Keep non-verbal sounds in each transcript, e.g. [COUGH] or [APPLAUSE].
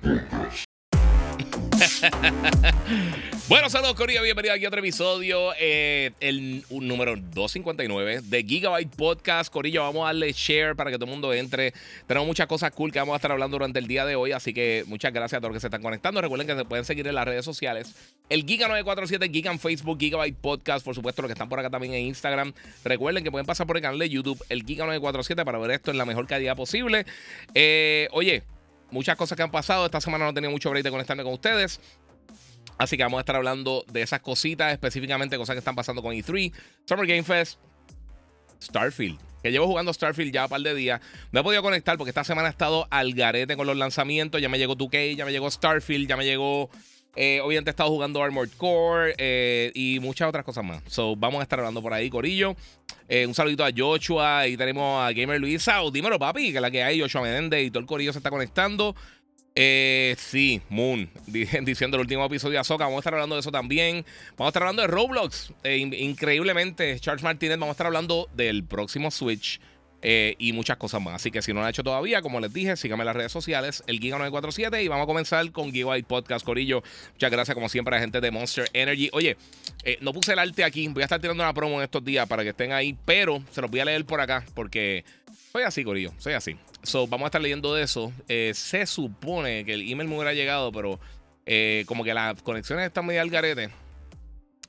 [LAUGHS] bueno, saludos Corillo, bienvenido aquí a otro episodio, eh, el número 259 de Gigabyte Podcast. Corillo, vamos a darle share para que todo el mundo entre. Tenemos muchas cosas cool que vamos a estar hablando durante el día de hoy, así que muchas gracias a todos los que se están conectando. Recuerden que se pueden seguir en las redes sociales. El Giga947, Giga en Facebook, Gigabyte Podcast, por supuesto, los que están por acá también en Instagram. Recuerden que pueden pasar por el canal de YouTube, el Giga947, para ver esto en la mejor calidad posible. Eh, oye, muchas cosas que han pasado. Esta semana no tenía mucho break de conectarme con ustedes. Así que vamos a estar hablando de esas cositas, específicamente cosas que están pasando con E3, Summer Game Fest, Starfield. Que llevo jugando Starfield ya un par de días. No he podido conectar porque esta semana he estado al garete con los lanzamientos. Ya me llegó 2K, ya me llegó Starfield, ya me llegó. Eh, obviamente he estado jugando Armored Core eh, y muchas otras cosas más. So, vamos a estar hablando por ahí, Corillo. Eh, un saludito a Joshua y tenemos a Gamer Luis Dímelo, papi, que la que hay, Joshua Menendez y todo el Corillo se está conectando. Eh, sí, Moon, [LAUGHS] diciendo el último episodio de Azoka. Vamos a estar hablando de eso también. Vamos a estar hablando de Roblox. Increíblemente, Charles Martínez, vamos a estar hablando del próximo Switch. Eh, y muchas cosas más. Así que si no lo han hecho todavía, como les dije, síganme en las redes sociales, el Giga947, y vamos a comenzar con Gigabyte Podcast Corillo. Muchas gracias, como siempre, a la gente de Monster Energy. Oye, eh, no puse el arte aquí, voy a estar tirando una promo en estos días para que estén ahí, pero se los voy a leer por acá porque soy así, Corillo, soy así. So, vamos a estar leyendo de eso. Eh, se supone que el email me hubiera llegado, pero como que las conexiones están medio al garete.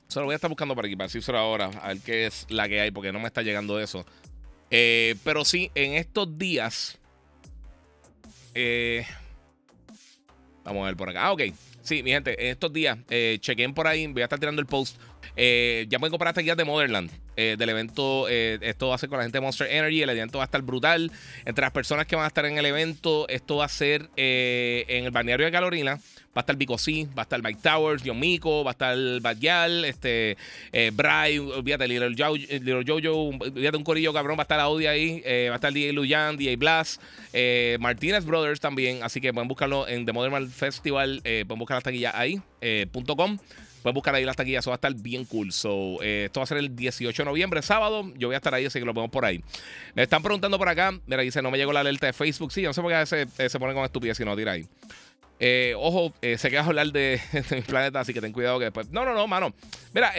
Se lo voy a estar buscando por aquí para decírselo ahora, a ver qué es la que hay, porque no me está llegando eso. Eh, pero sí, en estos días. vamos a ver por acá. Ah, ok. Sí, mi gente, en estos días, chequen por ahí, voy a estar tirando el post. Ya pueden comprar hasta guías de Motherland. Eh, del evento. Eh, esto va a ser con la gente de Monster Energy. El evento va a estar brutal. Entre las personas que van a estar en el evento, esto va a ser eh, en el balneario de Calorina. Va a estar Vico va a estar Mike Towers, John Mico, va a estar Bad este, Bry, olvídate, Little, jo Jojo, olvídate un corillo cabrón, va a estar Audi ahí, va a estar DJ Luyan, DJ Blast, Martinez Brothers también, así que pueden buscarlo en The Modern Festival, pueden buscar la taquilla ahí, .com. Puedes buscar ahí las taquillas, eso va a estar bien cool. So, eh, esto va a ser el 18 de noviembre, sábado. Yo voy a estar ahí, así que lo vemos por ahí. Me están preguntando por acá. Mira, dice, no me llegó la alerta de Facebook. Sí, yo no sé por qué eh, se pone con estupidez si no tira ahí. Eh, ojo, sé que de, [LAUGHS] de mi planeta, así que ten cuidado que después. No, no, no, mano. Mira,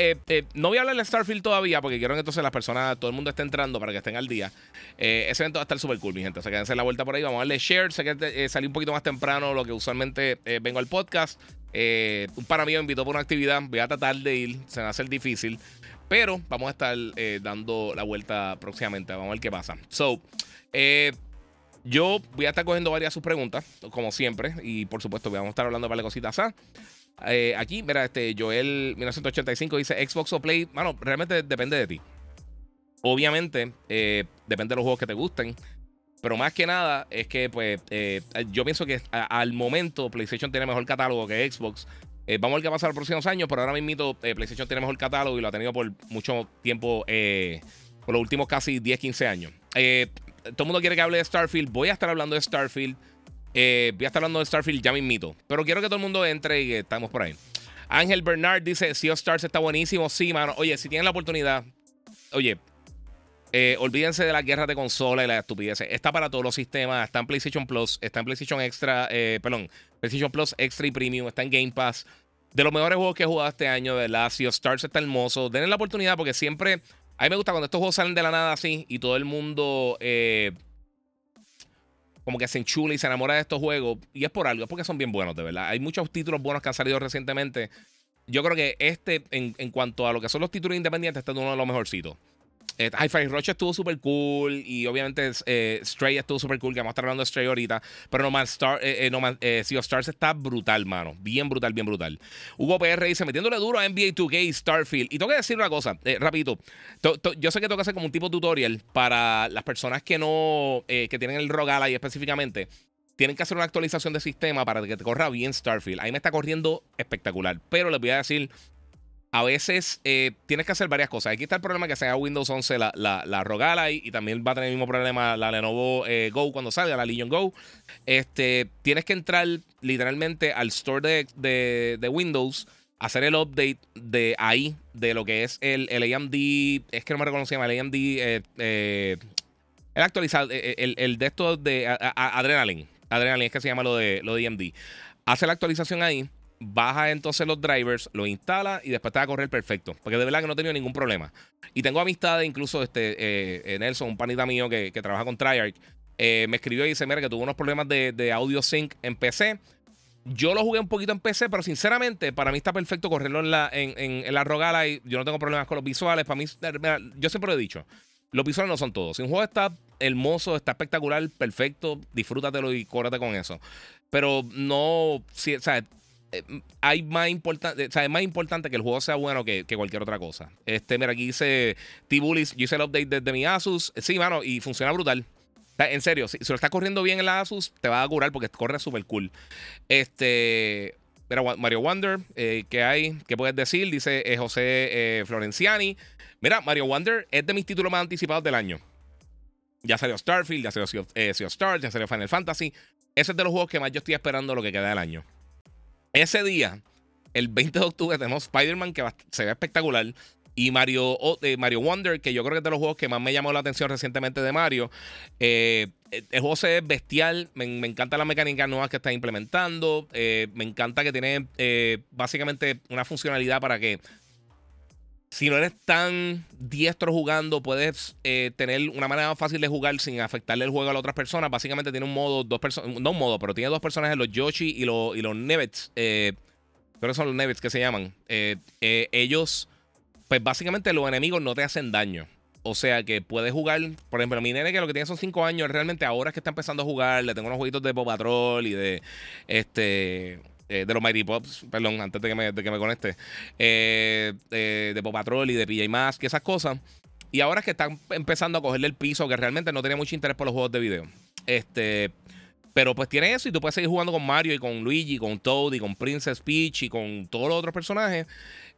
no voy a hablar de Starfield todavía porque quiero que entonces las personas, todo el mundo esté entrando para que estén al día. ese evento va a estar súper cool, mi gente. O sea, quédense la vuelta por ahí. Vamos a darle share. Sé que salí un poquito más temprano lo que usualmente vengo al podcast. Eh, un para mí me invitó por una actividad. Voy a tratar de ir. Se va a hacer difícil. Pero vamos a estar eh, dando la vuelta próximamente. Vamos a ver qué pasa. So, eh, yo voy a estar cogiendo varias de sus preguntas, como siempre. Y por supuesto, vamos a estar hablando de varias cositas. ¿ah? aquí, mira, este Joel 1985 dice Xbox o Play. Bueno, realmente depende de ti. Obviamente, depende de los juegos que te gusten. Pero más que nada es que, pues, eh, yo pienso que al momento PlayStation tiene mejor catálogo que Xbox. Eh, vamos a ver qué pasa los próximos años, pero ahora mismo eh, PlayStation tiene mejor catálogo y lo ha tenido por mucho tiempo, por los últimos casi 10, 15 años. Todo el mundo quiere que hable de Starfield. Voy a estar hablando de Starfield. voy a estar hablando de Starfield ya mismito. Pero quiero que todo el mundo entre y que estamos por ahí. Ángel Bernard dice: Sea of Stars está buenísimo. Sí, mano. Oye, si tienen la oportunidad, oye, eh, olvídense de la guerra de consola y la estupidez. Está para todos los sistemas. Está en PlayStation Plus, está en PlayStation Extra, eh, perdón, PlayStation Plus Extra y Premium, está en Game Pass. De los mejores juegos que he jugado este año, de la Sea Stars está hermoso. Denle la oportunidad porque siempre. A mí me gusta cuando estos juegos salen de la nada así y todo el mundo. Eh, como que se enchula y se enamora de estos juegos. Y es por algo, es porque son bien buenos, de verdad. Hay muchos títulos buenos que han salido recientemente. Yo creo que este, en, en cuanto a lo que son los títulos independientes, este es uno de los mejorcitos. Eh, Hi-Fi Rush estuvo súper cool y obviamente eh, Stray estuvo súper cool, que vamos a estar hablando de Stray ahorita. Pero No Man's Star, eh, no sea of Stars está brutal, mano. Bien brutal, bien brutal. Hugo PR dice, metiéndole duro a NBA 2K Starfield. Y tengo que decir una cosa, rapidito. yo sé que tengo que hacer como un tipo tutorial para las personas que no, que tienen el Rogala y específicamente. tienen que hacer una actualización de sistema para que te corra bien Starfield. Ahí me está corriendo espectacular. Pero les voy a decir, a veces eh, tienes que hacer varias cosas. Aquí está el problema que sea Windows 11 la, la, la Rogala y, también va a tener el mismo problema la Lenovo eh, Go cuando salga, la Legion Go. Este, tienes que entrar literalmente al store de, de, Windows, hacer el update de ahí, de lo que es el, el AMD, es que no me recuerdo el AMD, eh, el actualizado, el, el, de estos de Adrenaline. Adrenaline es que se llama lo de, lo de AMD. Hace la actualización ahí baja entonces los drivers, lo instala y después te va a correr perfecto. Porque de verdad que no he tenido ningún problema. Y tengo amistades, incluso este, eh, eh, Nelson, un panita mío que, trabaja con Triarch, eh, me escribió y dice: Mira, que tuvo unos problemas de, audio sync en PC. Yo lo jugué un poquito en PC, pero sinceramente, para mí está perfecto correrlo en la, en, la Rogala y yo no tengo problemas con los visuales. Para mí, yo siempre lo he dicho: los visuales no son todos. Si un juego está hermoso, está espectacular, perfecto, disfrútatelo y córrate con eso. Pero no, si, o sea, hay más importante, o es más importante que el juego sea bueno que, cualquier otra cosa. Este, mira, aquí dice T-Bullies, yo hice el update desde mi Asus. Sí, mano, y funciona brutal. En serio, si, lo estás corriendo bien en la Asus, te va a curar porque corre súper cool. Este. Mira, Mario Wonder, eh, ¿qué hay? ¿Qué puedes decir? Dice eh, José Florenciani. Mira, Mario Wonder es de mis títulos más anticipados del año. Ya salió Starfield, ya salió Sea of, Stars, ya salió Final Fantasy. Ese es de los juegos que más yo estoy esperando lo que queda del año. Ese día, el 20 de octubre, tenemos Spider-Man que se ve espectacular. Y Mario, eh, Mario Wonder, que yo creo que es de los juegos que más me llamó la atención recientemente de Mario. Eh, el juego se ve bestial. Me, encanta la mecánica nueva que está implementando. Eh, me encanta que tiene básicamente una funcionalidad para que si no eres tan diestro jugando, puedes tener una manera fácil de jugar sin afectarle el juego a las otras personas. Básicamente tiene un modo, dos personas, no un modo, pero tiene dos personajes, los Yoshi y los, y los Nevets. que son los Nevets que se llaman. ellos pues básicamente los enemigos no te hacen daño. O sea que puedes jugar, por ejemplo, mi nene que lo que tiene son 5 años, realmente ahora es que está empezando a jugar, le tengo unos jueguitos de Pop Patrol y de este eh, de los Mighty Pops, perdón, antes de que me, de que me conecte, eh, de Pop Patrol y de PJ Mask y esas cosas. Y ahora es que están empezando a cogerle el piso, que realmente no tenía mucho interés por los juegos de video. Este, pero pues tiene eso y tú puedes seguir jugando con Mario y con Luigi, con Toad y con Princess Peach y con todos los otros personajes.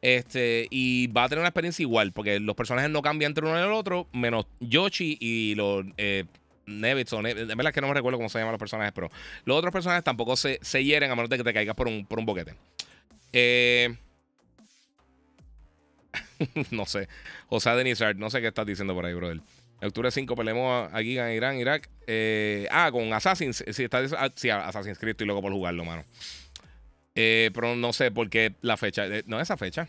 Este, y va a tener una experiencia igual, porque los personajes no cambian entre uno y el otro, menos Yoshi y los eh, Nevitz o Nevitz. verdad que no me recuerdo cómo se llaman los personajes, pero los otros personajes tampoco se, se hieren a menos de que te caigas por un, por un boquete. Eh, [LAUGHS] no sé. José Denizard, no sé qué estás diciendo por ahí, brother. Octubre 5 peleemos aquí en Irán, Irak. Eh, ah, con Assassin's. Está, ah, sí, Assassin's Creed estoy loco por jugarlo, mano. Eh, pero no sé por qué la fecha. Eh, no es esa fecha.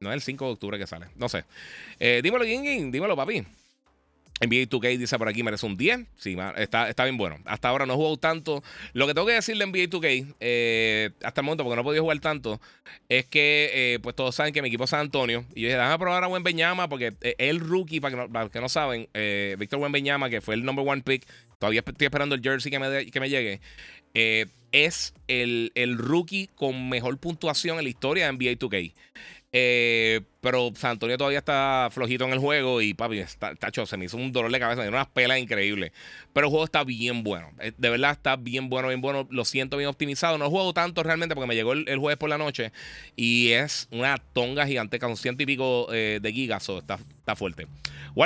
No es el 5 de octubre que sale. No sé. Eh, dímelo, Ging, dímelo, papi. NBA 2K dice por aquí, merece un 10. Sí, está, está bien bueno. Hasta ahora no he jugado tanto. Lo que tengo que decirle en NBA 2K, hasta el momento, porque no he podido jugar tanto, es que pues todos saben que mi equipo es San Antonio. Y yo dije, déjame probar a Buen Beñama, porque el rookie, para que no, para que no saben, Víctor Buen Beñama, que fue el number one pick, todavía estoy esperando el jersey que me, que me llegue. Eh, es el, rookie con mejor puntuación en la historia de NBA 2K. Eh, pero San Antonio todavía está flojito en el juego y papi, está, tacho, se me hizo un dolor de cabeza, tiene unas pelas increíbles. Pero el juego está bien bueno, eh, de verdad está bien bueno, bien bueno, lo siento bien optimizado. No juego tanto realmente porque me llegó el, jueves por la noche y es una tonga gigante con ciento y pico de gigas, está, está fuerte.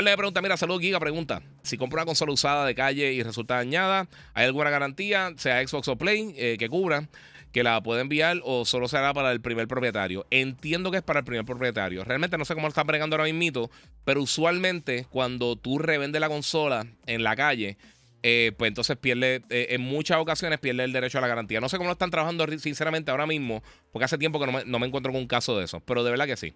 Le pregunta, mira, salud Giga, pregunta, si compro una consola usada de calle y resulta dañada, ¿hay alguna garantía, sea Xbox o Play, eh, que cubra? Que la puede enviar o solo será para el primer propietario. Entiendo que es para el primer propietario. Realmente no sé cómo lo están bregando ahora mismo, pero usualmente cuando tú revendes la consola en la calle, eh, pues entonces pierde, eh, en muchas ocasiones pierde el derecho a la garantía. No sé cómo lo están trabajando sinceramente ahora mismo, porque hace tiempo que no me, no me encuentro con un caso de eso, pero de verdad que sí.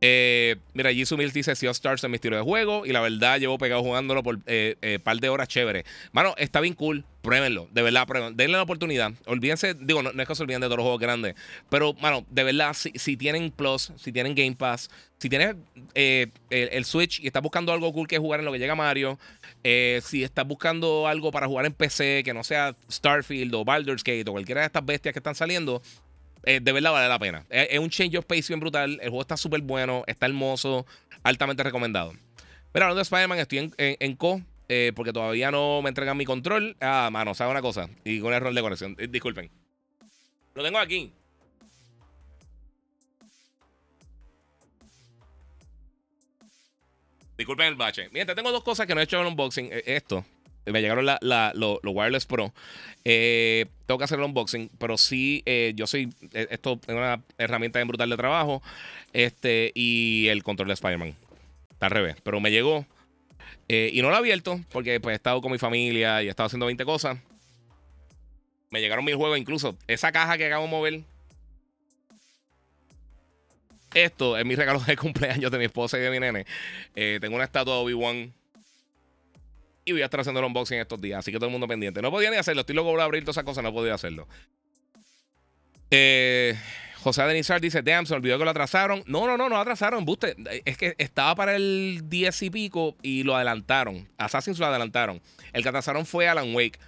Eh, mira, Jisoo Mills dice Sea Stars en mi estilo de juego. Y la verdad, llevo pegado jugándolo por eh, eh, par de horas chévere. Mano, está bien cool. Pruébenlo. De verdad, pruébenlo. Denle la oportunidad. Olvídense, digo, no, es que se olviden de todos los juegos grandes. Pero, mano, de verdad, si, tienen Plus, si tienen Game Pass, si tienes el, Switch y estás buscando algo cool que jugar en lo que llega Mario, si estás buscando algo para jugar en PC que no sea Starfield o Baldur's Gate o cualquiera de estas bestias que están saliendo, eh, de verdad vale la pena. Es, un change of pace bien brutal. El juego está súper bueno, está hermoso, altamente recomendado. Pero hablando de Spider-Man, estoy en, Co. eh, porque todavía no me entregan mi control. Ah, mano, ¿sabe una cosa? Y con error de conexión. Eh, disculpen. Lo tengo aquí. Disculpen el bache. Miren, tengo dos cosas que no he hecho en unboxing. Eh, esto. Me llegaron los Wireless Pro. tengo que hacer el unboxing, pero sí, yo soy. Esto es una herramienta bien brutal de trabajo. Este, y el control de Spider-Man. Está al revés. Pero me llegó. Eh, y no lo he abierto porque pues, he estado con mi familia y he estado haciendo 20 cosas. Me llegaron mil juegos, incluso esa caja que acabo de mover. Esto es mi regalo de [LAUGHS] cumpleaños de mi esposa y de mi nene. Eh, tengo una estatua de Obi-Wan. Y voy a estar haciendo el unboxing estos días. Así que todo el mundo pendiente. No podía ni hacerlo. Estoy loco por abrir todas esas cosas. No podía hacerlo. Eh, José Denizar dice, damn, se olvidó que lo atrasaron. No, no, no, no atrasaron, buste. Es que estaba para el 10 y pico y lo adelantaron. Assassin's lo adelantaron. El que atrasaron fue Alan Wake.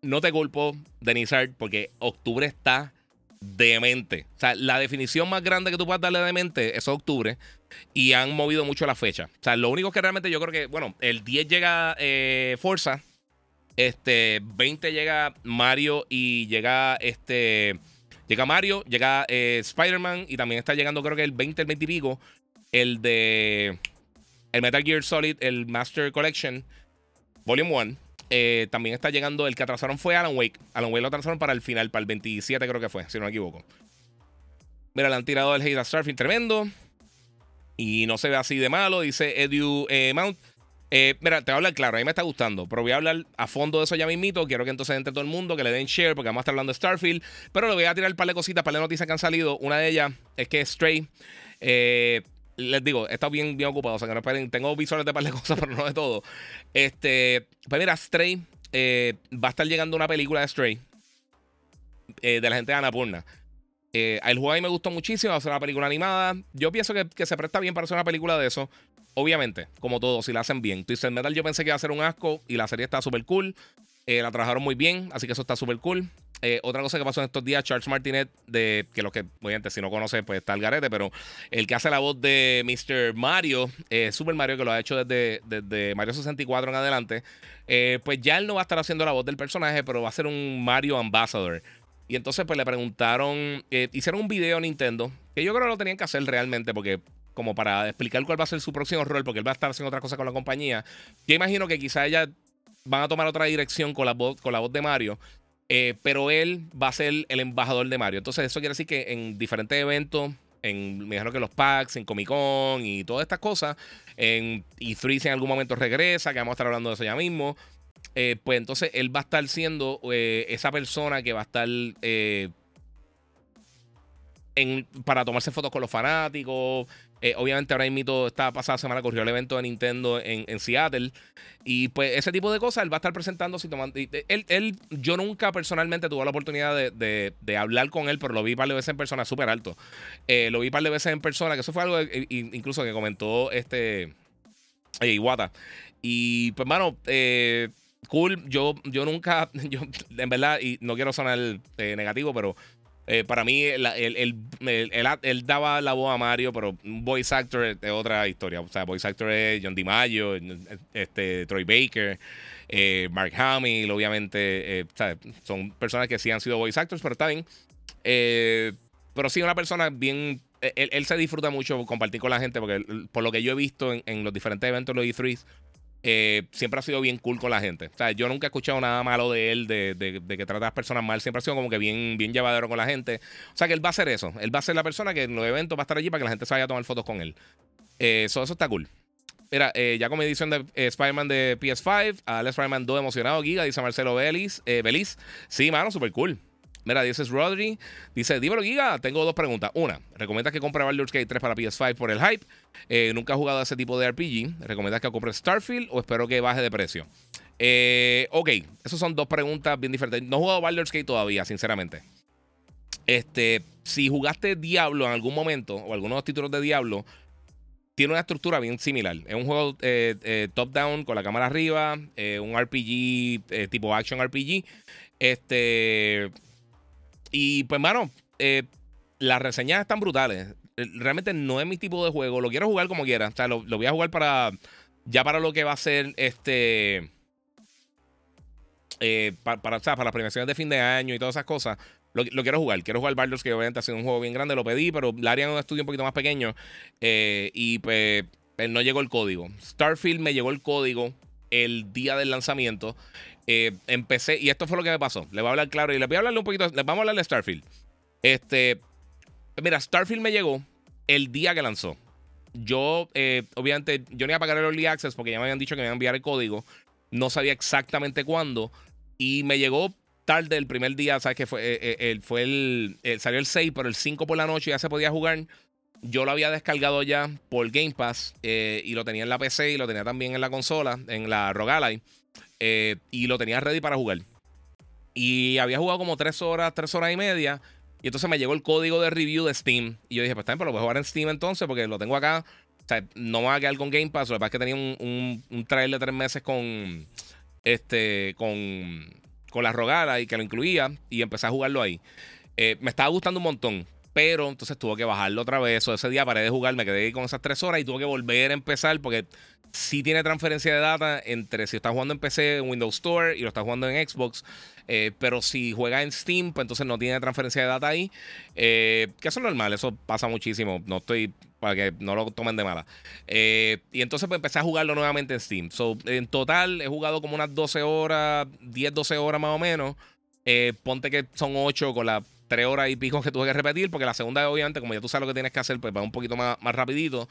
No te culpo, Denizar, porque octubre está demente. O sea, la definición más grande que tú puedas darle de mente es octubre. Y han movido mucho la fecha. O sea, lo único que realmente yo creo que, bueno, el 10 llega eh, Forza. Este, 20 llega Mario y llega este... Llega Mario, llega eh, Spider-Man y también está llegando, creo que el 20, el 20 y pico, el de el Metal Gear Solid, el Master Collection, Volume 1. Eh, también está llegando, el que atrasaron fue Alan Wake. Alan Wake lo atrasaron para el final, para el 27 creo que fue, si no me equivoco. Mira, le han tirado el Hate a Starfield tremendo. Y no se ve así de malo, dice Edu eh, Mount. Eh, mira, te voy a hablar claro, a mí me está gustando, pero voy a hablar a fondo de eso ya mismito. Quiero que entonces entre todo el mundo, que le den share, porque vamos a estar hablando de Starfield. Pero le voy a tirar un par de cositas, un par de noticias que han salido. Una de ellas es que Stray, eh, les digo, he estado bien, bien ocupado, o sea que no esperen, tengo visuales de par de [LAUGHS] cosas, pero no de todo. Este, pues mira, Stray, eh, va a estar llegando una película de Stray, de la gente de Anapurna. el juego a mí me gustó muchísimo, va a ser una película animada. Yo pienso que, que se presta bien para hacer una película de eso. Obviamente, como todo, si la hacen bien. Twisted Metal yo pensé que iba a ser un asco y la serie está súper cool. Eh, la trabajaron muy bien, así que eso está súper cool. Eh, otra cosa que pasó en estos días, Charles Martinet, de que los que, obviamente, si no conocen, pues está el garete, pero el que hace la voz de Mr. Mario, eh, Super Mario, que lo ha hecho desde, desde Mario 64 en adelante, pues ya él no va a estar haciendo la voz del personaje, pero va a ser un Mario Ambassador. Y entonces, pues le preguntaron, hicieron un video a Nintendo, que yo creo que lo tenían que hacer realmente, porque como para explicar cuál va a ser su próximo rol, porque él va a estar haciendo otra cosa con la compañía. Yo imagino que quizá ella van a tomar otra dirección con la voz, con la voz de Mario. Eh, pero él va a ser el embajador de Mario. Entonces, eso quiere decir que en diferentes eventos, en, me imagino que los packs, en Comic Con y todas estas cosas, en E3 en algún momento regresa, que vamos a estar hablando de eso ya mismo. Eh, pues entonces él va a estar siendo eh, esa persona que va a estar en, para tomarse fotos con los fanáticos, eh, obviamente ahora mismo esta pasada semana corrió el evento de Nintendo en, Seattle. Y pues ese tipo de cosas él va a estar presentando. Si tomando, él, él, yo nunca personalmente tuve la oportunidad de, hablar con él, pero lo vi un par de veces en persona súper alto. Eh, lo vi un par de veces en persona, que eso fue algo eh, incluso que comentó este Iwata. Y pues, mano, cool. Yo, yo nunca, [LAUGHS] en verdad, y no quiero sonar negativo, pero eh, para mí, él, daba la voz a Mario, pero un voice actor es otra historia. O sea, voice actor es John DiMaggio, este, Troy Baker, eh, Mark Hamill, obviamente. Eh, son personas que sí han sido voice actors, pero está bien. pero sí, una persona bien. Él, se disfruta mucho compartir con la gente, porque por lo que yo he visto en, en los diferentes eventos de los E3, eh, siempre ha sido bien cool con la gente. O sea, yo nunca he escuchado nada malo de él, de, que trata a las personas mal. Siempre ha sido como que bien, bien llevadero con la gente. O sea, que él va a hacer eso. Él va a ser la persona que en los eventos va a estar allí para que la gente se vaya a tomar fotos con él. Eh, eso está cool. Mira, eh, ya con mi edición de Spider-Man de PS5, a Spider-Man 2 emocionado, Giga, dice Marcelo Belis. Belis. Sí, mano, super cool. Mira, dice Rodri. Dice, dímelo, Giga. Tengo dos preguntas. Una, ¿recomiendas que compre Baldur's Gate 3 para PS5 por el hype? Eh, nunca he jugado a ese tipo de RPG. ¿Recomiendas que compre Starfield o espero que baje de precio? Eh, ok, esas son dos preguntas bien diferentes. No he jugado Baldur's Gate todavía, sinceramente. Este, si jugaste Diablo en algún momento, o algunos títulos de Diablo, tiene una estructura bien similar. Es un juego eh, top-down con la cámara arriba, un RPG tipo action RPG. Este, y pues, mano, eh, las reseñas están brutales. Realmente no es mi tipo de juego. Lo quiero jugar como quiera. O sea, lo, voy a jugar para Ya para lo que va a ser este. Eh, para, para, para las premiaciones de fin de año y todas esas cosas, lo, quiero jugar. Quiero jugar Baldur's, que obviamente ha sido un juego bien grande. Lo pedí, pero la área es un estudio un poquito más pequeño. Eh, y pues no llegó el código. Starfield me llegó el código el día del lanzamiento. Eh, empecé, y esto fue lo que me pasó. Le voy a hablar claro y le voy a hablarle un poquito. Les vamos a hablar de Starfield. Este, mira, Starfield me llegó el día que lanzó. Yo, eh, obviamente, yo no iba a pagar el Early Access porque ya me habían dicho que me iban a enviar el código. No sabía exactamente cuándo. Y me llegó tarde el primer día, ¿sabes? Que fue, eh, eh, fue el, Salió el 6, pero el 5 por la noche ya se podía jugar. Yo lo había descargado ya por Game Pass eh, y lo tenía en la PC y lo tenía también en la consola, en la Rogalai. y lo tenía ready para jugar. Y había jugado como 3 horas, 3 horas y media. Y entonces me llegó el código de review de Steam. Y yo dije, pues también, pero lo voy a jugar en Steam entonces porque lo tengo acá. O sea, no me va a quedar con Game Pass. Lo que pasa es que tenía un, un, trailer de 3 meses con. Este. Con con la rogada y que lo incluía y empecé a jugarlo ahí. Eh, me estaba gustando un montón, pero entonces tuve que bajarlo otra vez. O ese día paré de jugar, me quedé con esas tres horas y tuve que volver a empezar porque sí tiene transferencia de data entre si estás jugando en PC en Windows Store y lo estás jugando en Xbox. Eh, pero si juega en Steam, pues entonces no tiene transferencia de data ahí. Eh, que eso es normal, eso pasa muchísimo. No estoy para que no lo tomen de mala. Eh, y entonces pues, empecé a jugarlo nuevamente en Steam. So, en total he jugado como unas 12 horas, 10, 12 horas más o menos. ponte que son 8 con las 3 horas y pico que tuve que repetir, porque la segunda, obviamente, como ya tú sabes lo que tienes que hacer, pues va un poquito más, más rapidito.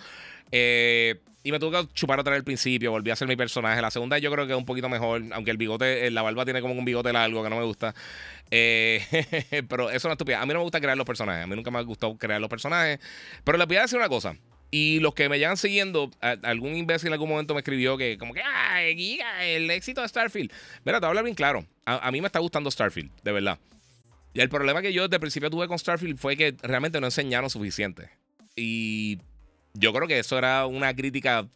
Eh, y me tuve que chupar otra vez al principio, volví a ser mi personaje. La segunda yo creo que es un poquito mejor, aunque el bigote, eh, la barba tiene como un bigote largo que no me gusta. Eh, [LAUGHS] pero eso es estupidez. A mí no me gusta crear los personajes, a mí nunca me ha gustado crear los personajes. Pero les voy a decir una cosa. Y los que me llevan siguiendo, algún imbécil en algún momento me escribió que, como que, ¡ay, el éxito de Starfield! Mira, te voy a hablar bien claro. A, mí me está gustando Starfield, de verdad. Y el problema que yo el principio tuve con Starfield fue que realmente no enseñaron suficiente. Y yo creo que eso era una crítica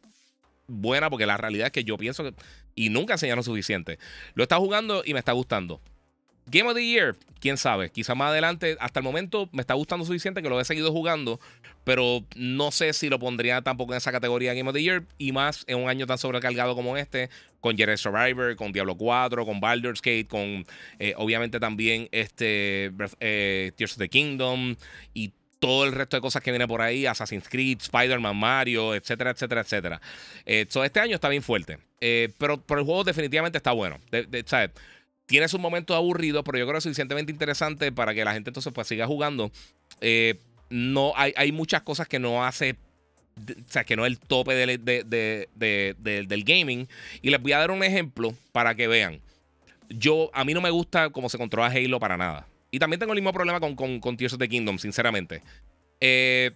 buena porque la realidad es que yo pienso que... Y nunca enseñaron suficiente. Lo está jugando y me está gustando. Game of the Year, quién sabe. Quizá más adelante, hasta el momento me está gustando suficiente que lo he seguido jugando, pero no sé si lo pondría tampoco en esa categoría Game of the Year y más en un año tan sobrecargado como este, con Jedi Survivor, con Diablo 4, con Baldur's Gate, con eh, obviamente también este eh, Tears of the Kingdom y todo el resto de cosas que viene por ahí, Assassin's Creed, Spider-Man, Mario, etcétera, etcétera, etcétera. Eh, este año está bien fuerte, eh, pero, pero, el juego definitivamente está bueno. Tiene sus momentos aburridos, pero yo creo que es suficientemente interesante para que la gente entonces pues siga jugando. Eh, no, hay, muchas cosas que no hace o sea, que no es el tope del gaming. Y les voy a dar un ejemplo para que vean. Yo, a mí no me gusta cómo se controla Halo para nada. Y también tengo el mismo problema con, con, Tears of the Kingdom, sinceramente. Eh,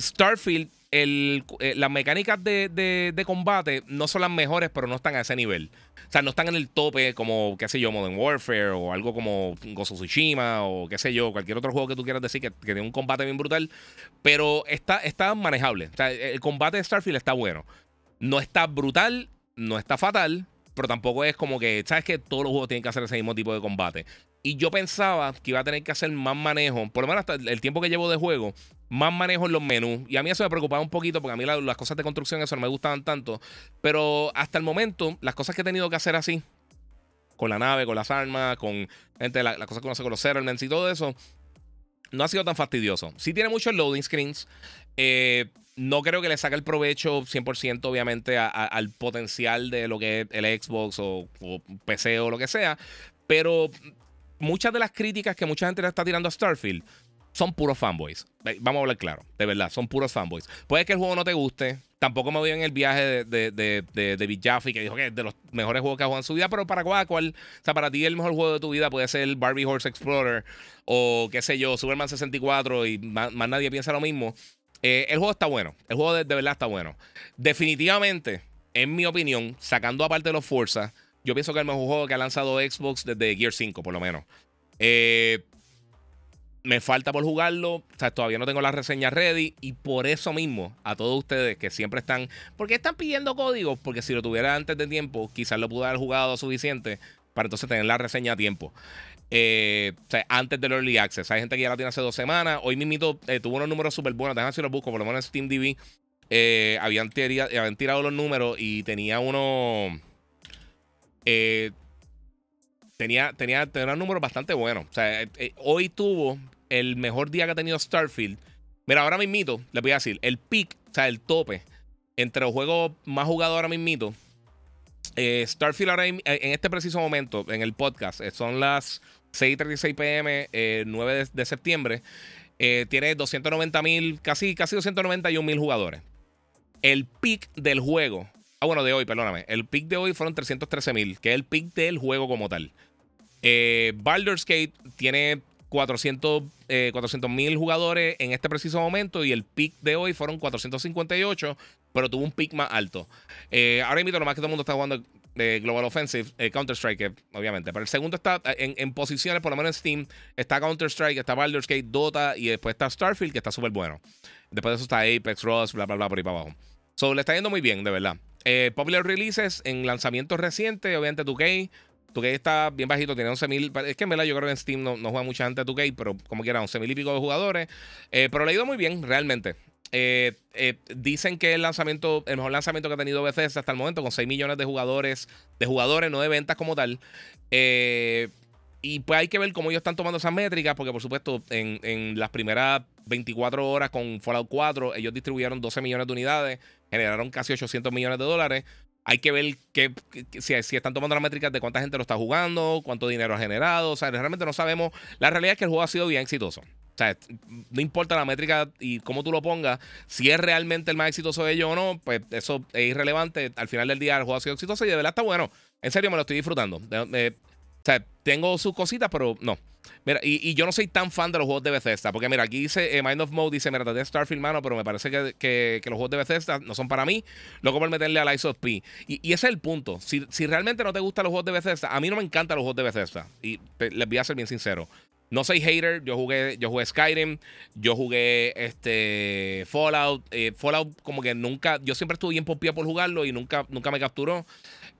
Starfield, el, eh, las mecánicas de, combate no son las mejores, pero no están a ese nivel. O sea, no están en el tope como, qué sé yo, Modern Warfare o algo como of Tsushima o qué sé yo, cualquier otro juego que tú quieras decir que, tiene un combate bien brutal. Pero está, está manejable. O sea, el combate de Starfield está bueno. No está brutal, no está fatal, pero tampoco es como que, ¿sabes que Todos los juegos tienen que hacer ese mismo tipo de combate. Y yo pensaba que iba a tener que hacer más manejo, por lo menos hasta el tiempo que llevo de juego, más manejo en los menús. Y a mí eso me preocupaba un poquito porque a mí las cosas de construcción eso no me gustaban tanto. Pero hasta el momento, las cosas que he tenido que hacer así, con la nave, con las armas, con gente, las cosas que uno hace con los settlements y todo eso, no ha sido tan fastidioso. Sí tiene muchos loading screens. Eh, no creo que le saque el provecho 100%, obviamente, al potencial de lo que es el Xbox o, o, PC o lo que sea. Pero muchas de las críticas que mucha gente le está tirando a Starfield son puros fanboys. Vamos a hablar claro, de verdad, son puros fanboys. Puede que el juego no te guste. Tampoco me voy en el viaje de, de, de, Jaffe, que dijo que es de los mejores juegos que ha jugado en su vida, pero para cuál, cuál, o sea, para ti el mejor juego de tu vida puede ser Barbie Horse Explorer o qué sé yo, Superman 64 y más, nadie piensa lo mismo. Eh, el juego está bueno, el juego de, verdad está bueno. Definitivamente, en mi opinión, sacando aparte de los Forza, yo pienso que el mejor juego que ha lanzado Xbox desde Gear 5, por lo menos. Eh, me falta por jugarlo. O sea, todavía no tengo la reseña ready. Y por eso mismo, a todos ustedes que siempre están. ¿Por qué están pidiendo códigos? Porque si lo tuviera antes de tiempo, quizás lo pude haber jugado suficiente para entonces tener la reseña a tiempo. Eh, o sea, antes del Early Access. Hay gente que ya la tiene hace dos semanas. Hoy mismo eh, tuvo unos números súper buenos. Déjame si los busco, por lo menos en SteamDB. eh, habían, tirado los números y tenía uno. Eh, tenía, tenía, tenía un número bastante bueno. Sea, eh, hoy tuvo el mejor día que ha tenido Starfield. Mira, ahora mismito, les voy a decir, el peak, o sea, el tope entre los juegos más jugados ahora mismito. Starfield ahora en este preciso momento, en el podcast, son las 6.36 pm, 9 de, septiembre. tiene 290 mil, casi, casi 291 mil jugadores. El pick del juego. Ah, bueno, de hoy, perdóname. El pick de hoy fueron 313 mil, que es el pick del juego como tal. Eh, Baldur's Gate tiene 400 eh, mil jugadores en este preciso momento y el pick de hoy fueron 458, pero tuvo un pick más alto. Eh, ahora mismo lo más que todo el mundo está jugando de Global Offensive, Counter-Strike, obviamente. Pero el segundo está en, en, posiciones, por lo menos en Steam, está Counter-Strike, está Baldur's Gate, Dota y después está Starfield, que está súper bueno. Después de eso está Apex, Rust, bla, bla, bla, por ahí para abajo. So, le está yendo muy bien, de verdad. Eh, popular releases en lanzamientos recientes, obviamente 2K. 2K está bien bajito, tiene 11.000. Es que en verdad yo creo que en Steam no, juega mucha gente 2K, pero como quiera, 11.000 y pico de jugadores. Eh, pero le ha ido muy bien, realmente. Eh, dicen que el lanzamiento, el mejor lanzamiento que ha tenido Bethesda hasta el momento, con 6 millones de jugadores, de jugadores, no de ventas como tal. y pues hay que ver cómo ellos están tomando esas métricas, porque por supuesto, en las primeras 24 horas con Fallout 4, ellos distribuyeron 12 millones de unidades generaron casi 800 millones de dólares. Hay que ver que, si, están tomando las métricas de cuánta gente lo está jugando, cuánto dinero ha generado. O sea, realmente no sabemos. La realidad es que el juego ha sido bien exitoso. O sea, no importa la métrica y cómo tú lo pongas, si es realmente el más exitoso de ellos o no, pues eso es irrelevante. Al final del día el juego ha sido exitoso y de verdad está bueno. En serio, me lo estoy disfrutando. O sea, tengo sus cositas, pero no. Mira, y, yo no soy tan fan de los juegos de Bethesda, porque mira, aquí dice eh, Mind of Mode, dice, mira, de Starfield, mano, pero me parece que, los juegos de Bethesda no son para mí. Luego por meterle a Lies of P. Y, ese es el punto. Si, realmente no te gustan los juegos de Bethesda, a mí no me encantan los juegos de Bethesda. Y les voy a ser bien sincero. No soy hater, yo jugué, yo jugué Skyrim, yo jugué este Fallout. Eh, Fallout, como que nunca, yo siempre estuve bien pie por jugarlo y nunca, nunca me capturó.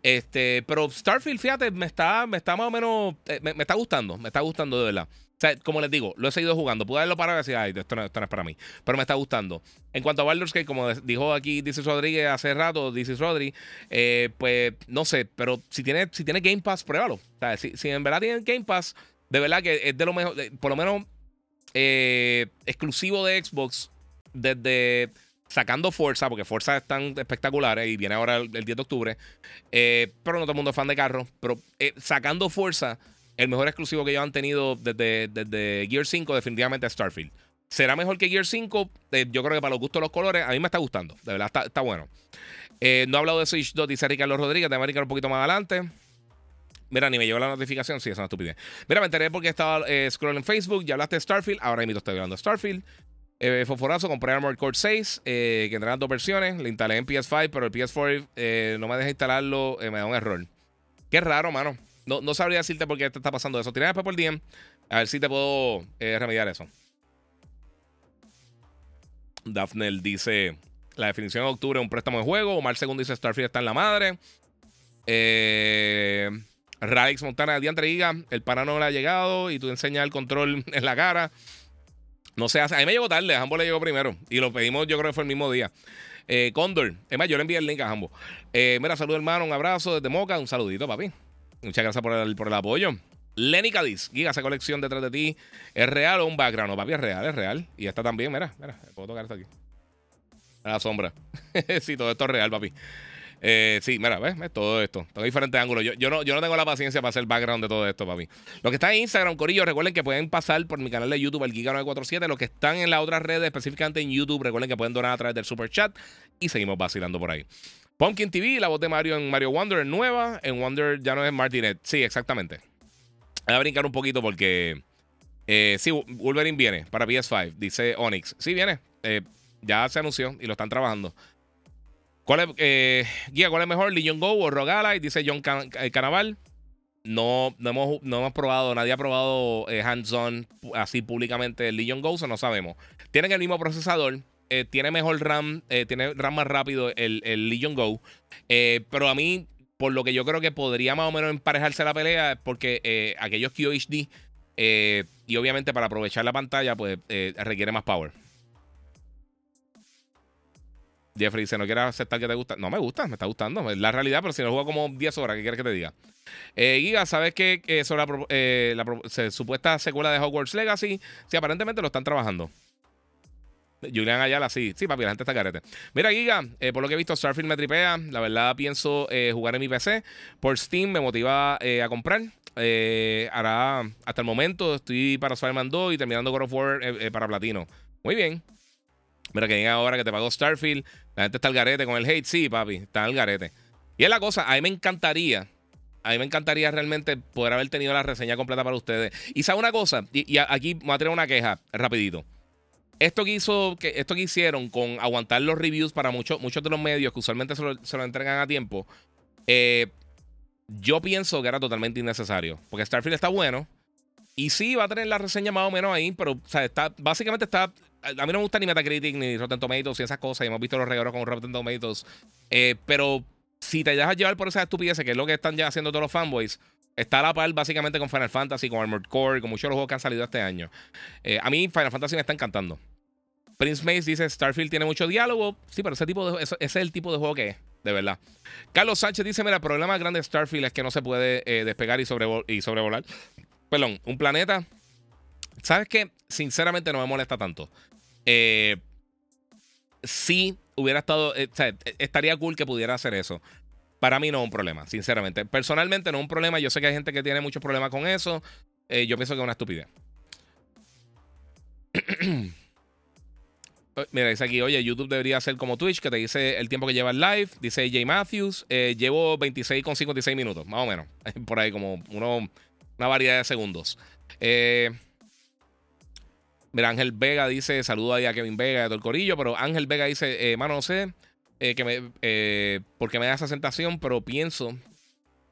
Este, pero Starfield, fíjate, me está, me está más o menos, eh, me, está gustando, me está gustando de verdad. O sea, como les digo, lo he seguido jugando. Pude haberlo parado y decir, ay, esto no, esto no, es para mí. Pero me está gustando. En cuanto a Baldur's Gate, como dijo aquí Dices Rodríguez hace rato, Dices Rodri, eh, pues no sé, pero si tiene, si tiene Game Pass, pruébalo. O sea, si, si en verdad tiene Game Pass, de verdad que es de lo mejor, por lo menos eh, exclusivo de Xbox desde sacando Forza, porque Forza es tan espectacular y viene ahora el, 10 de octubre, eh, pero no todo el mundo es fan de carros, pero eh, sacando Forza, el mejor exclusivo que ellos han tenido desde, desde Gear 5 definitivamente es Starfield. ¿Será mejor que Gear 5? yo creo que para los gustos de los colores, a mí me está gustando, de verdad está, bueno. no he hablado de Switch 2, dice Ricardo Rodríguez, te voy a un poquito más adelante. Mira, ni me llegó la notificación. Sí, es una estupidez. Mira, me enteré porque estaba eh, scrollando en Facebook. Ya hablaste de Starfield. Ahora mismo estoy hablando de Starfield. Eh, Foforazo, compré Armored Core 6, eh, que tendrán dos versiones. Le instalé en PS5, pero el PS4 eh, no me deja instalarlo. me da un error. Qué raro, mano. No, no sabría decirte por qué te está pasando eso. Tienes después por DM. A ver si te puedo remediar eso. Daphne dice: La definición de octubre es un préstamo de juego. Omar segundo dice: Starfield está en la madre. Eh. Ralex Montana, diantre diga, el pana no le ha llegado y tú enseñas el control [LAUGHS] en la cara. No sé, a mí me llegó tarde, a Jambo le llegó primero y lo pedimos, yo creo que fue el mismo día. Eh, Condor, es más, yo le envié el link a Jambo. Eh, mira, saludo hermano, un abrazo desde Moca, un saludito, papi. Muchas gracias por el, por el apoyo. Lenny Cadiz, Giga, esa colección detrás de ti, ¿es real o un background? Papi, es real, es real. Y esta también, mira, mira, puedo tocar esto aquí. A la sombra. [LAUGHS] sí, todo esto es real, papi. Eh, sí, mira, ves, todo esto. Tengo diferentes ángulos. Yo, no, yo no tengo la paciencia para hacer background de todo esto, papi. Los que están en Instagram, Corillo, recuerden que pueden pasar por mi canal de YouTube, el Giga947. Los que están en las otras redes, específicamente en YouTube, recuerden que pueden donar a través del super chat y seguimos vacilando por ahí. Pumpkin TV, la voz de Mario en Mario Wonder es nueva. En Wonder ya no es Martinet. Sí, exactamente. Voy a brincar un poquito porque. Eh, sí, Wolverine viene para PS5, dice Onyx. Sí, viene. Eh, ya se anunció y lo están trabajando. ¿Cuál es, eh, guía, ¿cuál es mejor? ¿Legion Go o Rogala? Y dice John Can eh, Canaval. No, no, hemos, no hemos probado, nadie ha probado eh, hands-on así públicamente el Legion Go, o no sabemos. Tienen el mismo procesador, tiene mejor RAM, tiene RAM más rápido el, el Legion Go. pero a mí, por lo que yo creo que podría más o menos emparejarse la pelea, es porque aquellos QHD, y obviamente para aprovechar la pantalla, pues requiere más power. Jeffrey dice, no quieres aceptar que te gusta. No me gusta, me está gustando. Es la realidad, pero si no juego como 10 horas, ¿qué quieres que te diga? Eh, Giga, ¿sabes qué eh, sobre la, eh, supuesta secuela de Hogwarts Legacy? Sí, aparentemente lo están trabajando. Julian Ayala, sí, sí, papi, la gente está carete. Mira, Giga, eh, por lo que he visto, Starfield me tripea. La verdad, pienso eh, jugar en mi PC. Por Steam me motiva a comprar. hará, hasta el momento, estoy para Spider-Man 2 y terminando God of War para Platino. Muy bien. Mira, que llega ahora que te pagó Starfield. La gente está al garete con el hate. Sí, papi, está al garete. Y es la cosa, a mí me encantaría. A mí me encantaría realmente poder haber tenido la reseña completa para ustedes. Y sabe una cosa, y, aquí me voy a traer una queja rapidito. Esto que, hizo, que, esto que hicieron con aguantar los reviews para muchos, muchos de los medios que usualmente se lo, entregan a tiempo, eh, yo pienso que era totalmente innecesario. Porque Starfield está bueno. Y sí, va a tener la reseña más o menos ahí, pero está, básicamente está a mí no me gusta ni Metacritic ni Rotten Tomatoes y esas cosas. Y hemos visto los regalos con Rotten Tomatoes. Eh, pero si te dejas llevar por esa estupidez, que es lo que están ya haciendo todos los fanboys, está a la par básicamente con Final Fantasy, con Armored Core, con muchos de los juegos que han salido este año. Eh, a mí Final Fantasy me está encantando. Prince Mace dice: Starfield tiene mucho diálogo. Sí, pero ese, tipo de, ese, es el tipo de juego que es, de verdad. Carlos Sánchez dice: Mira, el problema grande de Starfield es que no se puede eh, despegar y, y sobrevolar. Perdón, un planeta. ¿Sabes qué? Sinceramente no me molesta tanto. Eh, sí hubiera estado, eh, estaría cool que pudiera hacer eso. Para mí no es un problema, sinceramente. Personalmente no es un problema. Yo sé que hay gente que tiene muchos problemas con eso. Eh, yo pienso que es una estupidez. [CLEARS THROAT] Mira, dice aquí, oye, YouTube debería ser como Twitch, que te dice el tiempo que lleva el live. Dice Jay Matthews, eh, llevo 26 con 56 minutos, más o menos. [LAUGHS] Por ahí, como uno, una variedad de segundos. Eh, Mira, Ángel Vega dice, saludo ahí a Kevin Vega de todo el corillo, pero Ángel Vega dice, eh, mano, no sé eh, que me, eh, porque me da esa sensación, pero pienso,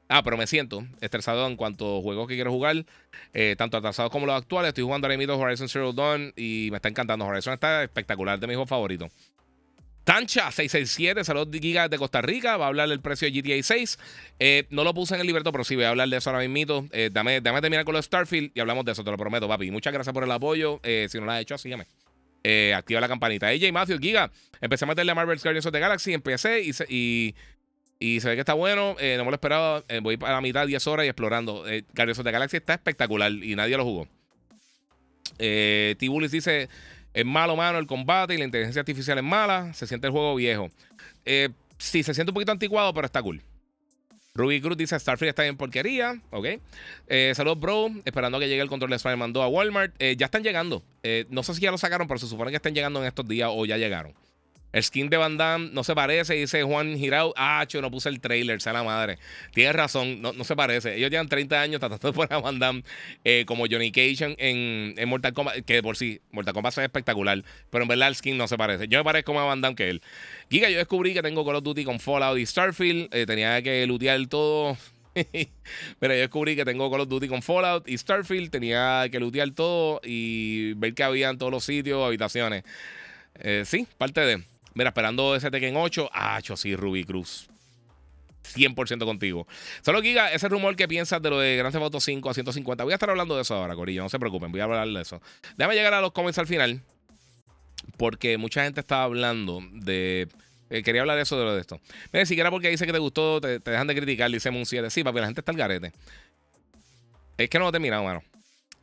ah, pero me siento estresado en cuanto a juegos que quiero jugar, tanto atrasados como los actuales. Estoy jugando ahora mismo Horizon Zero Dawn y me está encantando. Horizon está espectacular, de mis juegos favoritos. Tancha 667, saludos gigas de Costa Rica. Va a hablar del precio de GTA 6. Eh, no lo puse en el libreto, pero sí voy a hablar de eso ahora mismo. Eh, dame, dame terminar con los Starfield y hablamos de eso, te lo prometo, papi. Muchas gracias por el apoyo. Eh, si no lo has hecho, sígueme. activa la campanita. AJ Matthew, Giga. Empecé a meterle a Marvel's Guardians of the Galaxy. Empecé y se, y, se ve que está bueno. no me lo esperaba. voy para la mitad, 10 horas y explorando. Guardians of the Galaxy está espectacular y nadie lo jugó. Tibulis dice. Es malo, mano, el combate y la inteligencia artificial es mala. Se siente el juego viejo. Eh, sí, se siente un poquito anticuado, pero está cool. Ruby Cruz dice Starfield está en porquería. Ok. Eh, saludos, bro. Esperando que llegue el control de Spider-Man 2 a Walmart. Eh, ya están llegando. No sé si ya lo sacaron, pero se supone que estén llegando en estos días o ya llegaron. El skin de Van Damme no se parece, dice Juan Girau. Ah, yo no puse el trailer, sea la madre. Tienes razón, no, se parece. Ellos llevan 30 años tratando de poner a Van Damme eh, como Johnny Cage en, en, Mortal Kombat, que por sí, Mortal Kombat es espectacular, pero en verdad el skin no se parece. Yo me parezco más a Van Damme que él. Giga, yo descubrí que tengo Call of Duty con Fallout y Starfield. Eh, tenía que lootear todo. [LAUGHS] Pero yo descubrí que tengo Call of Duty con Fallout y Starfield. Tenía que lootear todo y ver que había en todos los sitios, habitaciones. Eh, sí, parte de. Mira, esperando ese Tekken 8. Ah, yo sí, Ruby Cruz. 100% contigo. Solo Giga, ese rumor que piensas de lo de Grand Theft Auto 5 a 150. Voy a estar hablando de eso ahora, Corillo. No se preocupen, voy a hablar de eso. Déjame llegar a los comments al final. Porque mucha gente estaba hablando de. Eh, quería hablar de eso de lo de esto. Mira, siquiera porque dice que te gustó, te, dejan de criticar, dice Moon 7. Sí, papi, la gente está al garete. Es que no lo he terminado, mano.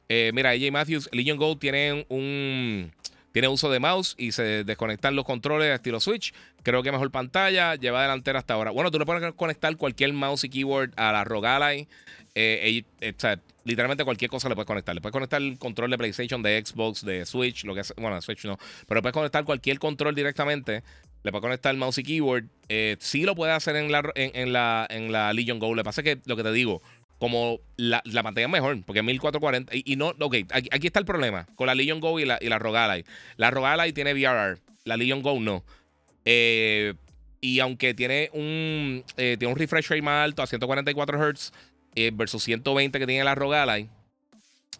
Eh, mira, AJ Matthews, Legion Gold tiene un tiene uso de mouse y se desconectan los controles de estilo Switch. Creo que mejor pantalla, lleva delantera hasta ahora. Bueno, tú le puedes conectar cualquier mouse y keyboard a la ROG Ally. Eh, eh, o sea, literalmente cualquier cosa le puedes conectar. Le puedes conectar el control de PlayStation, de Xbox, de Switch, lo que es, bueno, Switch no, pero le puedes conectar cualquier control directamente. Le puedes conectar el mouse y keyboard. Eh, sí lo puedes hacer en la, en, la, en la Legion Go. Lo que pasa que lo que te digo, como la, la pantalla mejor, porque 1440. Y, y no, ok, aquí, está el problema con la Legion Go y la, y la ROG La ROG tiene VRR, la Legion Go no. Eh, y aunque tiene un, eh, tiene un refresh rate más alto a 144 Hz eh, versus 120 que tiene la ROG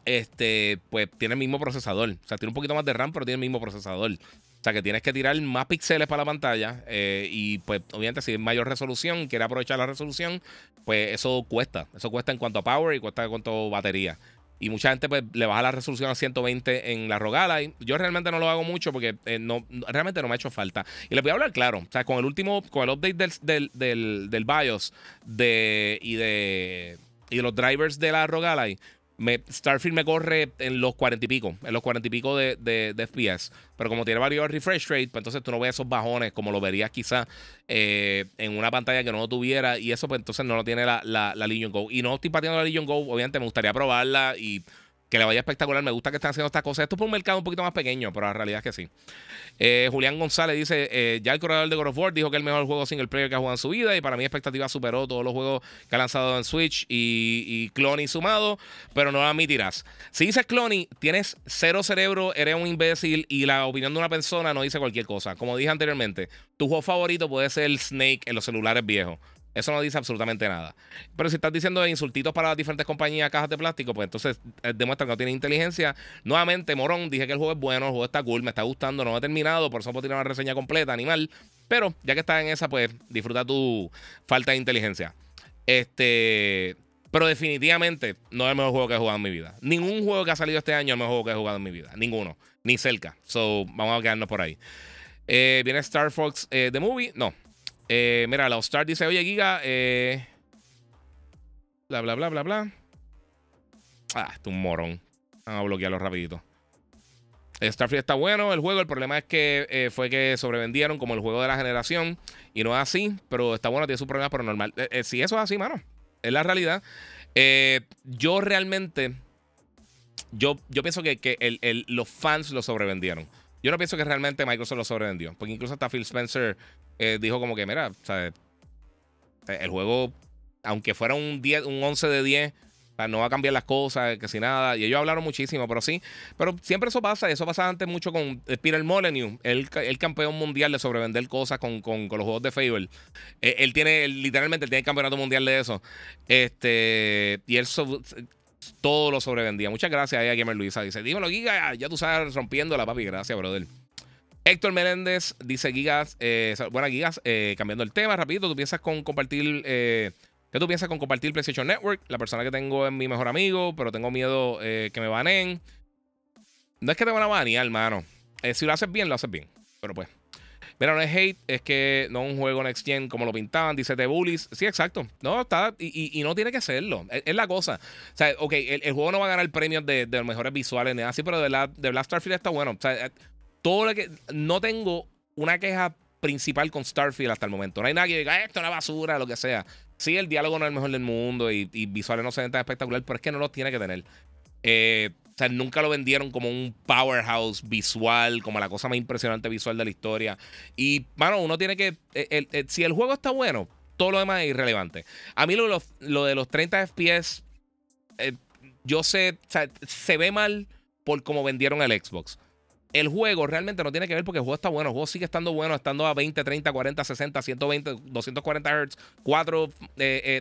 este, pues tiene el mismo procesador. O sea, tiene un poquito más de RAM, pero tiene el mismo procesador. O sea, que tienes que tirar más píxeles para la pantalla. y pues, obviamente, si es mayor resolución, quiere aprovechar la resolución, pues eso cuesta. Eso cuesta en cuanto a power y cuesta en cuanto a batería. y mucha gente pues, le baja la resolución a 120 en la Rogala. Yo realmente no lo hago mucho porque eh, no, realmente no me ha hecho falta. Y les voy a hablar claro. O sea, con el último, con el update del, del, del, BIOS de, y, de, y de los drivers de la Rogalai, me, Starfield me corre en los 40 y pico, en los 40 y pico de, de, FPS. Pero como tiene varios refresh rate, pues entonces tú no ves esos bajones como lo verías quizá eh, en una pantalla que no lo tuviera. Y eso, pues entonces no lo tiene la, la, la Legion Go. Y no estoy pateando la Legion Go, obviamente me gustaría probarla y que le vaya espectacular. Me gusta que estén haciendo estas cosas. Esto es por un mercado un poquito más pequeño, pero la realidad es que sí. Eh, Julián González dice: eh, Ya el corredor de God of War dijo que el mejor juego single player que ha jugado en su vida. Y para mí, expectativa superó todos los juegos que ha lanzado en Switch y, y Clony sumado. Pero no lo admitirás. Si dices Clony, tienes cero cerebro, eres un imbécil y la opinión de una persona no dice cualquier cosa. Como dije anteriormente, tu juego favorito puede ser el Snake en los celulares viejos. Eso no dice absolutamente nada. Pero si estás diciendo insultitos para las diferentes compañías, cajas de plástico, pues entonces eh, demuestra que no tiene inteligencia. Nuevamente, morón, dije que el juego es bueno, el juego está cool, me está gustando, no he terminado, por eso puedo tirar una reseña completa, animal. Pero ya que estás en esa, pues disfruta tu falta de inteligencia. Este. Pero definitivamente no es el mejor juego que he jugado en mi vida. Ningún juego que ha salido este año es el mejor juego que he jugado en mi vida. Ninguno. Ni cerca. So, vamos a quedarnos por ahí. Eh, ¿Viene Star Fox eh, The Movie? No. Eh, mira, la Star dice, oye, Giga, eh, bla, bla, bla, bla, bla. Ah, es un morón. Vamos a bloquearlo rapidito. Starfield está bueno el juego. El problema es que eh, fue que sobrevendieron como el juego de la generación. Y no es así, pero está bueno, tiene sus problemas, pero normal. si eso es así, mano. Es la realidad. yo realmente. Yo, yo pienso que, los fans lo sobrevendieron. Yo no pienso que realmente Microsoft lo sobrevendió. Porque incluso hasta Phil Spencer eh, dijo como que, mira, el juego, aunque fuera un, 10, un 11 de 10, no va a cambiar las cosas, que si nada. Y ellos hablaron muchísimo, pero sí. Pero siempre eso pasa. Eso pasa antes mucho con Peter Molyneux, el, campeón mundial de sobrevender cosas con, los juegos de Fable. Eh, él, tiene, literalmente, tiene el campeonato mundial de eso. Este, y él todo lo sobrevendía. Muchas gracias a Gamer Luisa. Dice, dímelo, Giga, ya tú sabes rompiendo la papi. Gracias, brother. Héctor Meléndez dice Gigas, eh, bueno, Gigas, eh, cambiando el tema, rapidito, ¿tú piensas con compartir, eh, qué tú piensas con compartir PlayStation Network? La persona que tengo es mi mejor amigo, pero tengo miedo que me baneen. No es que te van a banear, hermano. si lo haces bien, lo haces bien. Pero pues. Mira, no es hate, es que no es un juego next gen como lo pintaban, dice The Bullies. Sí, exacto. No, está, y, no tiene que serlo. Es, la cosa. O sea, ok, el, juego no va a ganar premios de, de mejores visuales ni así, pero de, la, de Blast Starfield está bueno. O sea, todo lo que. No tengo una queja principal con Starfield hasta el momento. No hay nadie que diga esto es una basura, lo que sea. Sí, el diálogo no es el mejor del mundo y, visuales no se ven tan espectacular, pero es que no los tiene que tener. Eh, o sea, nunca lo vendieron como un powerhouse visual, como la cosa más impresionante visual de la historia. Y, bueno, uno tiene que. Eh, si el juego está bueno, todo lo demás es irrelevante. A mí lo, lo, de los 30 FPS, eh, yo sé, se ve mal por cómo vendieron el Xbox el juego realmente no tiene que ver porque el juego está bueno. El juego sigue estando bueno, estando a 20, 30, 40, 60, 120, 240 Hz, 4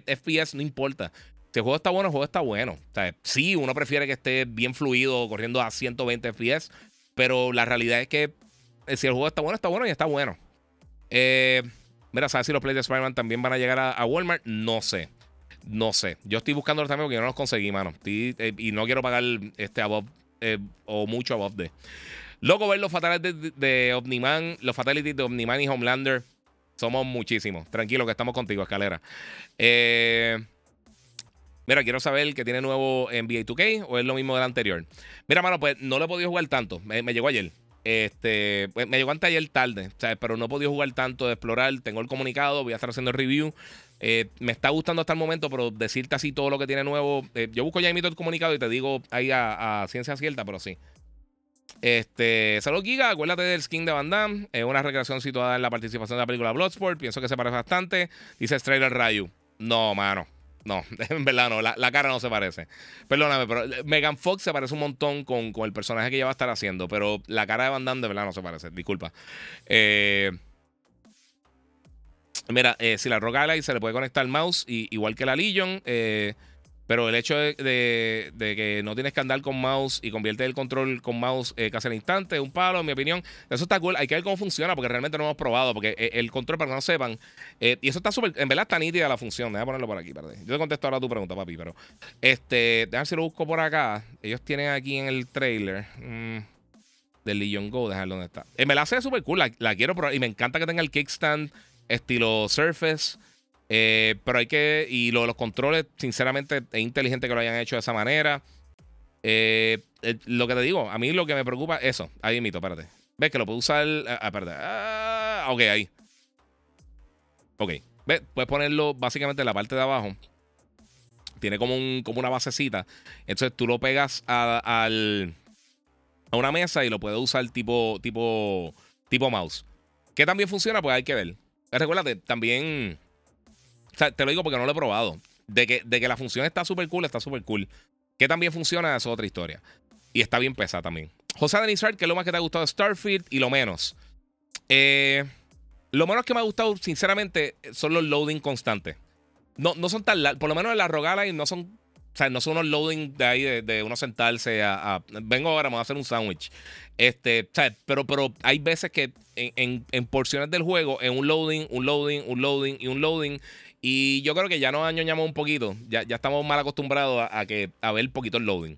FPS, no importa. Si el juego está bueno, el juego está bueno. O sí, uno prefiere que esté bien fluido, corriendo a 120 FPS, pero la realidad es que eh, si el juego está bueno, está bueno y está bueno. Eh, mira, ¿sabes si los plays de Spider-Man también van a llegar a, Walmart? No sé. No sé. Yo estoy buscando también porque yo no los conseguí, mano. Eh, y no quiero pagar este above o mucho above de. Loco ver los fatalities de, Omniman, los fatalities de Omniman y Homelander. Somos muchísimos. Tranquilo que estamos contigo, escalera. Eh, mira, quiero saber que tiene nuevo NBA 2K o es lo mismo del anterior. Mira, mano, pues no lo he podido jugar tanto. Me, llegó ayer. Este, pues, me llegó antes ayer tarde, pero no he podido jugar tanto de explorar. Tengo el comunicado, voy a estar haciendo el review. Eh, me está gustando hasta el momento, pero decirte así todo lo que tiene nuevo. Eh, yo busco ya emito el comunicado y te digo ahí a, ciencia cierta, pero sí. Este, salud Giga, acuérdate del skin de Van Damme. Es una recreación situada en la participación de la película Bloodsport. Pienso que se parece bastante. Dice Strider Rayu. No, mano. No, [LAUGHS] en verdad no. La, cara no se parece. Perdóname, pero Megan Fox se parece un montón con, el personaje que ella va a estar haciendo. Pero la cara de Van Damme de verdad no se parece. Disculpa. Eh, mira, eh, si la Rock Ally se le puede conectar el mouse, igual que la Legion. Eh, Pero el hecho de, que no tienes que andar con mouse y convierte el control con mouse eh, casi al instante, un palo, en mi opinión, eso está cool. Hay que ver cómo funciona porque realmente no hemos probado. Porque eh, el control, para que no sepan, eh, y eso está súper, en verdad está nítida la función. Déjame ponerlo por aquí, perdón. Yo te contesto ahora tu pregunta, papi, pero este, déjame si lo busco por acá. Ellos tienen aquí en el trailer mm, del Legion Go, déjame donde está. me la hace súper cool, la, la quiero probar y me encanta que tenga el kickstand estilo Surface. Eh, pero hay que. Y lo de los controles, sinceramente, es inteligente que lo hayan hecho de esa manera. Eh, lo que te digo, a mí lo que me preocupa, eso. Ahí mito, espérate. ¿Ves que lo puedo usar? Ah, espérate. Ah, ok, ahí. Ok. ¿Ves? Puedes ponerlo básicamente en la parte de abajo. Tiene como, un, como una basecita. Entonces tú lo pegas a, al, a una mesa y lo puedes usar tipo, tipo, tipo mouse. ¿Qué también funciona? Pues hay que ver. Recuérdate, también te lo digo porque no lo he probado. De que, de que la función está súper cool, está súper cool. Que también funciona, es otra historia. Y está bien pesada también. José Denizar, ¿qué es lo más que te ha gustado de Starfield? Y lo menos. Eh, lo menos que me ha gustado, sinceramente, son los loading constantes. No, no son tan largos. Por lo menos en la Rogala no son. O sea, no son unos loading de ahí de, uno sentarse a, Vengo ahora, vamos a hacer un sándwich. Este, pero, pero hay veces que en, en, porciones del juego, en un loading, un loading, un loading y un loading, y yo creo que ya nos añoñamos un poquito. Ya, ya estamos mal acostumbrados a, que, a ver poquito el loading.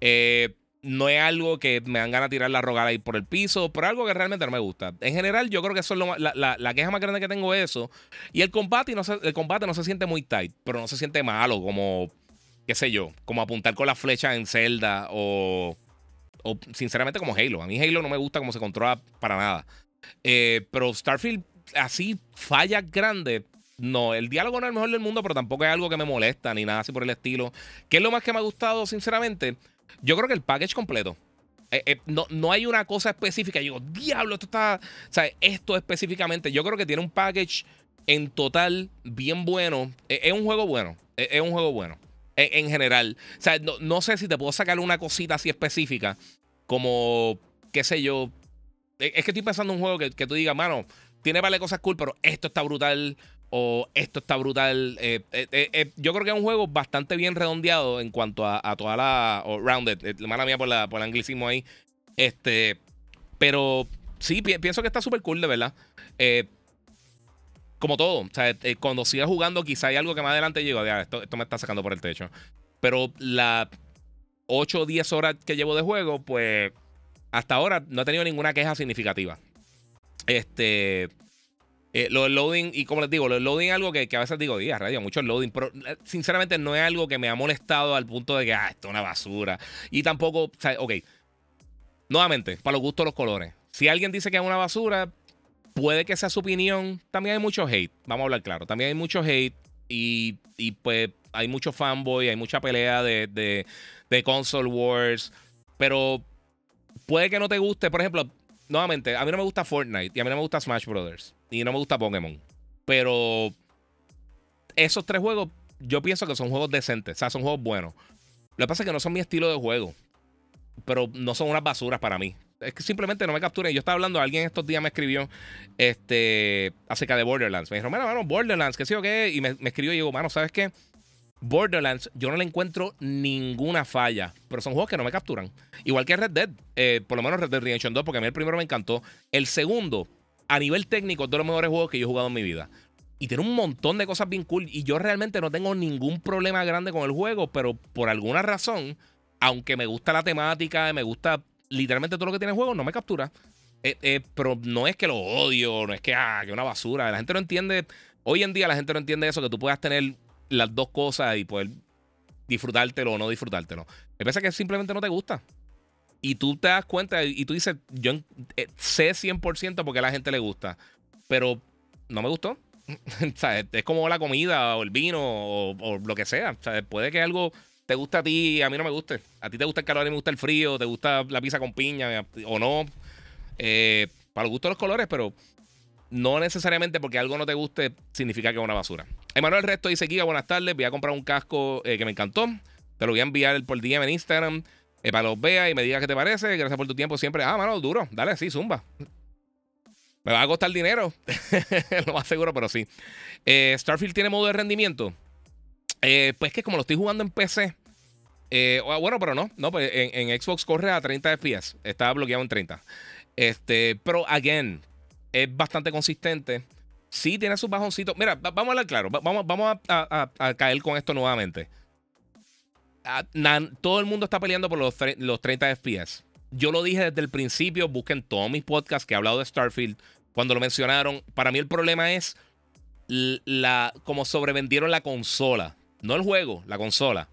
Eh, no es algo que me dan ganas de tirar la rogada ahí por el piso, pero algo que realmente no me gusta. En general, yo creo que eso es lo la, la, queja más grande que tengo es eso. Y el combate, no se, el combate no se siente muy tight, pero no se siente malo, como, qué sé yo, como apuntar con la flecha en Zelda o, o sinceramente como Halo. A mí Halo no me gusta como se controla para nada. Eh, pero Starfield, así, fallas grandes, no, el diálogo no es el mejor del mundo, pero tampoco es algo que me molesta ni nada así por el estilo. ¿Qué es lo más que me ha gustado, sinceramente? Yo creo que el package completo. Eh, eh, no, no, hay una cosa específica. Yo digo, diablo, esto está. O sea, esto específicamente. Yo creo que tiene un package en total bien bueno. Eh, es un juego bueno. Es un juego bueno. En, general. O sea, no, sé si te puedo sacar una cosita así específica. Como, qué sé yo. Es que estoy pensando en un juego que, que tú digas, mano, tiene vale cosas cool, pero esto está brutal o esto está brutal. Eh, eh, eh, yo creo que es un juego bastante bien redondeado en cuanto a, toda la. O rounded. Mala mía por, el anglicismo ahí. Este. Pero sí, pienso que está súper cool, de verdad. como todo. O sea, cuando siga jugando, quizá hay algo que más adelante llego. esto, esto me está sacando por el techo. Pero las 8 o 10 horas que llevo de juego, pues. Hasta ahora no he tenido ninguna queja significativa. Este. Eh, lo del loading, y como les digo, lo del loading es algo que, a veces digo, día, radio, mucho loading, pero eh, sinceramente no es algo que me ha molestado al punto de que, ah, esto es una basura. Y tampoco, o sea, ok, nuevamente, para los gustos los colores. Si alguien dice que es una basura, puede que sea su opinión. También hay mucho hate, vamos a hablar claro. También hay mucho hate y, y pues hay mucho fanboy, hay mucha pelea de, de, de console wars, pero puede que no te guste, por ejemplo, nuevamente, a mí no me gusta Fortnite y a mí no me gusta Smash Brothers y no me gusta Pokémon. Pero esos tres juegos, yo pienso que son juegos decentes, o sea, son juegos buenos. Lo que pasa es que no son mi estilo de juego, pero no son unas basuras para mí. Es que simplemente no me capturan. Yo estaba hablando, alguien estos días me escribió este, acerca de Borderlands. Me dijo, mano, mano, Borderlands, qué sé yo qué. Y me, escribió y digo, mano, ¿sabes qué? Borderlands, yo no le encuentro ninguna falla, pero son juegos que no me capturan. Igual que Red Dead, eh, por lo menos Red Dead Redemption 2, porque a mí el primero me encantó. El segundo, a nivel técnico, es de los mejores juegos que yo he jugado en mi vida. Y tiene un montón de cosas bien cool. Y yo realmente no tengo ningún problema grande con el juego, pero por alguna razón, aunque me gusta la temática, me gusta literalmente todo lo que tiene el juego, no me captura. Eh, eh, pero no es que lo odio, no es que, ah, que una basura. La gente no entiende. Hoy en día la gente no entiende eso, que tú puedas tener las dos cosas y poder disfrutártelo o no disfrutártelo. Me parece que simplemente no te gusta. Y tú te das cuenta y tú dices, yo eh, sé 100% porque a la gente le gusta, pero no me gustó. [LAUGHS] es como la comida o el vino o, lo que sea. puede que algo te guste a ti a mí no me guste. A ti te gusta el calor y me gusta el frío, te gusta la pizza con piña o no. Eh, para los gustos de los colores, pero no necesariamente porque algo no te guste significa que es una basura. Emanuel Resto dice: Giga, buenas tardes. Voy a comprar un casco eh, que me encantó. Te lo voy a enviar por DM en Instagram. Eh, para los vea y me diga qué te parece. Gracias por tu tiempo siempre. Ah, mano, duro. Dale, sí, zumba. Me va a costar dinero. [LAUGHS] Lo más seguro, pero sí. Eh, Starfield tiene modo de rendimiento. Eh, pues que como lo estoy jugando en PC. Bueno, pero no, no, pues en, Xbox corre a 30 FPS. Está bloqueado en 30. Este, pero again, es bastante consistente. Sí, tiene sus bajoncitos. Mira, vamos a hablar claro. Vamos, vamos a, caer con esto nuevamente. Todo el mundo está peleando por los, los 30 FPS. Yo lo dije desde el principio. Busquen todos mis podcasts que he hablado de Starfield. Cuando lo mencionaron. Para mí el problema es la, como sobrevendieron la consola. No el juego, la consola.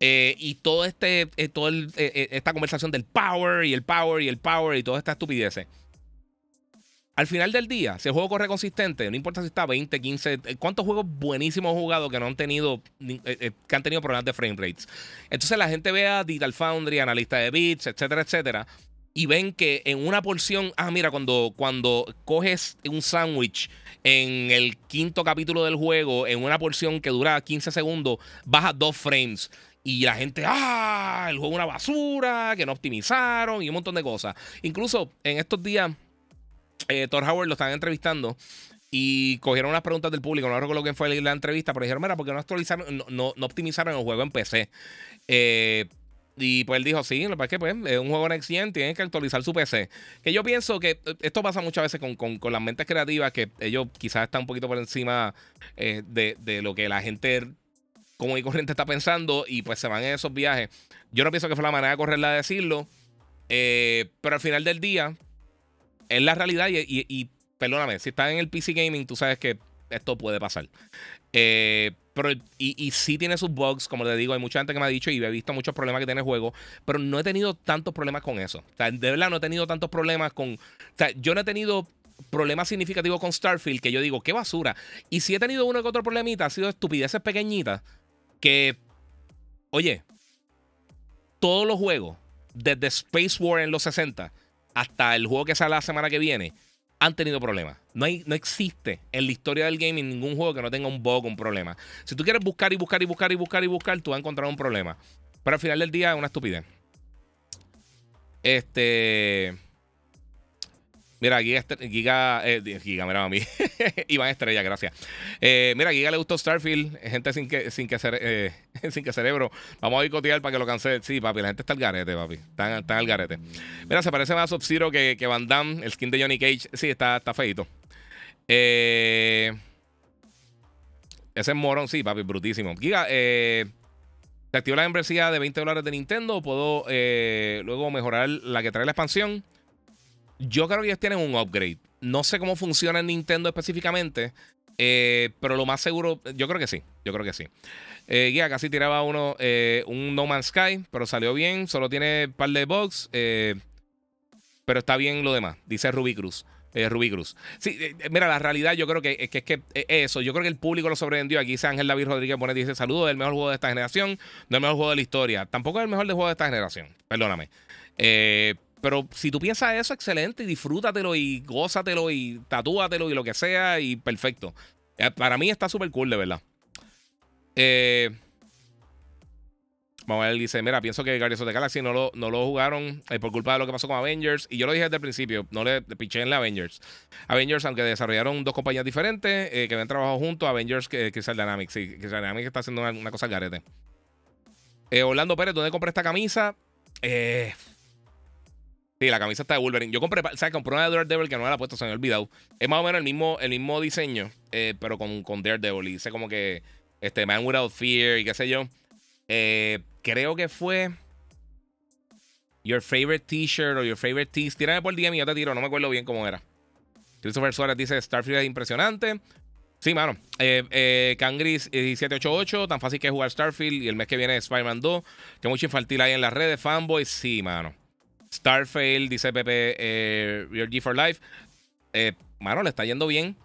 Eh, y todo este, eh, todo eh, esta conversación del power y el power y el power y toda esta estupidez. Al final del día, si el juego corre consistente, no importa si está 20, 15, cuántos juegos buenísimos jugado que no han tenido, que han tenido problemas de frame rates. Entonces la gente ve a Digital Foundry, analista de bits, etcétera, etcétera, y ven que en una porción, ah, mira, cuando, cuando coges un sándwich en el quinto capítulo del juego, en una porción que dura 15 segundos, baja dos frames. Y la gente, ah, el juego es una basura, que no optimizaron y un montón de cosas. Incluso en estos días, eh, Thor Howard lo están entrevistando y cogieron unas preguntas del público. No recuerdo quién fue la entrevista, pero dijeron, mira, ¿por qué no actualizaron, no, no, no optimizaron el juego en PC? Eh, y pues él dijo, sí, lo que que pues, es un juego Next Gen, tienen que actualizar su PC. Que yo pienso que eh, esto pasa muchas veces con, las mentes creativas, que ellos quizás están un poquito por encima eh, de, lo que la gente como y corriente está pensando y pues se van en esos viajes. Yo no pienso que fue la manera de correrla de decirlo, pero al final del día es la realidad y, perdóname, si estás en el PC Gaming, tú sabes que esto puede pasar. Eh, pero, y, sí tiene sus bugs, como te digo, hay mucha gente que me ha dicho y he visto muchos problemas que tiene el juego, pero no he tenido tantos problemas con eso. De verdad no he tenido tantos problemas con... O sea, yo no he tenido problemas significativos con Starfield que yo digo, qué basura. Y si he tenido uno que otro problemita, ha sido estupideces pequeñitas que, oye, todos los juegos, desde Space War en los 60 hasta el juego que sale la semana que viene, han tenido problemas. No, hay, no existe en la historia del gaming ningún juego que no tenga un bug, un problema. Si tú quieres buscar y buscar y buscar y buscar y buscar, tú vas a encontrar un problema. Pero al final del día es una estupidez. Este. Mira, Giga, Giga, eh, mira a mí. [LAUGHS] Iván Estrella, gracias. Eh, mira, Giga le gustó Starfield. Gente sin que, sin que, eh, [LAUGHS] sin que cerebro. Vamos a boicotear para que lo cancele. Sí, papi, la gente está al garete, papi. Está, está al garete. Mira, se parece más a Sub-Zero que, que, Van Damme, el skin de Johnny Cage. Sí, está, está feito. ese es morón, sí, papi, brutísimo. Giga, eh. ¿Te activo la membresía de 20 dólares de Nintendo? ¿Puedo luego mejorar la que trae la expansión? Yo creo que ellos tienen un upgrade. No sé cómo funciona en Nintendo específicamente, eh, pero lo más seguro, yo creo que sí. Yo creo que sí. Eh, guía, casi tiraba uno, eh, un No Man's Sky, pero salió bien. Solo tiene un par de bugs, pero está bien lo demás, dice Ruby Cruz. Rubí Cruz. Sí, mira, la realidad yo creo que, es que, es eso, yo creo que el público lo sobrevendió. Aquí dice Ángel David Rodríguez pone, dice, saludos, el mejor juego de esta generación, no el mejor juego de la historia. Tampoco es el mejor de juego de esta generación, perdóname. Eh, pero si tú piensas eso, excelente, y disfrútatelo y gózatelo y tatúatelo y lo que sea y perfecto. Eh, para mí está súper cool, de verdad. Eh, vamos a ver, dice, mira, pienso que Guardians of the Galaxy no lo, no lo jugaron eh, por culpa de lo que pasó con Avengers. Y yo lo dije desde el principio, no le piché en la Avengers. Avengers, aunque desarrollaron dos compañías diferentes, que habían trabajado juntos, Avengers, que Crystal Dynamics. Sí, Crystal Dynamics está haciendo una, cosa al garete. Orlando Pérez, ¿dónde compré esta camisa? Eh... Sí, la camisa está de Wolverine. Yo compré, sea, compré una de Daredevil que no me la he puesto, se me ha olvidado. Es más o menos el mismo, el mismo diseño, eh, pero con, con Daredevil. Y dice como que este Man Without Fear y qué sé yo. Eh, creo que fue Your Favorite T-shirt o Your Favorite Tees. Tírame por DM y yo te tiro, no me acuerdo bien cómo era. Christopher Suárez dice Starfield es impresionante. Sí, mano. Eh, eh, Cangris 788, tan fácil que jugar Starfield. Y el mes que viene Spider-Man 2. Que mucho infantil hay en las redes. Fanboys, sí, mano. Starfail, dice Pepe, eh, G for Life. Eh, mano, le está yendo bien.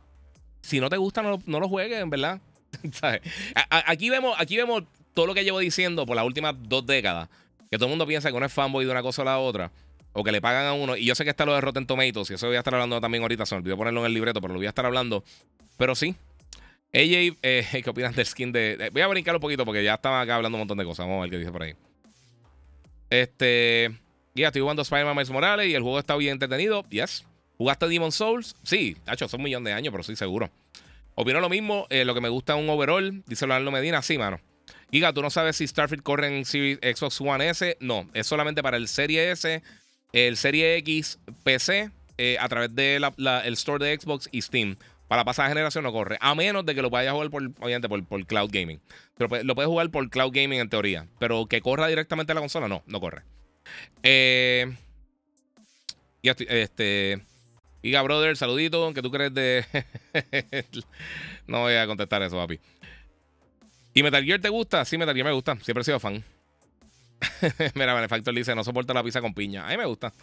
Si no te gusta, no, lo juegues, en verdad. [LAUGHS] aquí, vemos, aquí vemos todo lo que llevo diciendo por las últimas dos décadas. Que todo el mundo piensa que uno es fanboy de una cosa o la otra. O que le pagan a uno. Y yo sé que está lo de Rotten Tomatoes. Y eso voy a estar hablando también ahorita. Se me olvidó ponerlo en el libreto, pero lo voy a estar hablando. Pero sí. AJ, eh, [LAUGHS] ¿qué opinas del skin de, Voy a brincar un poquito porque ya estaba acá hablando un montón de cosas. Vamos a ver qué dice por ahí. Este. Ya estoy jugando Spider-Man Miles Morales y el juego está bien entretenido. Yes. ¿Jugaste Demon Souls? Sí, hecho, son un millón de años, pero sí, seguro. Opino lo mismo. Eh, lo que me gusta es un overall. Dice Leonardo Medina. Sí, mano. Giga, ¿tú no sabes si Starfield corre en Xbox One S? No, es solamente para el Serie S, el Serie X, PC, eh, a través del el store de Xbox y Steam. Para la pasada generación no corre. A menos de que lo vayas a jugar por, obviamente, por, por Cloud Gaming. Pero lo puedes jugar por Cloud Gaming en teoría. Pero que corra directamente a la consola, no, no corre. Eh, y este. Giga Brother, saludito. ¿Qué tú crees de.? [LAUGHS] no voy a contestar eso, papi. ¿Y Metal Gear te gusta? Sí, Metal Gear me gusta. Siempre he sido fan. [LAUGHS] Mira, Benefactor dice: No soporta la pizza con piña. A mí me gusta.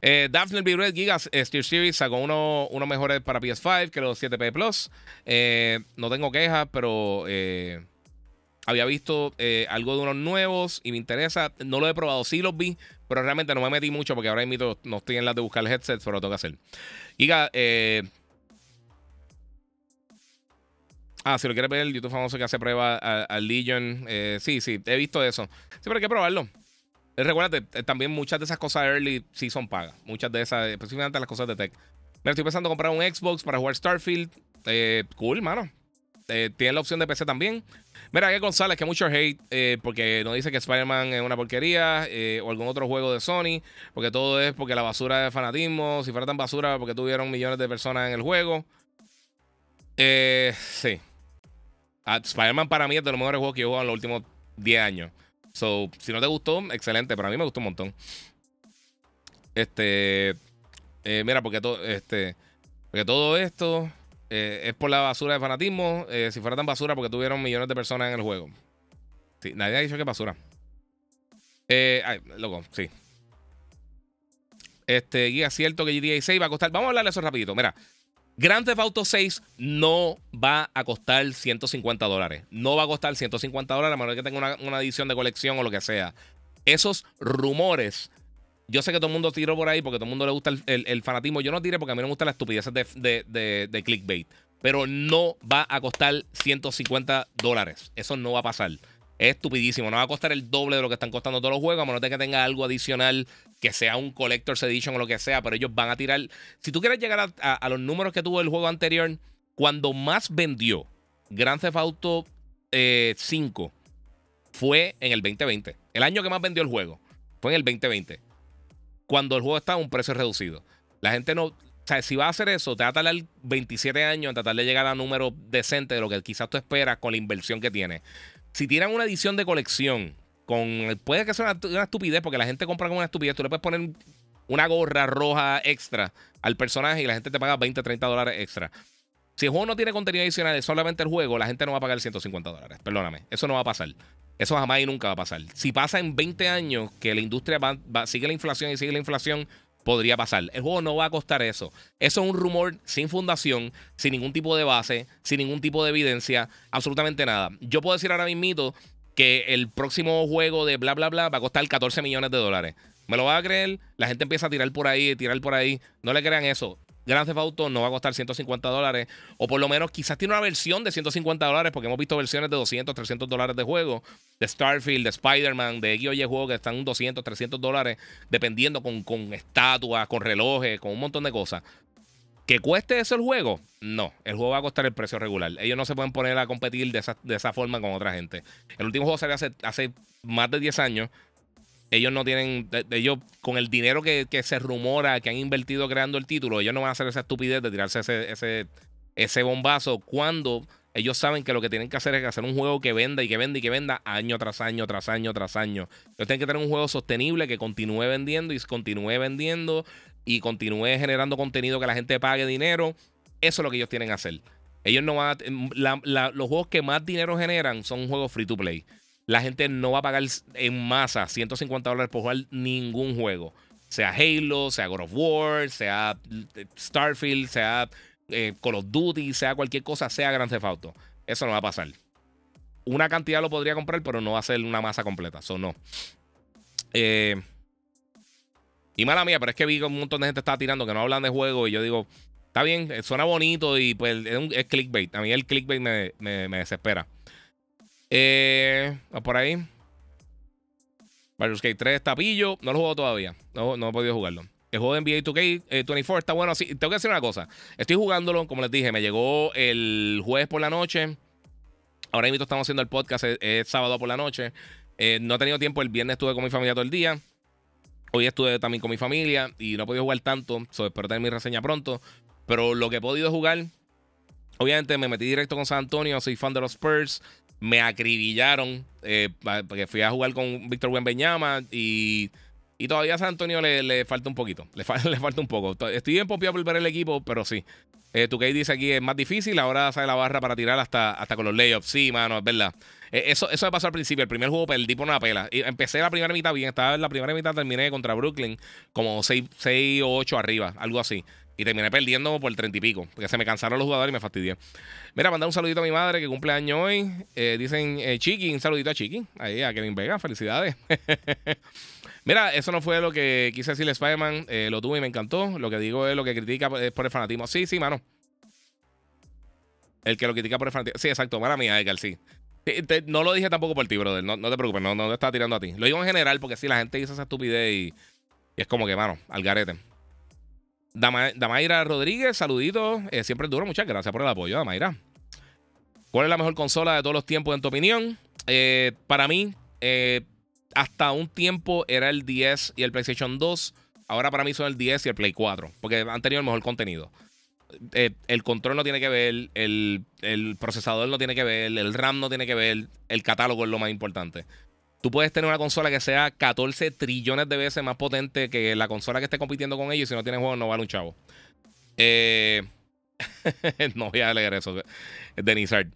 Eh, Daphne B. Red Gigas eh, Steel Series sacó uno, unos mejores para PS5 que los 7P Plus. Eh, no tengo quejas, pero eh, había visto algo de unos nuevos y me interesa. No lo he probado, sí los vi, pero realmente no me metí mucho porque ahora mismo no estoy en la de buscar el headset, pero lo tengo que hacer. Giga, Ah, si lo quieres ver, el YouTube famoso que hace prueba al Legion. sí, sí, he visto eso. Sí, pero hay que probarlo. Eh, recuérdate, eh, también muchas de esas cosas early sí son pagas. Muchas de esas, específicamente las cosas de tech. Me estoy pensando en comprar un Xbox para jugar Starfield. Eh, cool, mano. Eh, tiene la opción de PC también. Mira, que González, que mucho hate, porque no dice que Spider-Man es una porquería o algún otro juego de Sony, porque todo es porque la basura de fanatismo. Si fuera tan basura, porque tuvieron millones de personas en el juego. sí. Ah, Spider-Man para mí es de los mejores juegos que he jugado en los últimos 10 años. So, si no te gustó, excelente. Pero a mí me gustó un montón. Este. Eh, mira, porque todo. Este. Porque todo esto. Eh, es por la basura de fanatismo. Eh, si fuera tan basura, porque tuvieron millones de personas en el juego. Sí, nadie ha dicho que basura. ay, loco, sí. Este, guía, cierto que GTA 6 va a costar. Vamos a hablar de eso rapidito. Mira, Grand Theft Auto 6 no va a costar 150 dólares. No va a costar 150 dólares a menos que tenga una, edición de colección o lo que sea. Esos rumores yo sé que todo el mundo tiró por ahí porque todo el mundo le gusta el, fanatismo. Yo no tiré porque a mí no me gusta la estupidez de, clickbait. Pero no va a costar 150 dólares. Eso no va a pasar. Es estupidísimo. No va a costar el doble de lo que están costando todos los juegos, a menos de que tenga algo adicional, que sea un Collector's Edition o lo que sea. Pero ellos van a tirar. Si tú quieres llegar a, los números que tuvo el juego anterior, cuando más vendió Grand Theft Auto 5 eh, fue en el 2020. El año que más vendió el juego fue en el 2020. Cuando el juego estaba a un precio reducido. La gente no. O sea, si va a hacer eso, te va a tardar 27 años en tratar de llegar a números decentes de lo que quizás tú esperas con la inversión que tiene si tiran una edición de colección con. Puede que sea una, estupidez, porque la gente compra con una estupidez. Tú le puedes poner una gorra roja extra al personaje y la gente te paga 20, 30 dólares extra. Si el juego no tiene contenido adicional, es solamente el juego, la gente no va a pagar 150 dólares. Perdóname. Eso no va a pasar. Eso jamás y nunca va a pasar. Si pasa en 20 años que la industria sigue la inflación y sigue la inflación, podría pasar. El juego no va a costar eso. Eso es un rumor sin fundación, sin ningún tipo de base, sin ningún tipo de evidencia, absolutamente nada. Yo puedo decir ahora mismo que el próximo juego de bla bla bla va a costar 14 millones de dólares. ¿Me lo va a creer? La gente empieza a tirar por ahí, tirar por ahí. No le crean eso. Grand Theft Auto no va a costar 150 dólares. O por lo menos quizás tiene una versión de 150 dólares, porque hemos visto versiones de 200, 300 dólares de juego. De Starfield, de Spider-Man, de X juego que están 200, 300 dólares, dependiendo con, con estatuas, con relojes, con un montón de cosas. ¿Que cueste eso el juego? No, el juego va a costar el precio regular. Ellos no se pueden poner a competir de esa, de esa forma con otra gente. El último juego salió hace, hace más de 10 años ellos no tienen, ellos con el dinero que, se rumora que han invertido creando el título, ellos no van a hacer esa estupidez de tirarse ese, ese, ese bombazo cuando ellos saben que lo que tienen que hacer es hacer un juego que venda y que venda y que venda año tras año, tras año, tras año. Ellos tienen que tener un juego sostenible que continúe vendiendo y continúe vendiendo y continúe generando contenido que la gente pague dinero. Eso es lo que ellos tienen que hacer. Ellos no van a, los juegos que más dinero generan son juegos free to play la gente no va a pagar en masa 150 dólares por jugar ningún juego. Sea Halo, sea God of War, sea eh, Starfield, sea eh, Call of Duty, sea cualquier cosa, sea Grand Theft Auto. Eso no va a pasar. Una cantidad lo podría comprar, pero no va a ser una masa completa. Eso no. Eh, y mala mía, pero es que vi que un montón de gente estaba tirando que no hablan de juego y yo digo, está bien, suena bonito y pues es, clickbait. A mí el clickbait me, me desespera. Eh, por ahí. Baldur's Gate 3 Tapillo. No lo juego todavía. No, no he podido jugarlo. El juego de NBA 2K24 está bueno. Sí, tengo que decir una cosa. Estoy jugándolo, como les dije, me llegó el jueves por la noche. Ahora mismo estamos haciendo el podcast, es, sábado por la noche. Eh, no he tenido tiempo, el viernes estuve con mi familia todo el día. Hoy estuve también con mi familia y no he podido jugar tanto. So, espero tener mi reseña pronto. Pero lo que he podido jugar, obviamente me metí directo con San Antonio. Soy fan de los Spurs. Me acribillaron eh, porque fui a jugar con Víctor Buenbeñama y, y todavía a San Antonio le, falta un poquito. Le, [LAUGHS] le, falta un poco. Estoy bien popiado por ver el equipo, pero sí. Eh, tu dice aquí es más difícil. Ahora sale la barra para tirar hasta, hasta con los layups. Sí, mano, es verdad. Eh, eso, eso me pasó al principio. El primer juego perdí por una pela. Y empecé la primera mitad bien. Estaba en la primera mitad, terminé contra Brooklyn como 6, 6 o 8 arriba, algo así. Y terminé perdiendo por 30 y pico. Porque se me cansaron los jugadores y me fastidié. Mira, mandar un saludito a mi madre que cumple año hoy. Eh, dicen eh, Chiqui, un saludito a Chiqui. Ahí, a Kevin Vega, felicidades. [LAUGHS] Mira, eso no fue lo que quise decirle Spider-Man. Eh, lo tuve y me encantó. Lo que digo es lo que critica es por el fanatismo. Sí, sí, mano. El que lo critica por el fanatismo. Sí, exacto. Mala mía, Edgar, sí. no lo dije tampoco por ti, brother. No, te preocupes, no, no te estaba tirando a ti. Lo digo en general porque si la gente dice esa estupidez y, es como que, mano, al garete. Damaira Rodríguez, saludito. Eh, siempre es duro. Muchas gracias por el apoyo, Damaira. ¿Cuál es la mejor consola de todos los tiempos, en tu opinión? Eh, para mí, eh, hasta un tiempo era el 10 y el PlayStation 2. Ahora para mí son el 10 y el Play 4, porque han tenido el mejor contenido. Eh, el control no tiene que ver, el, procesador no tiene que ver, el RAM no tiene que ver, el catálogo es lo más importante. Tú puedes tener una consola que sea 14 trillones de veces más potente que la consola que esté compitiendo con ellos y si no tiene juego no vale un chavo. Eh, [LAUGHS] no voy a leer eso. De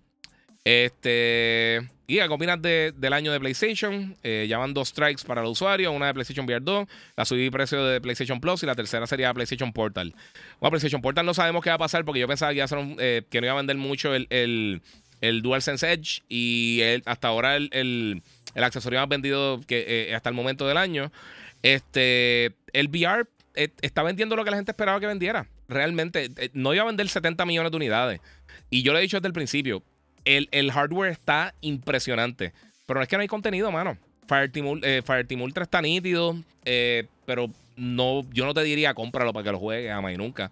Este. Y a opinas del año de PlayStation? Eh, dos strikes para los usuarios, una de PlayStation VR 2, la subí precio de PlayStation Plus y la tercera sería PlayStation Portal. Bueno, PlayStation Portal no sabemos qué va a pasar porque yo pensaba que, eh, que no iba a vender mucho el, el, DualSense Edge y hasta ahora el, accesorio más vendido que eh, hasta el momento del año. Este, el VR eh, está vendiendo lo que la gente esperaba que vendiera. Realmente, no iba a vender 70 millones de unidades. Y yo lo he dicho desde el principio, el, hardware está impresionante. Pero no es que no hay contenido, mano. Fireteam, eh, Ultra está nítido, eh, pero no, yo no te diría cómpralo para que lo juegues jamás y nunca.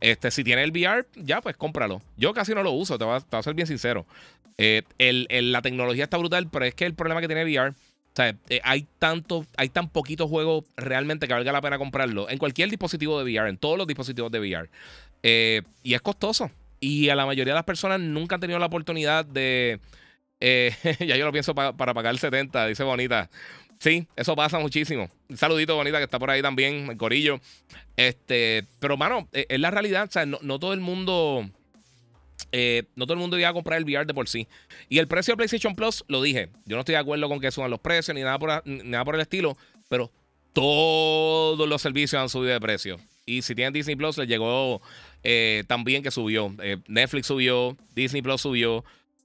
Este, si tiene el VR, ya pues cómpralo. Yo casi no lo uso, te voy a, ser bien sincero. Eh, la tecnología está brutal, pero es que el problema que tiene VR, o eh, hay tanto, hay tan poquitos juegos realmente que valga la pena comprarlo. En cualquier dispositivo de VR, en todos los dispositivos de VR. y es costoso. Y a la mayoría de las personas nunca han tenido la oportunidad de. Eh, [LAUGHS] ya yo lo pienso para pagar el 70, dice Bonita. Sí, eso pasa muchísimo. Un saludito, Bonita, que está por ahí también, el corillo. Este, pero, mano, es la realidad. No, todo el mundo. Eh, no todo el mundo iba a comprar el VR de por sí. Y el precio de PlayStation Plus, lo dije. Yo no estoy de acuerdo con que suban los precios ni nada por, nada por el estilo. Pero todos los servicios han subido de precio. Y si tienen Disney Plus, les llegó eh, también que subió. Eh, Netflix subió, Disney Plus subió,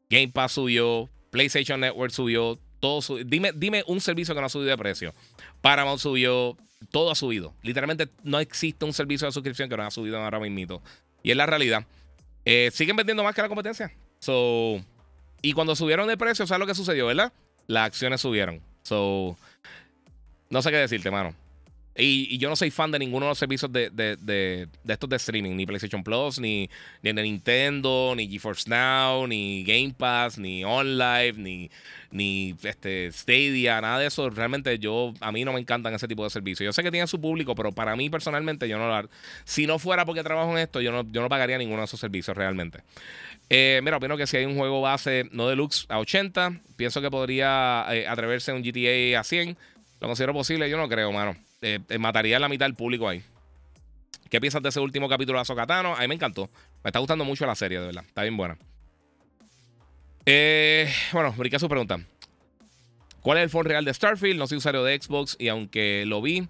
Game Pass subió, PlayStation Network subió. Todo dime, dime un servicio que no ha subido de precio. Paramount subió, todo ha subido. Literalmente no existe un servicio de suscripción que no ha subido ahora mismo. Y es la realidad. Eh, siguen vendiendo más que la competencia. So, y cuando subieron de precio, ¿sabes lo que sucedió, verdad? Las acciones subieron. So, no sé qué decirte, mano. Y, yo no soy fan de ninguno de los servicios de, de, estos de streaming, ni PlayStation Plus, ni, ni de Nintendo, ni GeForce Now, ni Game Pass, ni OnLive, ni, ni este, Stadia, nada de eso. Realmente yo, a mí no me encantan ese tipo de servicios. Yo sé que tienen su público, pero para mí personalmente yo no lo Si no fuera porque trabajo en esto, yo no, yo no pagaría ninguno de esos servicios realmente. Eh, mira, opino que si hay un juego base no deluxe a 80, pienso que podría eh, atreverse un GTA a 100. Lo considero posible, yo no creo, mano. Eh, eh, mataría a la mitad del público ahí. ¿Qué piensas de ese último capítulo de Azokatano? A mí me encantó. Me está gustando mucho la serie, de verdad. Está bien buena. Eh, bueno, brinca su pregunta. ¿Cuál es el phone real de Starfield? No soy usuario de Xbox y aunque lo vi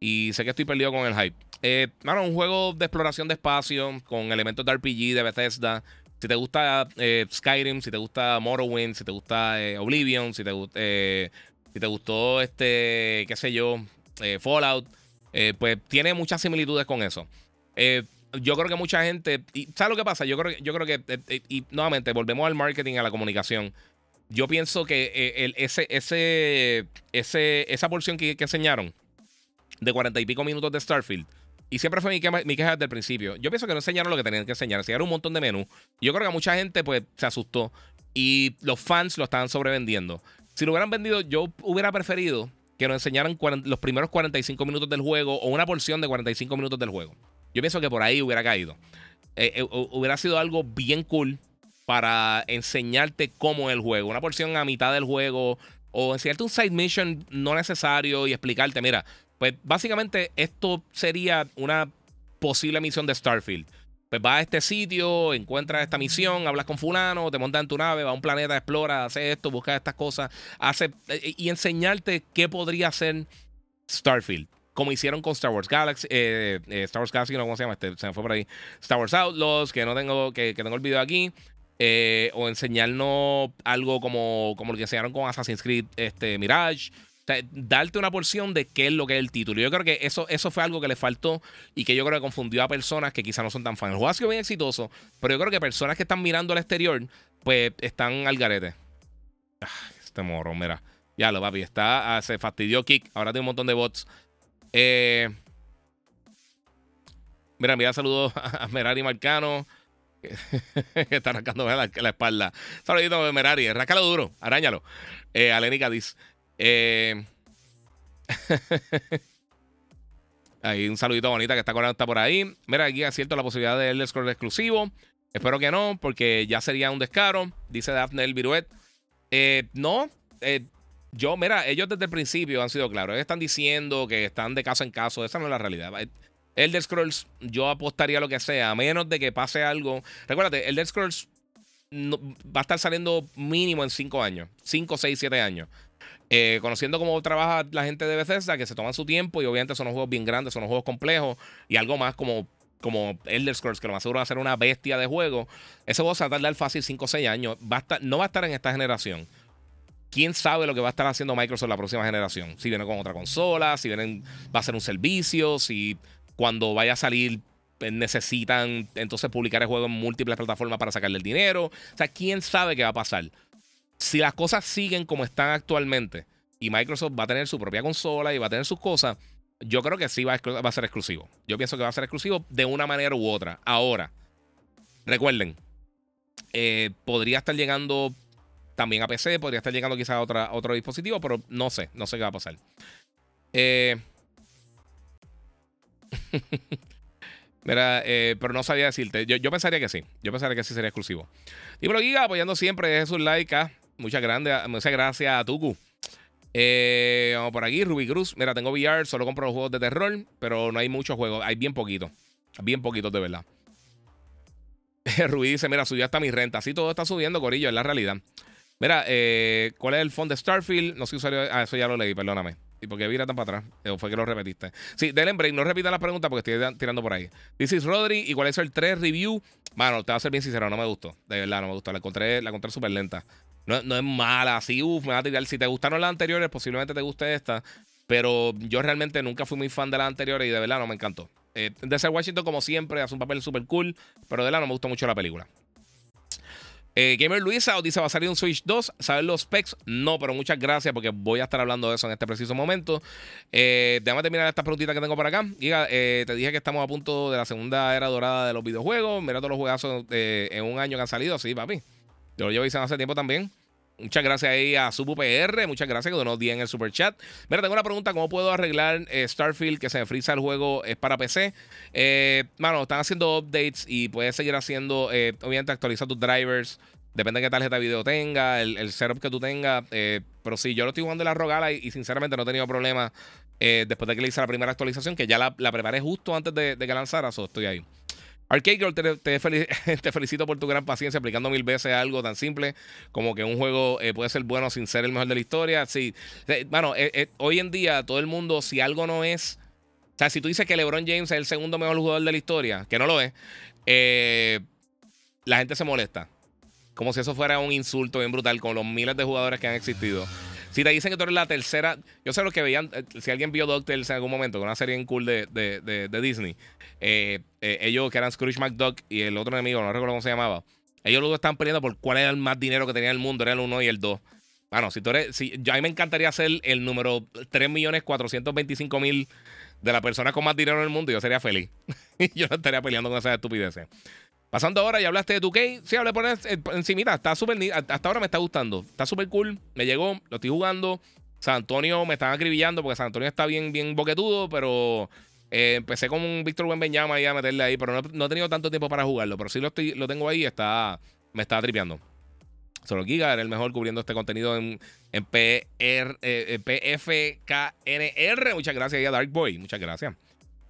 y sé que estoy perdido con el hype. Eh, bueno, un juego de exploración de espacio con elementos de RPG de Bethesda. Si te gusta Skyrim, si te gusta Morrowind, si te gusta Oblivion, si te gustó este, qué sé yo, eh, Fallout, eh, pues tiene muchas similitudes con eso. Eh, yo creo que mucha gente, y ¿sabes lo que pasa? Yo creo, yo creo que, y nuevamente, volvemos al marketing, a la comunicación. Yo pienso que ese, ese, ese, esa porción que, enseñaron de 40 y pico minutos de Starfield. Y siempre fue mi, queja, mi queja desde el principio. Yo pienso que no enseñaron lo que tenían que enseñar. Enseñaron un montón de menús. Yo creo que mucha gente pues se asustó. Y los fans lo estaban sobrevendiendo. Si lo hubieran vendido, yo hubiera preferido que nos enseñaran los primeros 45 minutos del juego o una porción de 45 minutos del juego. Yo pienso que por ahí hubiera caído. Eh, eh, hubiera sido algo bien cool para enseñarte cómo es el juego. Una porción a mitad del juego o enseñarte un side mission no necesario y explicarte, mira, pues básicamente esto sería una posible misión de Starfield. Pues vas a este sitio, encuentras esta misión, hablas con fulano, te montas en tu nave, vas a un planeta, explora, hace esto, busca estas cosas, hace eh, y enseñarte qué podría ser Starfield. Como hicieron con Star Wars Galaxy, eh, eh, Star Wars Galaxy, no, ¿cómo se llama? Este, se me fue por ahí. Star Wars Outlaws, que no tengo, que, tengo el video aquí. o enseñarnos algo como, como lo que enseñaron con Assassin's Creed este, Mirage darte una porción de qué es lo que es el título. Yo creo que eso, eso fue algo que le faltó y que yo creo que confundió a personas que quizás no son tan fans. El juego ha sido bien exitoso, pero yo creo que personas que están mirando al exterior, pues están al garete. Ah, este morro, mira. Ya lo, papi. Está, ah, se fastidió Kick. Ahora tiene un montón de bots. Eh, mira, mira, saludos [LAUGHS] a Merari Marcano. [LAUGHS] que está arrancando la, la espalda. Saludito Merari. Rácalo duro. Arañalo. Eh, a Lenny eh, [LAUGHS] Hay un saludito bonita que está conectada por ahí. Mira, aquí acierto la posibilidad de Elder Scrolls exclusivo. Espero que no, porque ya sería un descaro, dice Daphne el Viruet. Eh, no, eh, yo, mira, ellos desde el principio han sido claros. Ellos están diciendo que están de caso en caso. Esa no es la realidad. Elder Scrolls, yo apostaría lo que sea, a menos de que pase algo. Recuérdate, Elder Scrolls va a estar saliendo mínimo en 5 años. 5, 6, 7 años. Eh, conociendo cómo trabaja la gente de Bethesda, que se toman su tiempo y obviamente son juegos bien grandes, son juegos complejos y algo más como, como Elder Scrolls, que lo más seguro va a ser una bestia de juego. Ese juego se va a tardar fácil 5 o 6 años. No va a estar en esta generación. ¿Quién sabe lo que va a estar haciendo Microsoft la próxima generación? Si viene con otra consola, si vienen, va a ser un servicio, si cuando vaya a salir necesitan entonces publicar el juego en múltiples plataformas para sacarle el dinero. O sea, ¿quién sabe qué va a pasar? si las cosas siguen como están actualmente y Microsoft va a tener su propia consola y va a tener sus cosas, yo creo que sí va a, ser exclusivo. Yo pienso que va a ser exclusivo de una manera u otra. Ahora, recuerden, eh, podría estar llegando también a PC, podría estar llegando quizás a, otra, otro dispositivo, pero no sé, no sé qué va a pasar. Eh, [LAUGHS] Mira, eh, pero no sabía decirte. Yo, pensaría que sí. Yo pensaría que sí sería exclusivo. Dímelo, Giga, apoyando siempre. Deje su like. Ah. Muchas, grandes, muchas gracias a Tuku. Eh, vamos por aquí, Ruby Cruz. Mira, tengo VR, solo compro los juegos de terror, pero no hay muchos juegos. Hay bien poquitos. Bien poquitos, de verdad. [LAUGHS] Ruby dice: Mira, subió hasta mi renta. Así todo está subiendo, Corillo, es la realidad. Mira, eh, ¿cuál es el fondo de Starfield? No soy usuario. Ah, eso ya lo leí, perdóname. ¿Y por qué vira tan para atrás? ¿O fue que lo repetiste? Sí, denle break. No repita las preguntas porque estoy tirando por ahí. This is Rodri. ¿Y cuál es el 3 review? Mano, te voy a ser bien sincero. No me gustó. De verdad, no me gustó. La encontré, la encontré súper lenta. No, no, es mala. Así, uff, me va a tirar. Si te gustaron las anteriores, posiblemente te guste esta. Pero yo realmente nunca fui muy fan de las anteriores y de verdad no me encantó. Eh, de ser Washington, como siempre, hace un papel súper cool. Pero de verdad no me gustó mucho la película. Eh, Gamer Luisa dice: ¿Va a salir un Switch 2? ¿Saben los specs? No, pero muchas gracias porque voy a estar hablando de eso en este preciso momento. Eh, déjame terminar esta preguntita que tengo por acá. Eh, te dije que estamos a punto de la segunda era dorada de los videojuegos. Mira todos los juegazos eh, en un año que han salido. Sí, papi. Yo lo llevo diciendo hace tiempo también. Muchas gracias ahí a SubuPR. Muchas gracias que donó 10 en el super chat. Mira, tengo una pregunta: ¿Cómo puedo arreglar Starfield que se me frisa el juego? Es para PC. Eh, mano, están haciendo updates y puedes seguir haciendo, obviamente, actualizar tus drivers. Depende de qué tarjeta de video tenga, el, setup que tú tengas. Eh, pero sí, yo lo estoy jugando en la Rogala y, sinceramente no he tenido problemas eh, después de que le hice la primera actualización, que ya la, preparé justo antes de, que lanzara, so estoy ahí. Arcade Girl, [LAUGHS] te, felicito por tu gran paciencia aplicando mil veces algo tan simple como que un juego eh, puede ser bueno sin ser el mejor de la historia. Sí, bueno, hoy en día todo el mundo, si algo no es, o sea, si tú dices que LeBron James es el segundo mejor jugador de la historia, que no lo es, la gente se molesta. Como si eso fuera un insulto bien brutal con los miles de jugadores que han existido. Si te dicen que tú eres la tercera, yo sé lo que veían, eh, si alguien vio DuckTales en algún momento, con una serie en cool de, Disney, eh, eh, ellos que eran Scrooge McDuck y el otro enemigo, no recuerdo cómo se llamaba, ellos luego estaban peleando por cuál era el más dinero que tenía el mundo, era el 1 y el 2. Bueno, si tú eres, si, yo, a mí me encantaría ser el número 3.425.000 de la persona con más dinero en el mundo, yo sería feliz. [LAUGHS] yo no estaría peleando con esas estupideces. Pasando ahora, ya hablaste de tu k Sí, hablé por encimita. Está súper. Hasta ahora me está gustando. Está súper cool. Me llegó, lo estoy jugando. San Antonio me están acribillando porque San Antonio está bien, bien boquetudo, pero eh, empecé con un Víctor Buenbeñama y a meterle ahí, pero no, he tenido tanto tiempo para jugarlo. Pero sí lo, estoy, lo tengo ahí está, me está tripeando. Solo Giga era el mejor cubriendo este contenido en, en PR, eh, PFKNR. Muchas gracias a Dark Boy. Muchas gracias.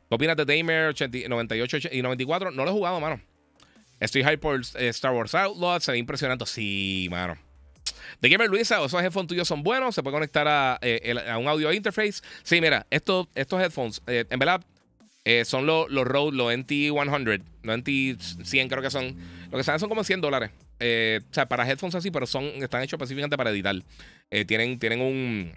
¿Qué opinas de Damer 98 y 94? No lo he jugado, mano. Estoy hype por eh, Star Wars Outlaw. Se ve impresionante. Sí, mano. De Gamer Luisa, esos headphones tuyos son buenos. Se puede conectar a, eh, un audio interface. Sí, mira, estos, estos headphones, en verdad, son los, los Rode, los NT100, los NT100 creo que son. Lo que saben son como 100 dólares. Eh, o sea, para headphones así, pero son, están hechos específicamente para editar. Eh, tienen, tienen un.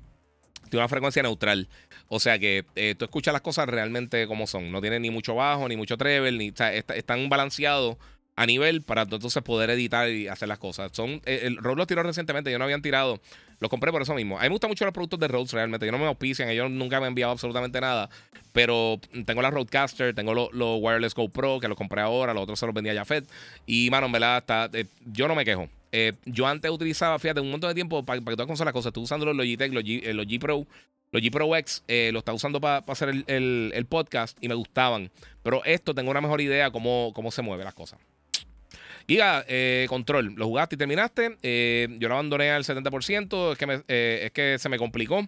Tiene una frecuencia neutral. O sea que eh, tú escuchas las cosas realmente como son. No tienen ni mucho bajo, ni mucho treble, ni. O sea, están balanceados a nivel para entonces poder editar y hacer las cosas. Son, el Rode los tiró recientemente, yo no habían tirado. Los compré por eso mismo. A mí me gustan mucho los productos de Rode realmente. Yo no me auspician, ellos nunca me han enviado absolutamente nada. Pero tengo la Rodecaster, tengo los Wireless Go Pro, que los compré ahora, los otros se los vendía ya Fed. Y, mano, en verdad, está, eh, yo no me quejo. Eh, yo antes utilizaba, fíjate, un montón de tiempo para, para que todas las cosas. Estoy usando los Logitech, los G, eh, los G Pro. Los G Pro X eh, lo estaba usando para hacer el, el, podcast y me gustaban. Pero esto tengo una mejor idea cómo, cómo se mueven las cosas. Giga, eh, control, lo jugaste y terminaste. Eh, yo lo abandoné al 70%. Es que, eh, es que se me complicó.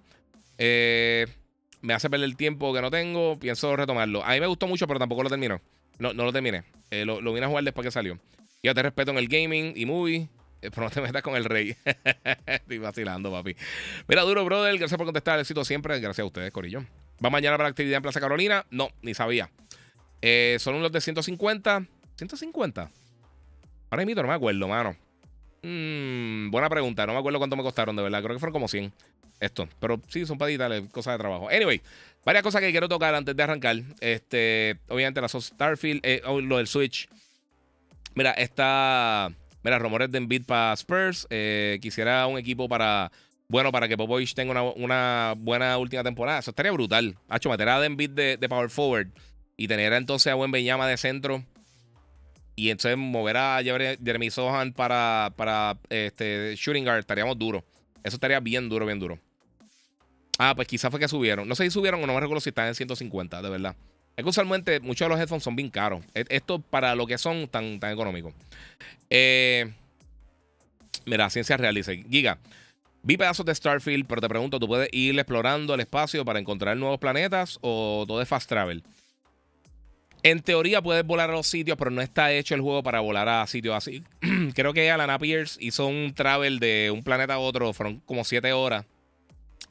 me hace perder el tiempo que no tengo. Pienso retomarlo. A mí me gustó mucho, pero tampoco lo terminó. No, no lo terminé. lo, vine a jugar después que salió. Ya te respeto en el gaming y movie. Pero no te [LAUGHS] metas con el rey. [LAUGHS] Estoy vacilando, papi. Mira, duro, brother. Gracias por contestar. Éxito siempre. Gracias a ustedes, Corillo. ¿Va mañana para la actividad en Plaza Carolina? No, ni sabía. son unos de 150. 150. Ahora mismo no me acuerdo, mano. Mm, buena pregunta. No me acuerdo cuánto me costaron, de verdad. Creo que fueron como 100. Esto. Pero sí, son para editar cosas de trabajo. Anyway, varias cosas que quiero tocar antes de arrancar. Este, obviamente, la Starfield, eh, oh, lo del Switch. Mira, está. Mira, rumores de Embiid para Spurs. Eh, quisiera un equipo para. Bueno, para que Popovich tenga una, buena última temporada. Eso estaría brutal. Hacho, meter a Embiid de, de Power Forward y tener entonces a buen Beñama de centro y entonces mover a Jeremy Sohan para, para este, Shooting Guard estaríamos duro. Eso estaría bien duro, bien duro. Ah, pues quizás fue que subieron. No sé si subieron o no me recuerdo si están en 150, de verdad. Es que usualmente muchos de los headphones son bien caros. E, esto para lo que son tan, tan económicos. Eh, mira, ciencia real dice: Giga, vi pedazos de Starfield, pero te pregunto, ¿tú puedes ir explorando el espacio para encontrar nuevos planetas o todo es fast travel? En teoría puedes volar a los sitios, pero no está hecho el juego para volar a sitios así. [CLEARS THROAT] Creo que Alan Pierce hizo un travel de un planeta a otro, fueron como 7 horas.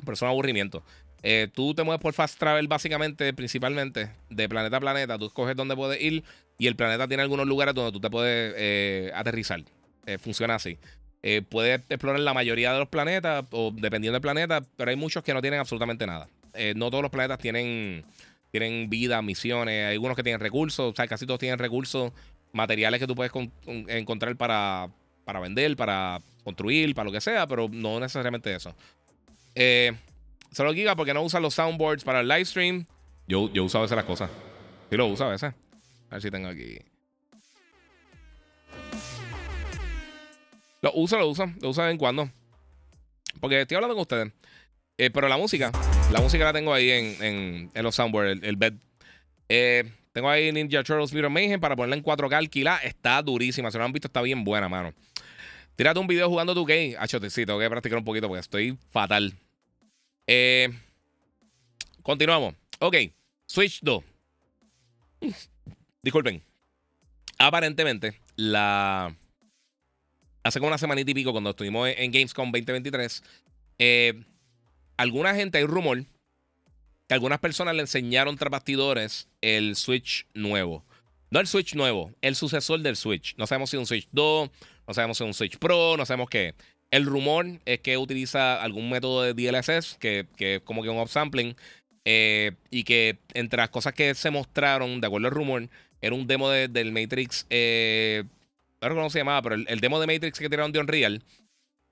Pero es un aburrimiento. Eh, tú te mueves por fast travel básicamente, principalmente, de planeta a planeta. Tú escoges dónde puedes ir y el planeta tiene algunos lugares donde tú te puedes eh, aterrizar. Eh, funciona así. puedes explorar la mayoría de los planetas, o dependiendo del planeta, pero hay muchos que no tienen absolutamente nada. no todos los planetas tienen tienen vida, misiones, hay algunos que tienen recursos, o sea, casi todos tienen recursos, materiales que tú puedes encontrar para, para vender, para construir, para lo que sea, pero no necesariamente eso. Eh, solo Giga, porque no usan los soundboards para el live stream. Yo, yo uso a veces las cosas. Sí lo uso a veces. A ver si tengo aquí. Lo uso, lo uso. Lo uso de vez en cuando. Porque estoy hablando con ustedes. Eh, pero la música. La música la tengo ahí en, los soundboard, el, bed. Eh, tengo ahí Ninja Turtles Mutant Mayhem para ponerla en 4K alquilada. Está durísima. Si no lo han visto, está bien buena, mano. Tírate un video jugando tu game. HT, sí, tengo que practicar un poquito porque estoy fatal. Eh, continuamos. Ok. Switch 2. Disculpen. Aparentemente, la. Hace como una semana y pico, cuando estuvimos en Gamescom 2023, eh, alguna gente, hay rumor que algunas personas le enseñaron tras bastidores el Switch nuevo. No el Switch nuevo, el sucesor del Switch. No sabemos si es un Switch 2, no sabemos si es un Switch Pro, no sabemos qué. El rumor es que utiliza algún método de DLSS, que, es como que un upsampling, eh, y que entre las cosas que se mostraron, de acuerdo al rumor, era un demo del Matrix, eh, no recuerdo cómo se llamaba, pero el, el, demo de Matrix que tiraron de Unreal,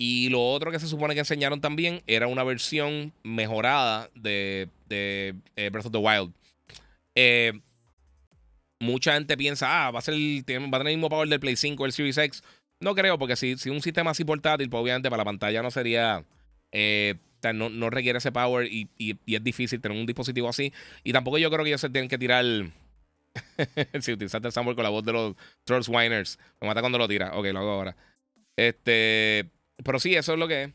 y lo otro que se supone que enseñaron también era una versión mejorada de, de eh, Breath of the Wild. Eh, mucha gente piensa, ah, va a, ser, va a tener el mismo power del Play 5 o el Series X. No creo, porque si, si un sistema así portátil, pues obviamente para la pantalla no sería. Eh, no, no, requiere ese power y, y, es difícil tener un dispositivo así. Y tampoco yo creo que ellos se tienen que tirar. [LAUGHS] si utilizaste el Samuel con la voz de los Trolls Winers, me mata cuando lo tira. Ok, lo hago ahora. Este. Pero sí, eso es lo que es.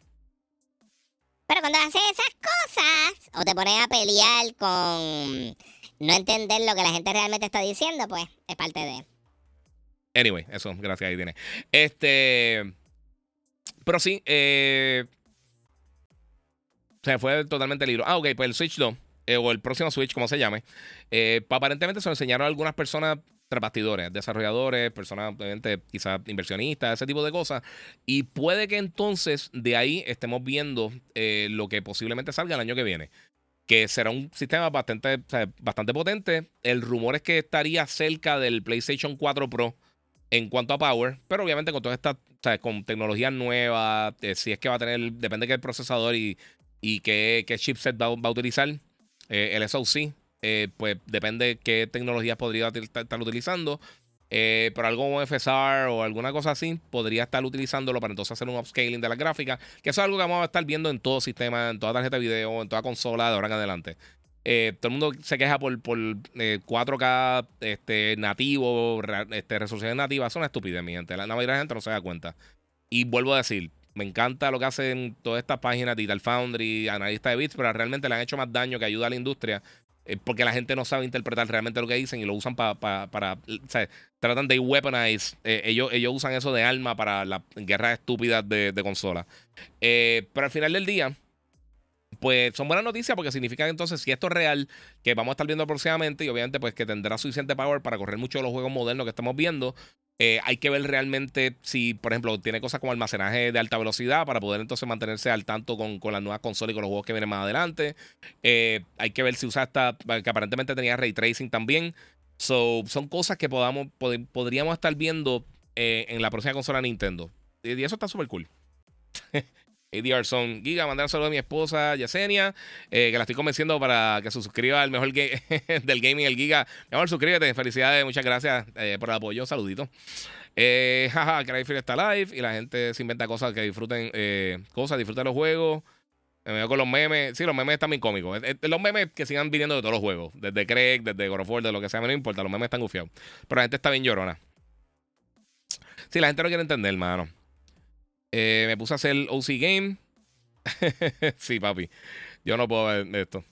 Pero cuando haces esas cosas, o te pones a pelear con no entender lo que la gente realmente está diciendo, pues es parte de. Anyway, eso, gracias, ahí tiene. Este. Pero sí, eh. Se fue totalmente el libro. Ah, ok, pues el Switch 2, eh, o el próximo Switch, como se llame. Eh, aparentemente se lo enseñaron a algunas personas bastidores, desarrolladores, personas, obviamente, quizás inversionistas, ese tipo de cosas. Y puede que entonces de ahí estemos viendo eh, lo que posiblemente salga el año que viene. Que será un sistema bastante, bastante potente. El rumor es que estaría cerca del PlayStation 4 Pro en cuanto a power, pero obviamente con todas estas, con tecnologías nuevas, eh, si es que va a tener, depende de qué procesador y, y qué, qué chipset va, a utilizar, eh, el SoC, eh, pues depende qué tecnologías podría estar utilizando. Eh, pero algo como FSR o alguna cosa así, podría estar utilizándolo para entonces hacer un upscaling de la gráfica. Que eso es algo que vamos a estar viendo en todo sistema, en toda tarjeta de video, en toda consola de ahora en adelante. Eh, todo el mundo se queja por, por 4K este, nativo, este, resoluciones nativas. Son estupidez, mi gente. La, mayoría de la gente no se da cuenta. Y vuelvo a decir, me encanta lo que hacen todas estas páginas, Digital Foundry, analista de bits, pero realmente le han hecho más daño que ayuda a la industria eh, porque la gente no sabe interpretar realmente lo que dicen y lo usan para, para, tratan de weaponize, eh, ellos, ellos usan eso de arma para las guerras estúpidas de, de consolas. Eh, pero al final del día, pues son buenas noticias porque significa entonces si esto es real, que vamos a estar viendo próximamente y obviamente pues que tendrá suficiente power para correr muchos de los juegos modernos que estamos viendo. Eh, hay que ver realmente si, por ejemplo, tiene cosas como almacenaje de alta velocidad para poder entonces mantenerse al tanto con, con las nuevas consolas y con los juegos que vienen más adelante. Eh, hay que ver si usa esta, que aparentemente tenía ray tracing también. So, son cosas que podamos, podríamos estar viendo eh, en la próxima consola Nintendo. Y, eso está súper cool. [LAUGHS] ADR Son Giga, mandar un saludo a mi esposa Yesenia, que la estoy convenciendo para que se suscriba al mejor [LAUGHS] del gaming, el Giga. Mi amor, suscríbete, felicidades, muchas gracias por el apoyo, saludito. Eh, jaja, Cryfield está live y la gente se inventa cosas que disfruten, eh, cosas, disfruten los juegos. Me veo con los memes. Sí, los memes están muy cómicos. Los memes que sigan viniendo de todos los juegos. Desde Craig, desde God of War, de lo que sea, no importa. Los memes están gufiados. Pero la gente está bien llorona. Sí, la gente no quiere entender, hermano. Eh, me puse a hacer OC Game. [LAUGHS] sí, papi. Yo no puedo ver esto.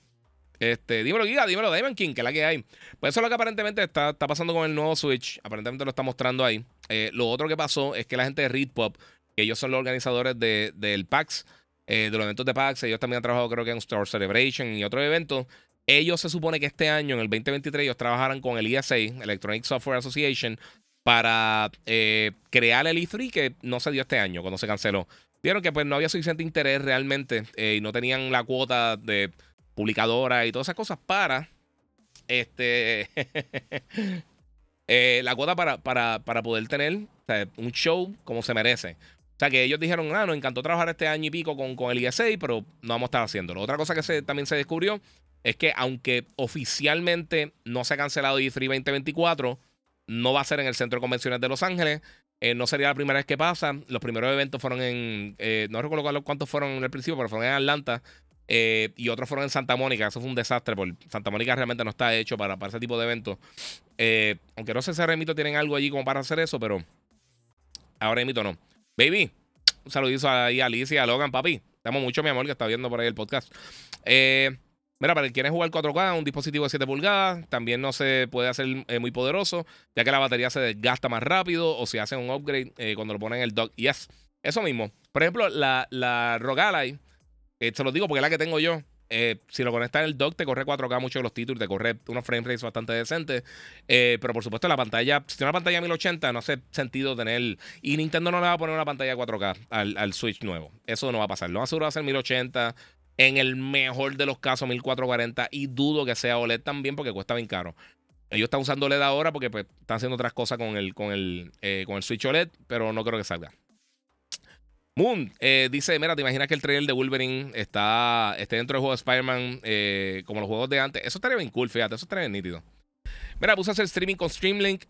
Este, dímelo, Giga, dímelo, Diamond King, que es la que hay. Pues eso es lo que aparentemente está, está pasando con el nuevo Switch. Aparentemente lo está mostrando ahí. Eh, lo otro que pasó es que la gente de Readpop, que ellos son los organizadores de, del PAX, eh, de los eventos de PAX, ellos también han trabajado, creo que en Star Celebration y otros eventos. Ellos se supone que este año, en el 2023, ellos trabajaran con el ESA, Electronic Software Association, para eh, crear el E3 que no se dio este año cuando se canceló. Vieron que pues no había suficiente interés realmente eh, y no tenían la cuota de publicadora y todas esas cosas para este [LAUGHS] eh, la cuota para, para, para poder tener un show como se merece. O sea, que ellos dijeron, ah, nos encantó trabajar este año y pico con, con el ISA, pero no vamos a estar haciéndolo. Otra cosa que se, también se descubrió es que aunque oficialmente no se ha cancelado E3 2024, no va a ser en el Centro de de Los Ángeles. Eh, no sería la primera vez que pasa. Los primeros eventos fueron en. Eh, no recuerdo cuántos fueron en el principio, pero fueron en Atlanta. Eh, y otros fueron en Santa Mónica. Eso fue un desastre, porque Santa Mónica realmente no está hecho para, para ese tipo de eventos. aunque no sé si remito tienen algo allí como para hacer eso, pero ahora remito no. Baby, un saludito ahí a Alicia a Logan, papi. Te amo mucho, mi amor, que está viendo por ahí el podcast. Eh. Mira, para el que quiere jugar 4K, un dispositivo de 7 pulgadas también no se puede hacer eh, muy poderoso, ya que la batería se desgasta más rápido o si hacen un upgrade eh, cuando lo ponen en el dock. Yes, eso mismo. Por ejemplo, la, la Rogalai, eh, se lo digo porque es la que tengo yo. si lo conectas en el dock, te corre 4K muchos de los títulos, te corre unos frame rates bastante decentes. pero por supuesto, la pantalla, si tiene una pantalla 1080, no hace sentido tener. Y Nintendo no le va a poner una pantalla 4K al, al Switch nuevo. Eso no va a pasar. Lo va a ser 1080 en el mejor de los casos 1440 y dudo que sea OLED también porque cuesta bien caro. Ellos están usando OLED ahora porque pues, están haciendo otras cosas con el, con, el, eh, con el Switch OLED, pero no creo que salga. Moon eh, dice: Mira, ¿te imaginas que el trailer de Wolverine está, esté dentro del juego de Spider-Man eh, como los juegos de antes? Eso estaría bien cool, fíjate, eso estaría bien nítido. Mira, puse a hacer streaming con Streamlink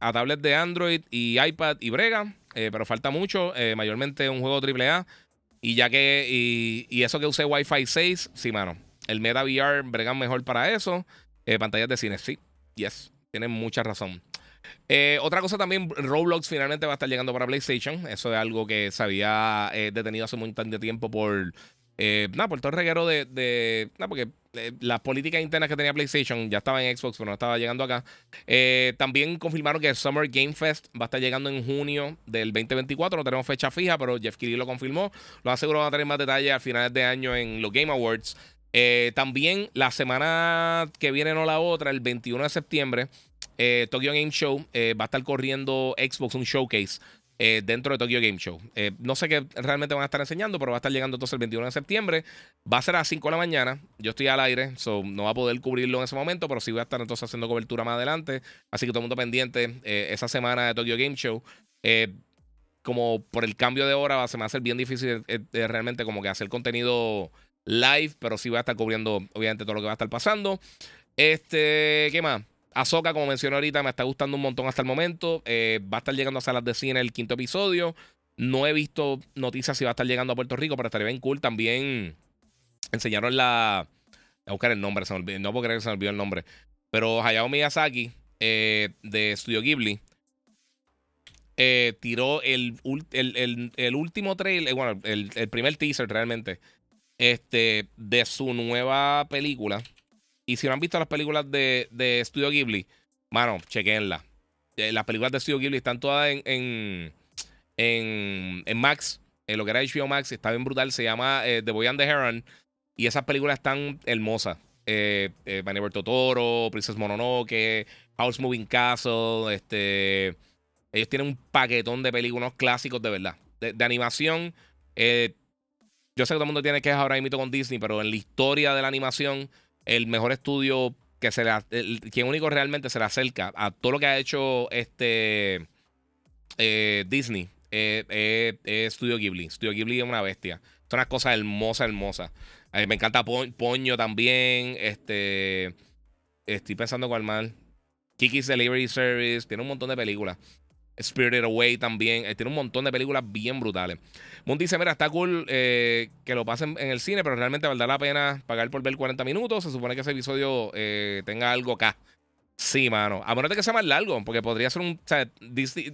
a tablets de Android y iPad y Brega, pero falta mucho, mayormente un juego AAA. Y ya que, y, eso que usé Wi-Fi 6, sí, mano. El Meta VR bregan mejor para eso. pantallas de cine, sí, yes, tienen mucha razón. otra cosa también, Roblox finalmente va a estar llegando para PlayStation. Eso es algo que se había detenido hace un montón de tiempo por eh, nada, por todo el reguero de. de porque eh, las políticas internas que tenía PlayStation ya estaba en Xbox, pero no estaba llegando acá. Eh, también confirmaron que Summer Game Fest va a estar llegando en junio del 2024. No tenemos fecha fija, pero Jeff Keighley lo confirmó. Lo aseguró van a tener más detalles a finales de año en los Game Awards. también la semana que viene, no la otra, el 21 de septiembre, Tokyo Game Show va a estar corriendo Xbox un showcase eh, dentro de Tokyo Game Show. Eh, no sé qué realmente van a estar enseñando, pero va a estar llegando entonces el 21 de septiembre. Va a ser a las 5 de la mañana. Yo estoy al aire, so no va a poder cubrirlo en ese momento, pero sí voy a estar entonces haciendo cobertura más adelante. Así que todo el mundo pendiente eh, esa semana de Tokyo Game Show. como por el cambio de hora, se me va a hacer bien difícil realmente como que hacer contenido live, pero sí voy a estar cubriendo obviamente todo lo que va a estar pasando. Este, ¿qué más? Ahsoka, como mencioné ahorita, me está gustando un montón hasta el momento. Eh, va a estar llegando a salas de cine el quinto episodio. No he visto noticias si va a estar llegando a Puerto Rico, pero estaría bien cool. También enseñaron la. a buscar el nombre, se me no puedo creer que se me olvidó el nombre. Pero Hayao Miyazaki, eh, de Studio Ghibli, eh, tiró el, el, último trailer, bueno, el, primer teaser realmente, este, de su nueva película y si no han visto las películas de, de Studio Ghibli, mano, chequenla. Eh, las películas de Studio Ghibli están todas en, en, en, Max, en lo que era HBO Max, está bien brutal. Se llama eh, The Boy and the Heron. Y esas películas están hermosas. Eh, eh Totoro, Princess Mononoke, House Moving Castle. Este, ellos tienen un paquetón de películas clásicos de verdad. De, animación. yo sé que todo el mundo tiene que ahora mismo con Disney, pero en la historia de la animación el mejor estudio que se le, quien único realmente se le acerca a todo lo que ha hecho este eh, Disney es eh, eh, Studio Ghibli. Studio Ghibli es una bestia. Es una cosa hermosa, hermosa. me encanta Poño también. Este, estoy pensando cuál mal. Kiki's Delivery Service. Tiene un montón de películas. Spirited Away también. Eh, tiene un montón de películas bien brutales. Moon dice: Mira, está cool eh, que lo pasen en el cine, pero realmente valdrá la pena pagar por ver 40 minutos. Se supone que ese episodio eh, tenga algo acá. Sí, mano. A menos de que sea más largo, porque podría ser un.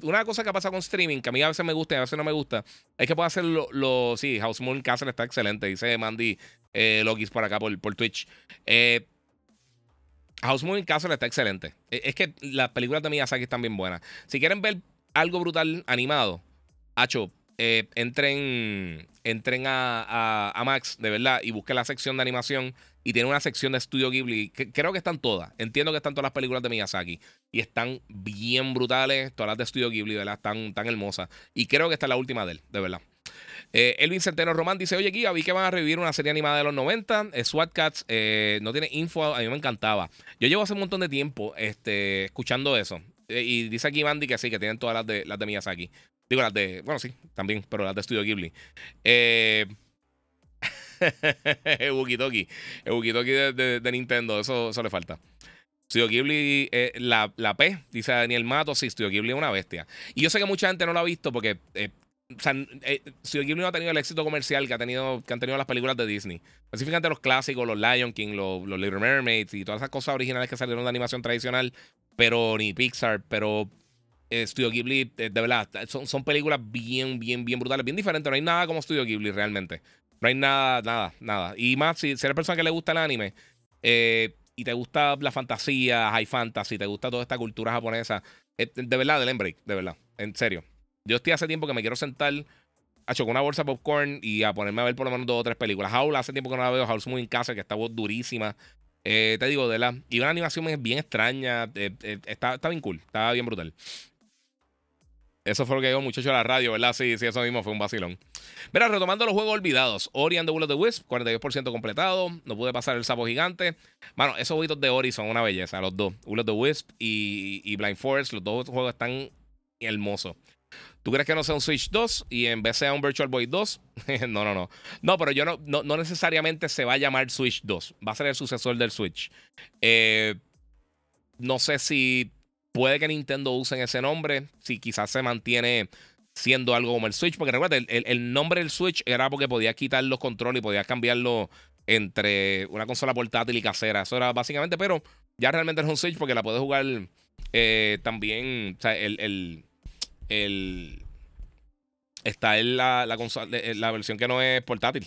Una cosa que pasa con streaming, que a mí a veces me gusta y a veces no me gusta, es que puedo hacer lo. sí, House Moon Castle está excelente. Dice Mandy eh, Logis por acá por, Twitch. House Moon Castle está excelente. Es que las películas de Miyazaki están bien buenas. Si quieren ver algo brutal animado, Hacho, eh, entren, entren a, a, Max, de verdad, y busquen la sección de animación. Y tiene una sección de Studio Ghibli. Que, creo que están todas. Entiendo que están todas las películas de Miyazaki. Y están bien brutales. Todas las de Studio Ghibli, verdad, están tan hermosas. Y creo que esta es la última de él, de verdad. Eh, Elvin Centeno Román dice: Oye, Giga, vi que van a revivir una serie animada de los 90. Eh, SWAT Cats. Eh, no tiene info. A mí me encantaba. Yo llevo hace un montón de tiempo este, escuchando eso. Eh, y dice aquí Mandy que sí, que tienen todas las de, las de Miyazaki. Digo, las de. Bueno, sí, también, pero las de Studio Ghibli. Eh. [LAUGHS] Toki. de, de, Nintendo, eso, eso le falta. Studio Ghibli, eh, la, la, P, dice Daniel Mato, sí, Studio Ghibli es una bestia. Y yo sé que mucha gente no lo ha visto porque eh, o sea, Studio Ghibli no ha tenido el éxito comercial que, ha tenido, que han tenido las películas de Disney. Específicamente los clásicos, los Lion King, los, los Little Mermaids y todas esas cosas originales que salieron de animación tradicional pero ni Pixar, pero eh, Studio Ghibli, eh, de verdad, son, son películas bien, bien, bien brutales, bien diferentes. No hay nada como Studio Ghibli realmente. No hay nada, nada, nada. Y más, si, eres persona que le gusta el anime eh, y te gusta la fantasía, high fantasy, te gusta toda esta cultura japonesa, de verdad, del Embreak, de verdad, en serio. Yo estoy hace tiempo que me quiero sentar a con una bolsa de popcorn y a ponerme a ver por lo menos dos o tres películas. Howl, hace tiempo que no la veo. House muy en casa, que está durísima. Eh, te digo, de la. Y una animación bien extraña. Eh, eh, está, bien cool. Está bien brutal. Eso fue lo que dijo muchacho a la radio, ¿verdad? Sí, sí, eso mismo fue un vacilón. Mira, retomando los juegos olvidados. Ori and the Will of the Wisp, 42% completado. No pude pasar el sapo gigante. Bueno, esos juegos de Ori son una belleza, los dos. Will of the Wisp y, y Blind Forest, los dos juegos están hermosos. ¿Tú crees que no sea un Switch 2 y en vez sea un Virtual Boy 2? [LAUGHS] no, no, no. No, pero yo no, no, necesariamente se va a llamar Switch 2. Va a ser el sucesor del Switch. Eh, no sé si puede que Nintendo usen ese nombre, si quizás se mantiene siendo algo como el Switch, porque recuerda, el, el, nombre del Switch era porque podías quitar los controles y podías cambiarlo entre una consola portátil y casera. Eso era básicamente, pero ya realmente es un Switch porque la puedes jugar eh, también, o sea, el, el, el está en la, la, la versión que no es portátil.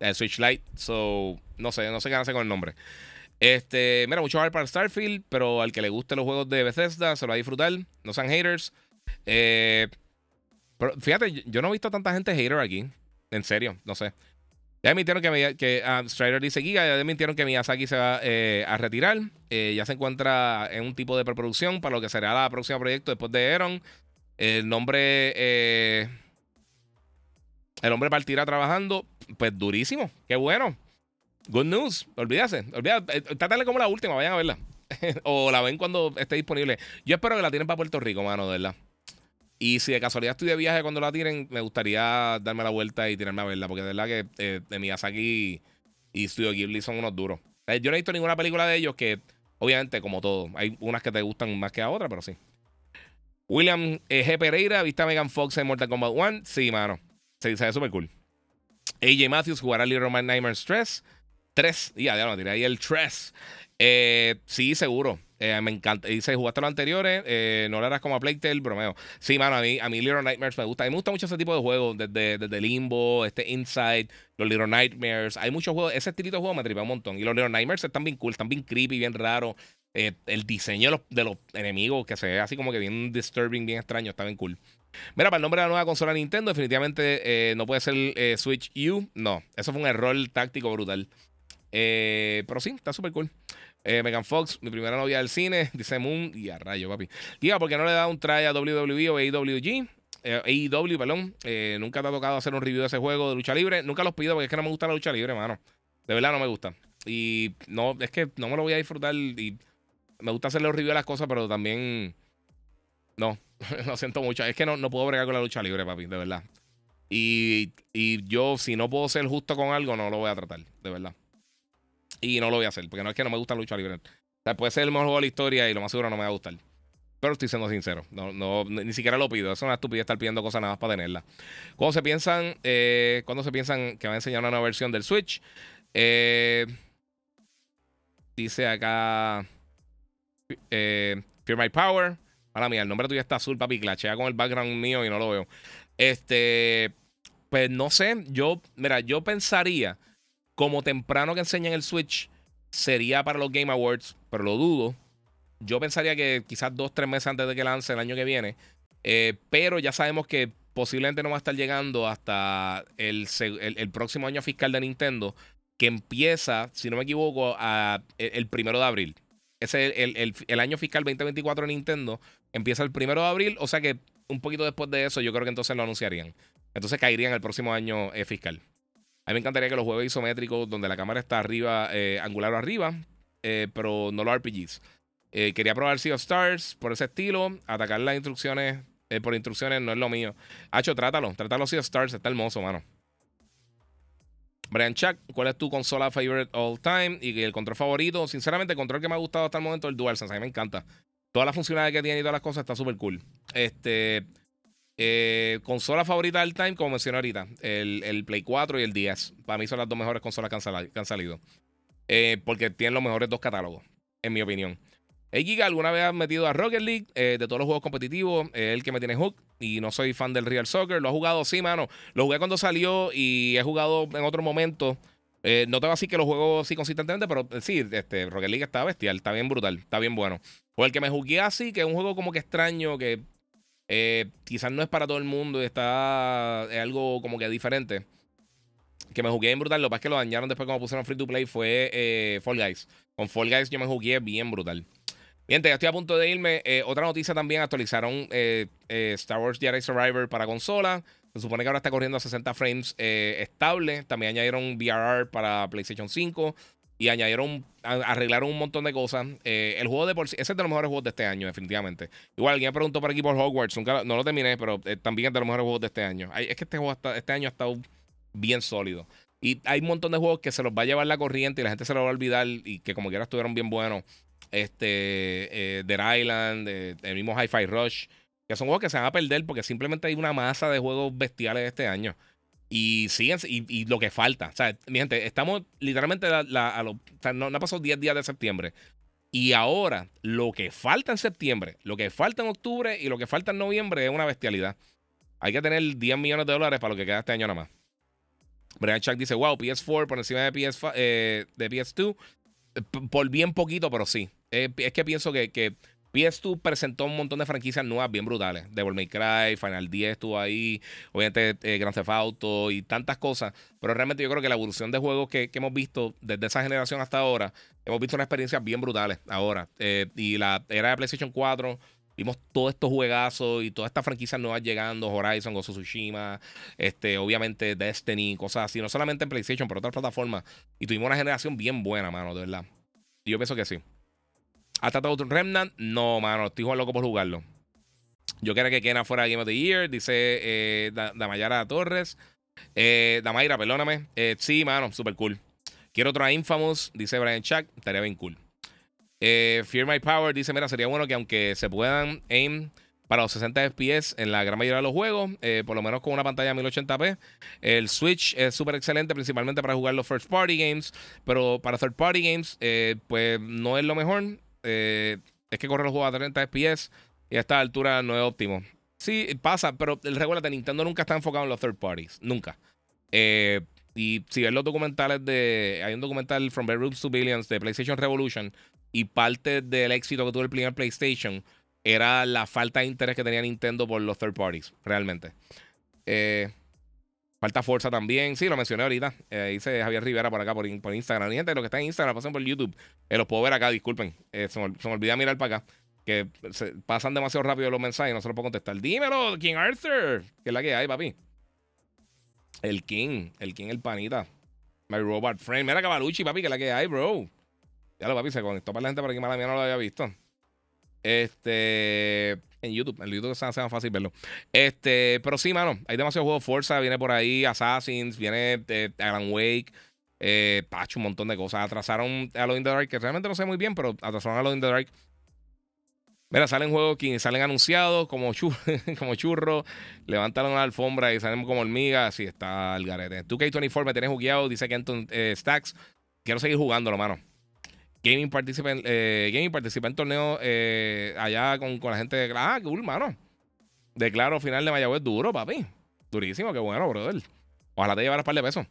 El Switch Lite. So, no sé, no sé qué hacer con el nombre. Este, mira, mucho hard para Starfield, pero al que le guste los juegos de Bethesda se lo va a disfrutar. No sean haters. Eh, pero fíjate, yo no he visto tanta gente hater aquí. En serio, no sé. Ya admitieron que, que uh, Strider dice Giga, ya admitieron que Miyazaki se va eh, a retirar. Eh, ya se encuentra en un tipo de preproducción para lo que será la próxima proyecto después de Eron. El nombre. Eh, el hombre partirá trabajando. Pues durísimo. Qué bueno. Good news. Olvídase. Olvídate. Trátale como la última. Vayan a verla. [LAUGHS] o la ven cuando esté disponible. Yo espero que la tienen para Puerto Rico, mano, de verdad. Y si de casualidad estoy de viaje cuando la tienen, me gustaría darme la vuelta y tirarme a verla. Porque de verdad que eh, de Miyazaki y Studio Ghibli son unos duros. Eh, yo no he visto ninguna película de ellos que, obviamente, como todo, hay unas que te gustan más que a otras, pero sí. William eh, G. Pereira, ¿viste a Megan Fox en Mortal Kombat 1? Sí, mano. Sí, se ve súper cool. AJ Matthews jugará Little Roman Nightmare 3. 3. Ya, ya lo tiré ahí el 3. Eh, sí, seguro. Eh, me encanta. Se jugaste los anteriores, eh, no le harás como a Playtale, bromeo. Sí, mano, a mí, a mí Little Nightmares me gusta. A mí me gusta mucho ese tipo de juegos, desde, desde Limbo, este Inside, los Little Nightmares. Hay muchos juegos, ese estilito de juego me tripa un montón. Y los Little Nightmares están bien cool, están bien creepy, bien raros. Eh, el diseño de los, de los, enemigos, que se ve así como que bien disturbing, bien extraño, está bien cool. Mira, para el nombre de la nueva consola Nintendo, definitivamente no puede ser Switch U. No, eso fue un error táctico brutal. pero sí, está súper cool. Eh, Megan Fox, mi primera novia del cine, [LAUGHS] dice Moon, y a rayo, papi. Diga, ¿por qué no le da un try a WWE o AEWG? Eh, AEW, perdón. Eh, nunca te ha tocado hacer un review de ese juego de lucha libre. Nunca los pido porque es que no me gusta la lucha libre, mano. De verdad no me gusta. Y no, es que no me lo voy a disfrutar. Y me gusta hacerle los reviews de las cosas, pero también. No, [LAUGHS] lo siento mucho. Es que no, no puedo bregar con la lucha libre, papi, de verdad. Y, y yo, si no puedo ser justo con algo, no lo voy a tratar, de verdad. Y no lo voy a hacer, porque no es que no me gusta lucha libre. O sea, puede ser el mejor juego de la historia y lo más seguro no me va a gustar. Pero estoy siendo sincero. No, no, ni siquiera lo pido. Es una estupidez estar pidiendo cosas nada más para tenerla. Cuando se piensan, eh, se piensan que va a enseñar una nueva versión del Switch, eh, dice acá eh, Fear My Power. Para mí, el nombre tuyo está azul, papi. Clachea con el background mío y no lo veo. Este, pues no sé. Yo, mira, yo pensaría como temprano que enseñen el Switch sería para los Game Awards, pero lo dudo. Yo pensaría que quizás dos, tres meses antes de que lance el año que viene. Eh, pero ya sabemos que posiblemente no va a estar llegando hasta el, próximo año fiscal de Nintendo, que empieza, si no me equivoco, a, el, primero de abril. Ese el, el, año fiscal 2024 de Nintendo empieza el primero de abril, o sea que un poquito después de eso, yo creo que entonces lo anunciarían. Entonces caería en el próximo año eh, fiscal. A mí me encantaría que los juegos isométricos donde la cámara está arriba, eh, angular arriba, eh, pero no los RPGs. Eh, quería probar Sea of Stars por ese estilo. Atacar las instrucciones por instrucciones no es lo mío. Hacho, trátalo. Trátalo Sea of Stars. Está hermoso, mano. Brian Chuck, ¿cuál es tu consola favorite all time? Y el control favorito. Sinceramente, el control que me ha gustado hasta el momento es el DualSense. A mí me encanta. Todas las funcionalidades que tiene y todas las cosas está súper cool. Este. Eh, consola favorita del time, como mencioné ahorita, el, Play 4 y el 10. Para mí son las dos mejores consolas que han, salido. Eh, porque tienen los mejores dos catálogos, en mi opinión. Hey Giga, ¿alguna vez has metido a Rocket League? Eh, de todos los juegos competitivos, es el que me tiene hook. Y no soy fan del Real Soccer. Lo he jugado, sí, mano. Lo jugué cuando salió y he jugado en otro momento. no te voy a decir que lo juego así consistentemente, pero sí, este, Rocket League está bestial, está bien brutal, está bien bueno. O el que me jugué así, que es un juego como que extraño, que eh, quizás no es para todo el mundo y está es algo como que diferente. Que me jugué bien brutal. Lo que pasa es que lo dañaron después cuando pusieron free to play fue eh, Fall Guys. Con Fall Guys yo me jugué bien brutal. Bien, ya estoy a punto de irme. Eh, otra noticia también: actualizaron Star Wars Jedi Survivor para consola. Se supone que ahora está corriendo a 60 frames estable. También añadieron VRR para PlayStation 5 y añadieron, arreglaron un montón de cosas. Eh, el juego de por sí, ese es de los mejores juegos de este año, definitivamente. Igual alguien preguntó por aquí por Hogwarts, nunca, no lo terminé, pero eh, también es de los mejores juegos de este año. es que este juego este año ha estado bien sólido. Y hay un montón de juegos que se los va a llevar la corriente y la gente se los va a olvidar y que como quiera estuvieron bien buenos. este, eh, Dead Island, el mismo Hi-Fi Rush, que son juegos que se van a perder porque simplemente hay una masa de juegos bestiales este año. Y siguen, y, lo que falta. O sea, mi gente, estamos literalmente a, o sea, no, no ha pasado 10 días de septiembre. Y ahora, lo que falta en septiembre, lo que falta en octubre y lo que falta en noviembre es una bestialidad. Hay que tener 10 millones de dólares para lo que queda este año nada más. Brian Chuck dice, wow, PS4 por encima de, PS, eh, de PS2. Por bien poquito, pero sí. es que pienso que, PS2 presentó un montón de franquicias nuevas bien brutales. Devil May Cry, Final 10 estuvo ahí, obviamente eh, Grand Theft Auto y tantas cosas. Pero realmente yo creo que la evolución de juegos que, hemos visto desde esa generación hasta ahora, hemos visto unas experiencias bien brutales ahora. Eh, y la era de PlayStation 4 Vimos todos estos juegazos y todas estas franquicias nuevas llegando, Horizon, of Tsushima, este, obviamente Destiny, cosas así, no solamente en PlayStation, pero otras plataformas. Y tuvimos una generación bien buena, mano, de verdad. Y yo pienso que sí. ¿Hasta todo Remnant? No, mano, estoy loco por jugarlo. Yo quería que Kena fuera Game of the Year, dice eh, Damayara Torres. Eh, Damaira, perdóname. Eh, sí, mano, super cool. Quiero otro Infamous, dice Brian Chuck, estaría bien cool. Eh, Fear My Power dice: Mira, sería bueno que aunque se puedan aim para los 60 FPS en la gran mayoría de los juegos, por lo menos con una pantalla 1080p. El Switch es súper excelente, principalmente para jugar los first party games, pero para third party games, pues no es lo mejor. Es que corre los juegos a 30 FPS y a esta altura no es óptimo. Sí, pasa, pero de Nintendo nunca está enfocado en los third parties, nunca. y si ves los documentales de. Hay un documental From Bedrooms to Billions de PlayStation Revolution y parte del éxito que tuvo el primer PlayStation era la falta de interés que tenía Nintendo por los third parties, realmente. Eh, falta fuerza también. Sí, lo mencioné ahorita. Eh, dice Javier Rivera por acá, por, Instagram. Y gente, los que están en Instagram, pasen por YouTube. Eh, los puedo ver acá, disculpen. se, me, se, olvida mirar para acá. Que pasan demasiado rápido los mensajes y no se los puedo contestar. Dímelo, King Arthur. Que es la que hay, papi. El King. El King, el panita. My Robot Friend. Mira, Cavalucci, papi, que es la que hay, bro. Ya lo papi, se conectó para la gente para que mala mía no lo había visto. Este. En YouTube. En YouTube se hace más fácil verlo. Este. Pero sí, mano. Hay demasiados juegos. Forza viene por ahí. Assassins. Viene eh, Alan Wake. Eh, Pacho, un montón de cosas. Atrasaron a los in the Dark, que realmente no sé muy bien, pero atrasaron a los in the Dark. Mira, salen juegos que salen anunciados como, churro, [LAUGHS] como churro, levantaron la alfombra y salen como hormigas. Así está el garete. 2K24 me tenés jugueado, dice Kenton eh, Stacks. Quiero seguir jugándolo, mano. Gaming participa en, eh, Gaming participa en torneos eh, allá con, la gente de. Ah, cool, mano. Declaro final de Mayagüez duro, papi. Durísimo, qué bueno, brother. Ojalá te llevaras par de pesos.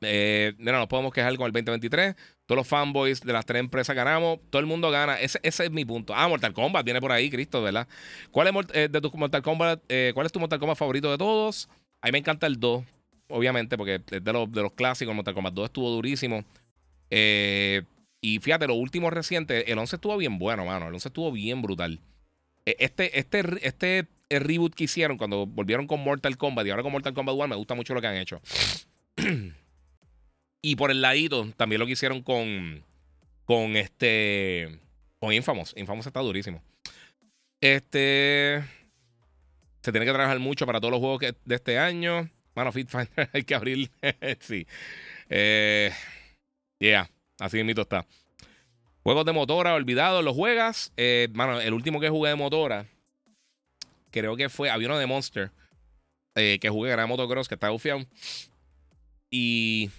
Eh, mira, nos podemos quejar con el 2023. Todos los fanboys de las tres empresas ganamos. Todo el mundo gana. Ese, es mi punto. Ah, Mortal Kombat viene por ahí, Cristo, ¿verdad? ¿Cuál es eh, de tu Mortal Kombat? ¿Cuál es tu Mortal Kombat favorito de todos? A mí me encanta el 2, obviamente, porque es de los, de los clásicos. Mortal Kombat 2 estuvo durísimo. Y fíjate, lo último reciente, el 11 estuvo bien bueno, mano. El 11 estuvo bien brutal. E, este, este, este reboot que hicieron cuando volvieron con Mortal Kombat y ahora con Mortal Kombat 1 me gusta mucho lo que han hecho. y por el ladito, también lo que hicieron con, con este, con Infamous. Infamous está durísimo. Este, se tiene que trabajar mucho para todos los juegos de este año. Mano, Fit Finder [LAUGHS] hay que abrir. [LAUGHS] sí. Eh, yeah. Así mismo está. Juegos de motora, olvidado, ¿los juegas? Eh, mano, el último que jugué de motora, creo que fue, había uno de Monster, eh, que jugué, era Motocross, que estaba bufiado. Y.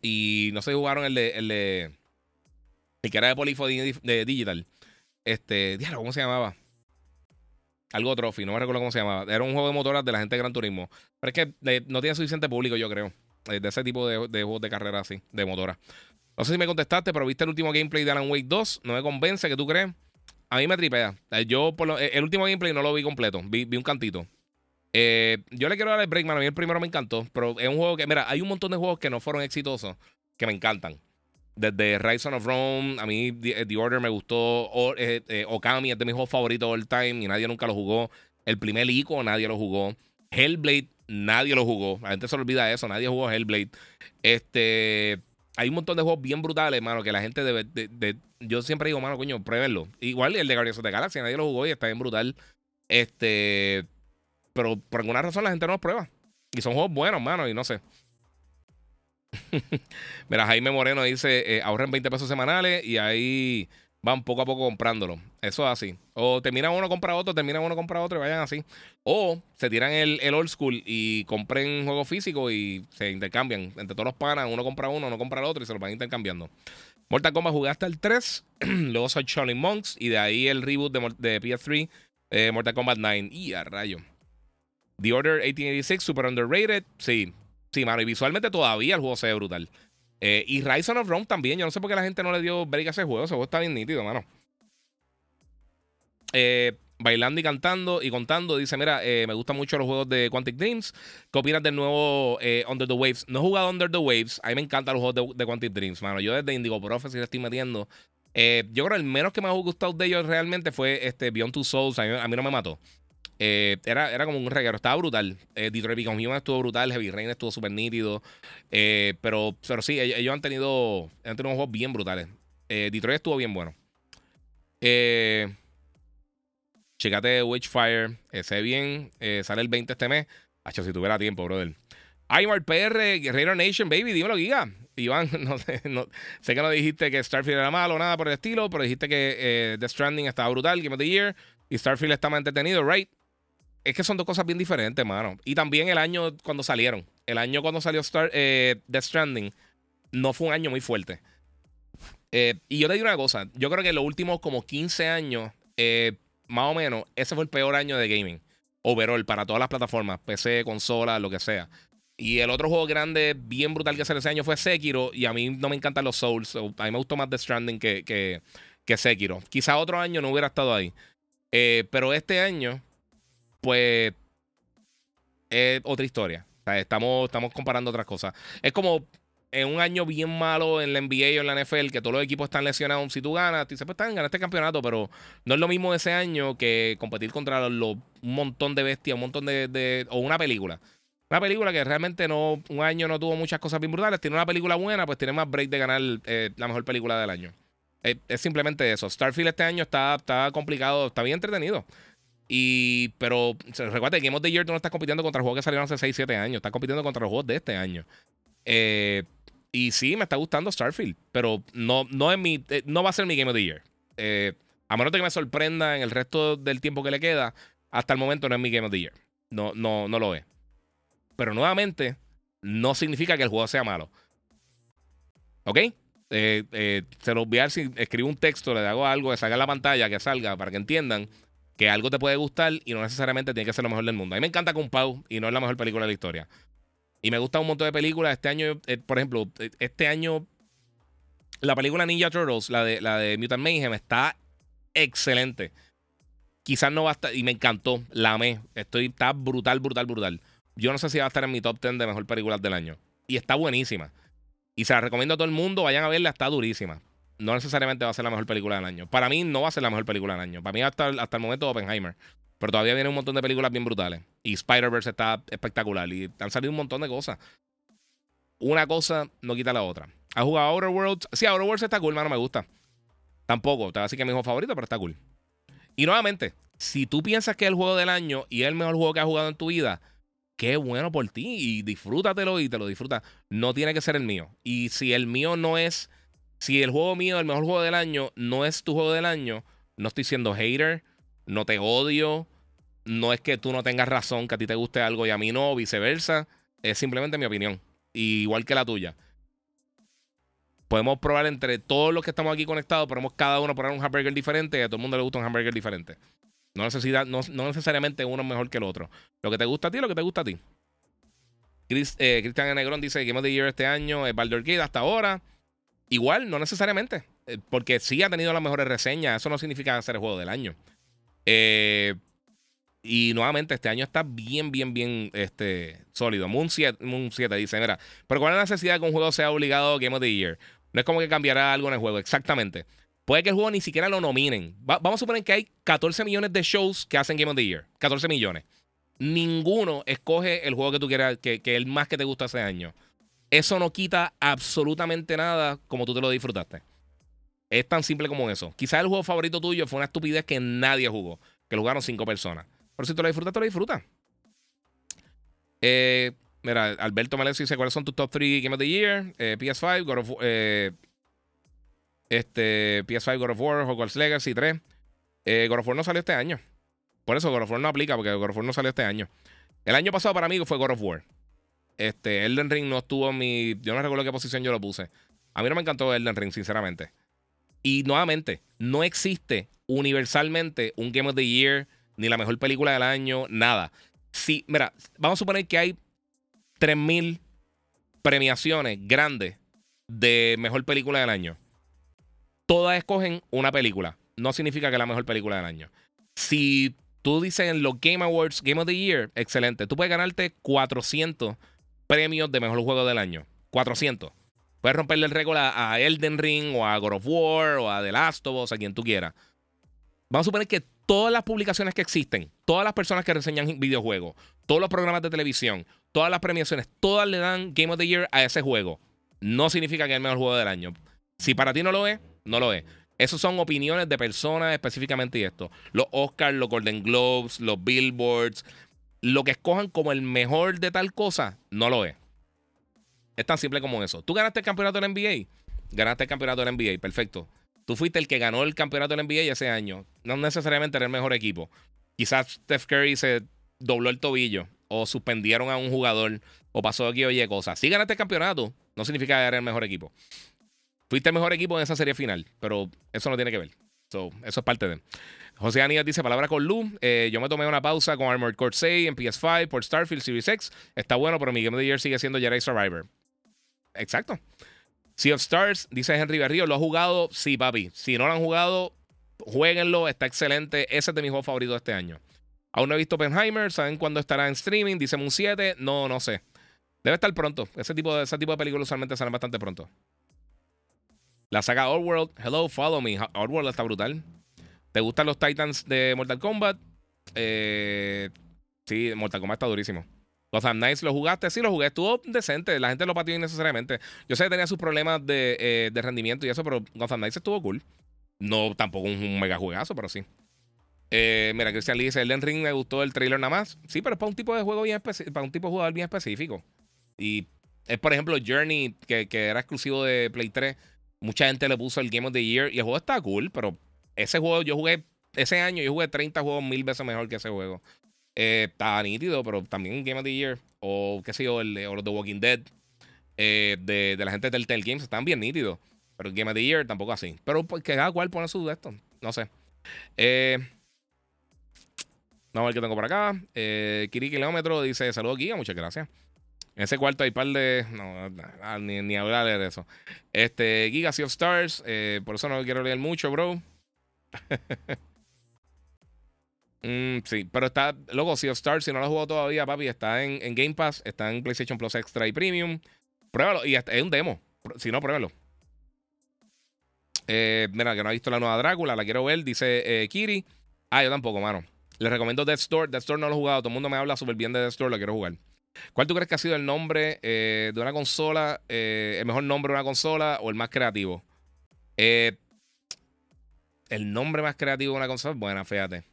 Y no sé, jugaron el de. El, de, el que era de Polifo de, Digital. Este. Diablo, ¿cómo se llamaba? Algo Trophy, no me recuerdo cómo se llamaba. Era un juego de motoras de la gente de Gran Turismo. Pero es que eh, no tiene suficiente público, yo creo. Eh, de ese tipo de, juegos de carrera así, de motora. No sé si me contestaste, pero viste el último gameplay de Alan Wake 2. No me convence, ¿qué tú crees? A mí me tripea. Eh, yo, por eh, el último gameplay no lo vi completo, vi, un cantito. yo le quiero dar el break, man. A mí el primero me encantó, pero es un juego que, mira, hay un montón de juegos que no fueron exitosos que me encantan. Desde Rise of Rome, a mí The, Order me gustó. Okami es de mis juegos favoritos all time y nadie nunca lo jugó. El primer Ico, nadie lo jugó. Hellblade Nadie lo jugó. La gente se olvida eso. Nadie jugó Hellblade. Este. Hay un montón de juegos bien brutales, mano, que la gente debe. De, yo siempre digo, mano, coño, pruébenlo. Igual el de of the Galaxy, nadie lo jugó y está bien brutal. Este. Pero por alguna razón la gente no los prueba. Y son juegos buenos, mano, y no sé. [LAUGHS] Mira, Jaime Moreno dice, eh, ahorren 20 pesos semanales y ahí van poco a poco comprándolo. Eso es así. O termina uno, compra otro, termina uno, compra otro y vayan así. O se tiran el, el old school y compren juego físico y se intercambian. Entre todos los panas, uno compra uno, uno compra el otro y se los van intercambiando. Mortal Kombat jugué hasta el 3, [CLEARS THROAT] luego soy Charlie Monks y de ahí el reboot de, PS3, eh, Mortal Kombat 9. Y a rayo. The Order 1886, super underrated. Sí, sí, mano. Y visualmente todavía el juego se ve brutal. Eh, y Rise of Rome también. Yo no sé por qué la gente no le dio break a ese juego. Ese juego está bien nítido, mano. Eh, bailando y cantando y contando. Dice: Mira, eh, me gustan mucho los juegos de Quantic Dreams. ¿Qué opinas del nuevo Under the Waves? No he jugado Under the Waves. A mí me encantan los juegos de, Quantic Dreams, mano. Yo desde Indigo Prophecy le estoy metiendo. yo creo que el menos que me ha gustado de ellos realmente fue este Beyond Two Souls. a mí no me mató. Eh, era, era como un reguero, estaba brutal. Eh, Detroit Become Human estuvo brutal, Heavy Rain estuvo súper nítido. Eh, pero, pero sí, ellos, han tenido, han tenido juegos bien brutales. Detroit estuvo bien bueno. Eh, checate Witchfire, sé bien, sale el 20 este mes. Hacho, si tuviera tiempo, brother. Aymar PR, Guerrero Nation, baby, dímelo, Giga. Iván, [LAUGHS] no sé, no, sé que no dijiste que Starfield era malo o nada por el estilo, pero dijiste que The Stranding estaba brutal, Game of the Year, y Starfield estaba entretenido, right? Es que son dos cosas bien diferentes, mano. Y también el año cuando salieron. El año cuando salió Star, eh, Stranding no fue un año muy fuerte. Eh, y yo te digo una cosa. Yo creo que los últimos como 15 años, eh, más o menos, ese fue el peor año de gaming. Overall, para todas las plataformas. PC, consola, lo que sea. Y el otro juego grande, bien brutal que salió ese año fue Sekiro. Y a mí no me encantan los Souls. a mí me gustó más Death Stranding que, que, que Sekiro. Quizá otro año no hubiera estado ahí. pero este año pues es otra historia. estamos, estamos comparando otras cosas. Es como en un año bien malo en la NBA o en la NFL, que todos los equipos están lesionados. Si tú ganas, tú dices, pues están ganar este campeonato, pero no es lo mismo ese año que competir contra un montón de bestias, un montón de, O una película. Una película que realmente no. Un año no tuvo muchas cosas bien brutales. Tiene una película buena, pues tiene más break de ganar eh, la mejor película del año. Es, simplemente eso. Starfield este año está, está complicado, está bien entretenido. Y, pero recuerda que Game of the Year tú no estás compitiendo contra juegos que salieron hace 6, 7 años. Estás compitiendo contra los juegos de este año. Eh, y sí, me está gustando Starfield. Pero no, no, es mi, eh, no va a ser mi Game of the Year. Eh, a menos de que me sorprenda en el resto del tiempo que le queda, hasta el momento no es mi Game of the Year. No, no, no lo es. Pero nuevamente, no significa que el juego sea malo. ¿Ok? se lo voy a dar si escribo un texto, le hago algo, que salga en la pantalla, que salga, para que entiendan que algo te puede gustar y no necesariamente tiene que ser lo mejor del mundo. A mí me encanta Kung Pao y no es la mejor película de la historia. Y me gusta un montón de películas. Este año, eh, por ejemplo, eh, este año, la película Ninja Turtles, la de, la de Mutant Mayhem, está excelente. Quizás no va a estar, y me encantó, la amé. Estoy, está brutal, brutal, brutal. Yo no sé si va a estar en mi top 10 de mejor películas del año. Y está buenísima. Y se la recomiendo a todo el mundo, vayan a verla, está durísima no necesariamente va a ser la mejor película del año. Para mí no va a ser la mejor película del año. Para mí hasta, hasta el momento Oppenheimer. Pero todavía viene un montón de películas bien brutales. Y Spider-Verse está espectacular. Y han salido un montón de cosas. Una cosa no quita la otra. ¿Has jugado Outer Worlds? Sí, Outer Worlds está cool, mano, me gusta. Tampoco, te voy a decir que es mi juego favorito, pero está cool. Y nuevamente, si tú piensas que es el juego del año y es el mejor juego que has jugado en tu vida, qué bueno por ti. Y disfrútatelo y te lo disfrutas. No tiene que ser el mío. Y si el mío no es si el juego mío, el mejor juego del año, no es tu juego del año, no estoy siendo hater, no te odio, no es que tú no tengas razón, que a ti te guste algo y a mí no, viceversa. Es simplemente mi opinión, igual que la tuya. Podemos probar entre todos los que estamos aquí conectados, podemos cada uno probar un hamburger diferente y a todo el mundo le gusta un hamburger diferente. No, necesidad, no, necesariamente uno es mejor que el otro. Lo que te gusta a ti, lo que te gusta a ti. Eh, Cristian Negrón dice Game of the Year este año es Baldur Gate hasta ahora. Igual, no necesariamente. Eh, porque sí ha tenido las mejores reseñas. Eso no significa ser el juego del año. Eh, y nuevamente, este año está bien, bien, bien este, sólido. Moon 7, Moon 7 dice: Mira, pero ¿cuál es la necesidad de que un juego sea obligado Game of the Year? No es como que cambiará algo en el juego. Exactamente. Puede que el juego ni siquiera lo nominen. vamos a suponer que hay 14 millones de shows que hacen Game of the Year. 14 millones. Ninguno escoge el juego que tú quieras, que, que el más que te gusta ese año eso no quita absolutamente nada como tú te lo disfrutaste. Es tan simple como eso. Quizás el juego favorito tuyo fue una estupidez que nadie jugó, que lo jugaron cinco personas. Pero si te lo disfrutas, te lo disfrutas. Eh, Mira, Alberto Melesi dice: ¿Cuáles son tus top 3 Game of the Year? Eh, PS5, God of, eh, este, PS5, God of War, Hogwarts Legacy 3. Eh, God of War no salió este año. Por eso God of War no aplica, porque God of War no salió este año. El año pasado para mí fue God of War. Este, Elden Ring no estuvo en mi. Yo no recuerdo qué posición yo lo puse. A mí no me encantó Elden Ring, sinceramente. Y nuevamente, no existe universalmente un Game of the Year, ni la mejor película del año, nada. Sí, mira, vamos a suponer que hay 3.000 premiaciones grandes de mejor película del año. Todas escogen una película. No significa que es la mejor película del año. Si tú dices en los Game Awards, Game of the Year, excelente. Tú puedes ganarte 400 premios de mejor juego del año. 400. Puedes romperle el récord a, Elden Ring o a God of War o a The Last of Us, a quien tú quieras. Vamos a suponer que todas las publicaciones que existen, todas las personas que reseñan videojuegos, todos los programas de televisión, todas las premiaciones, todas le dan Game of the Year a ese juego. No significa que es el mejor juego del año. Si para ti no lo es, no lo es. Esas son opiniones de personas específicamente y esto. Los Oscars, los Golden Globes, los Billboards, lo que escojan como el mejor de tal cosa, no lo es. Es tan simple como eso. Tú ganaste el campeonato del NBA. Ganaste el campeonato del NBA, perfecto. Tú fuiste el que ganó el campeonato del NBA ese año. No necesariamente era el mejor equipo. Quizás Steph Curry se dobló el tobillo o suspendieron a un jugador o pasó aquí oye cosas. Si ganaste el campeonato, no significa que era el mejor equipo. Fuiste el mejor equipo en esa serie final, pero eso no tiene que ver. Eso es parte de. José Aníbal dice palabra con Lu. Eh, yo me tomé una pausa con Armored Core 6 en PS5 por Starfield Series X. Está bueno, pero mi Game the Year sigue siendo Jedi Survivor. Exacto. Sea of Stars, dice Henry Berrío, ¿lo ha jugado? Sí, papi. Si no lo han jugado, jueguenlo, está excelente. Ese es de mis juegos favoritos de este año. Aún no he visto Oppenheimer, ¿saben cuándo estará en streaming? Dice un 7, no, no sé. Debe estar pronto. Ese tipo de, ese tipo de películas usualmente salen bastante pronto. La saga World, hello, follow me. World está brutal. ¿Te gustan los Titans de Mortal Kombat? Eh, sí, Mortal Kombat está durísimo. Gotham Knights lo jugaste, sí lo jugué, estuvo decente, la gente lo pateó innecesariamente. Yo sé que tenía sus problemas eh, de, rendimiento y eso, pero Gotham Knights estuvo cool. No tampoco un, mega juegazo, pero sí. Eh, mira, Christian Lee dice, Elden Ring me gustó el trailer nada más. Sí, pero es para un tipo de juego bien para un tipo de jugador bien específico. Y es, por ejemplo, Journey, que, que, era exclusivo de Play 3. Mucha gente le puso el Game of the Year y el juego está cool, pero ese juego yo jugué, ese año yo jugué 30 juegos mil veces mejor que ese juego. Eh, estaba nítido, pero también Game of the Year, o qué sé yo, el, o los The Walking Dead, eh, de, la gente del Telltale Games, están bien nítidos. Pero Game of the Year tampoco así. Pero pues, que cada cual pone su de esto. No sé. Eh, vamos a ver qué tengo por acá. Eh, Kiri Kilómetro dice: Saludos, Giga, muchas gracias. En ese cuarto hay par de. No, ni, ni hablar de eso. Este, Giga Sea of Stars. Eh, por eso no quiero leer mucho, bro. [LAUGHS] Mm, sí, pero está, luego Sea of Stars, si no lo has jugado todavía, papi, está en, Game Pass, está en PlayStation Plus Extra y Premium. Pruébalo, y es un demo. Si no, pruébalo. Eh, mira, que no ha visto la nueva Drácula, la quiero ver, dice eh, Kiri. Ah, yo tampoco, mano. Le recomiendo Death Store. Death Store no lo he jugado, todo el mundo me habla súper bien de Death Store, lo quiero jugar. ¿Cuál tú crees que ha sido el nombre eh, de una consola, el mejor nombre de una consola o el más creativo? el nombre más creativo de una consola, bueno, fíjate.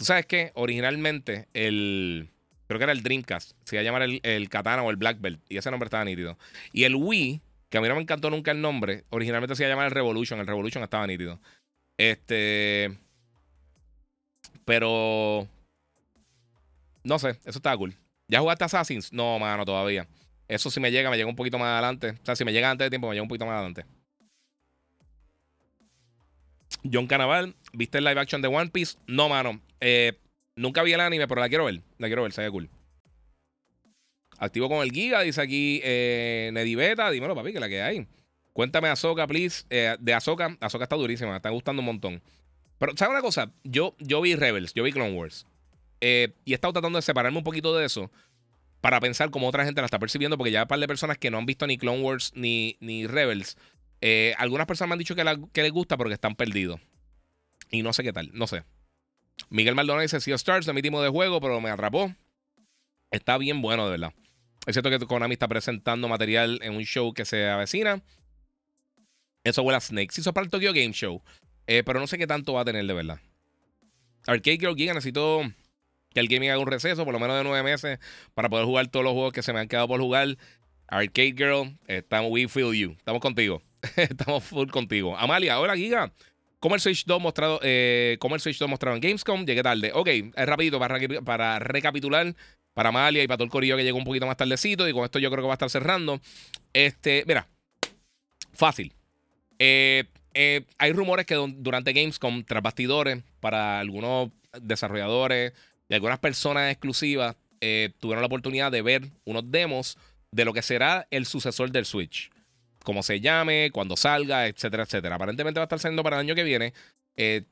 Tú sabes que originalmente el. Creo que era el Dreamcast. Se iba a llamar el, Katana o el Black Belt. Y ese nombre estaba nítido. Y el Wii, que a mí no me encantó nunca el nombre, originalmente se iba a llamar el Revolution. El Revolution estaba nítido. Este. Pero. No sé, eso estaba cool. ¿Ya jugaste Assassins? No, mano, todavía. Eso si me llega, me llega un poquito más adelante. O sea, si me llega antes de tiempo, me llega un poquito más adelante. John Canaval, ¿viste el live action de One Piece? No, mano. Eh, nunca vi el anime, pero la quiero ver. La quiero ver, se ve cool. Activo con el Giga, dice aquí eh, Nediveta. Dímelo, papi, que la que hay. Cuéntame Azoka, please. Eh, de Azoka. Azoka está durísima, me está gustando un montón. Pero, ¿sabes una cosa? Yo, yo vi Rebels, yo vi Clone Wars. Eh, y he estado tratando de separarme un poquito de eso para pensar cómo otra gente la está percibiendo, porque ya hay un par de personas que no han visto ni Clone Wars ni, ni Rebels. algunas personas me han dicho que, que les gusta porque están perdidos. Y no sé qué tal, no sé. Miguel Maldonado dice: Sea Stars es mi de juego, pero me atrapó. Está bien bueno, de verdad. Es cierto que Konami está presentando material en un show que se avecina. Eso huele a Snake. Se hizo para el Tokyo Game Show. Eh, pero no sé qué tanto va a tener de verdad. Arcade Girl Giga, necesito que el gaming haga un receso, por lo menos de nueve meses, para poder jugar todos los juegos que se me han quedado por jugar. Arcade Girl, estamos, we feel you. Estamos contigo. [LAUGHS] estamos full contigo. Amalia, hola Giga. ¿Cómo el Switch 2 mostrado, eh, ¿cómo el Switch 2 mostrado en Gamescom? Llegué tarde. Ok, es rapidito para, recapitular. Para Amalia y para todo el corillo que llegó un poquito más tardecito. Y con esto yo creo que va a estar cerrando. Este, mira. Fácil. Eh, eh, hay rumores que durante Gamescom, tras bastidores, para algunos desarrolladores y algunas personas exclusivas, eh, tuvieron la oportunidad de ver unos demos de lo que será el sucesor del Switch. Cómo se llame, cuándo salga, etcétera, etcétera. Aparentemente va a estar saliendo para el año que viene. Eh,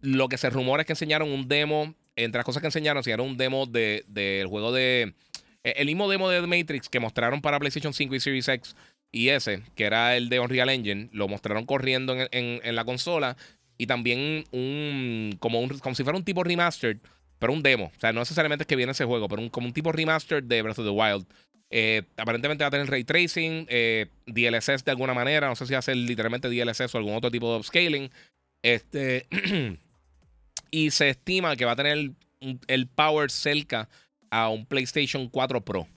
lo que se rumora es que enseñaron un demo. Entre las cosas que enseñaron, enseñaron un demo del de, juego de. El mismo demo de The Matrix que mostraron para PlayStation 5 y Series X y ese, que era el de Unreal Engine, lo mostraron corriendo en, la consola. Y también un como, un. como si fuera un tipo remastered, pero un demo. O sea, no necesariamente es que viene ese juego, pero un, como un tipo remastered de Breath of the Wild. Eh, aparentemente va a tener ray tracing, eh, DLSS de alguna manera. No sé si va a ser literalmente DLSS o algún otro tipo de upscaling. Este. [CLEARS THROAT] y se estima que va a tener el power cerca a un PlayStation 4 Pro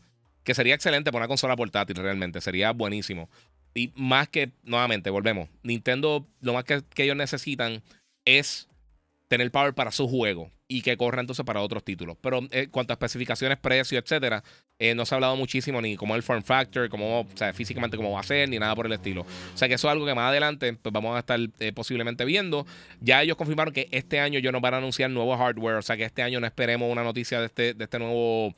que sería excelente para una consola portátil realmente, sería buenísimo. Y más que, nuevamente, volvemos, Nintendo lo más que, ellos necesitan es tener power para su juego y que corra entonces para otros títulos. Pero en eh, cuanto a especificaciones, precio, etcétera, eh, no se ha hablado muchísimo ni cómo el form factor, cómo, físicamente cómo va a ser, ni nada por el estilo. O sea que eso es algo que más adelante pues, vamos a estar eh, posiblemente viendo. Ya ellos confirmaron que este año ellos nos van a anunciar nuevo hardware, o sea que este año no esperemos una noticia de este, de este nuevo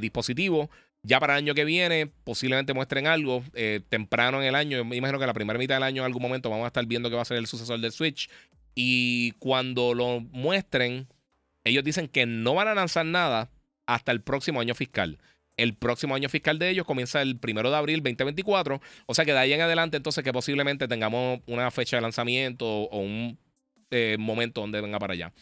dispositivo. Ya para el año que viene, posiblemente muestren algo temprano en el año. Me imagino que la primera mitad del año, en algún momento, vamos a estar viendo que va a ser el sucesor del Switch. Y cuando lo muestren, ellos dicen que no van a lanzar nada hasta el próximo año fiscal. El próximo año fiscal de ellos comienza el primero de abril 2024. O sea que de ahí en adelante, entonces, que posiblemente tengamos una fecha de lanzamiento o un eh, momento donde venga para allá.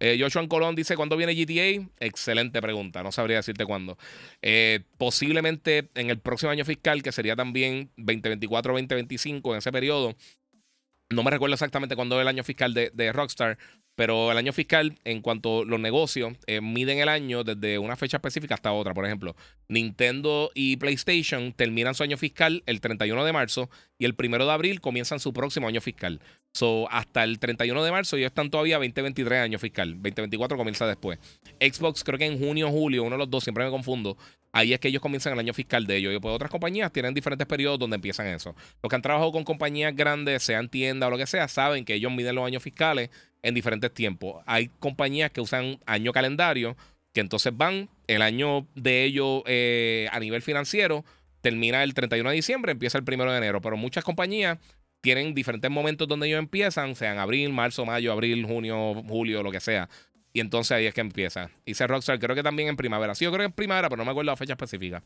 Eh, Joshua Colón dice: ¿Cuándo viene GTA? Excelente pregunta, no sabría decirte cuándo. Eh, posiblemente en el próximo año fiscal, que sería también 2024-2025, en ese periodo. No me recuerdo exactamente cuándo es el año fiscal de, Rockstar, pero el año fiscal, en cuanto a los negocios, eh, miden el año desde una fecha específica hasta otra. Por ejemplo, Nintendo y PlayStation terminan su año fiscal el 31 de marzo y el 1 de abril comienzan su próximo año fiscal. So, hasta el 31 de marzo ellos están todavía 2023 año fiscal. 2024 comienza después. Xbox creo que en junio o julio, uno de los dos, siempre me confundo. Ahí es que ellos comienzan el año fiscal de ellos. Y pues otras compañías tienen diferentes periodos donde empiezan eso. Los que han trabajado con compañías grandes, sean tiendas o lo que sea, saben que ellos miden los años fiscales en diferentes tiempos. Hay compañías que usan año calendario, que entonces van, el año de ellos eh, a nivel financiero termina el 31 de diciembre, empieza el 1 de enero, pero muchas compañías tienen diferentes momentos donde ellos empiezan, sean abril, marzo, mayo, abril, junio, julio, lo que sea. Y entonces ahí es que empieza. Dice Rockstar, creo que también en primavera. Sí, yo creo que en primavera, pero no me acuerdo la fecha específica.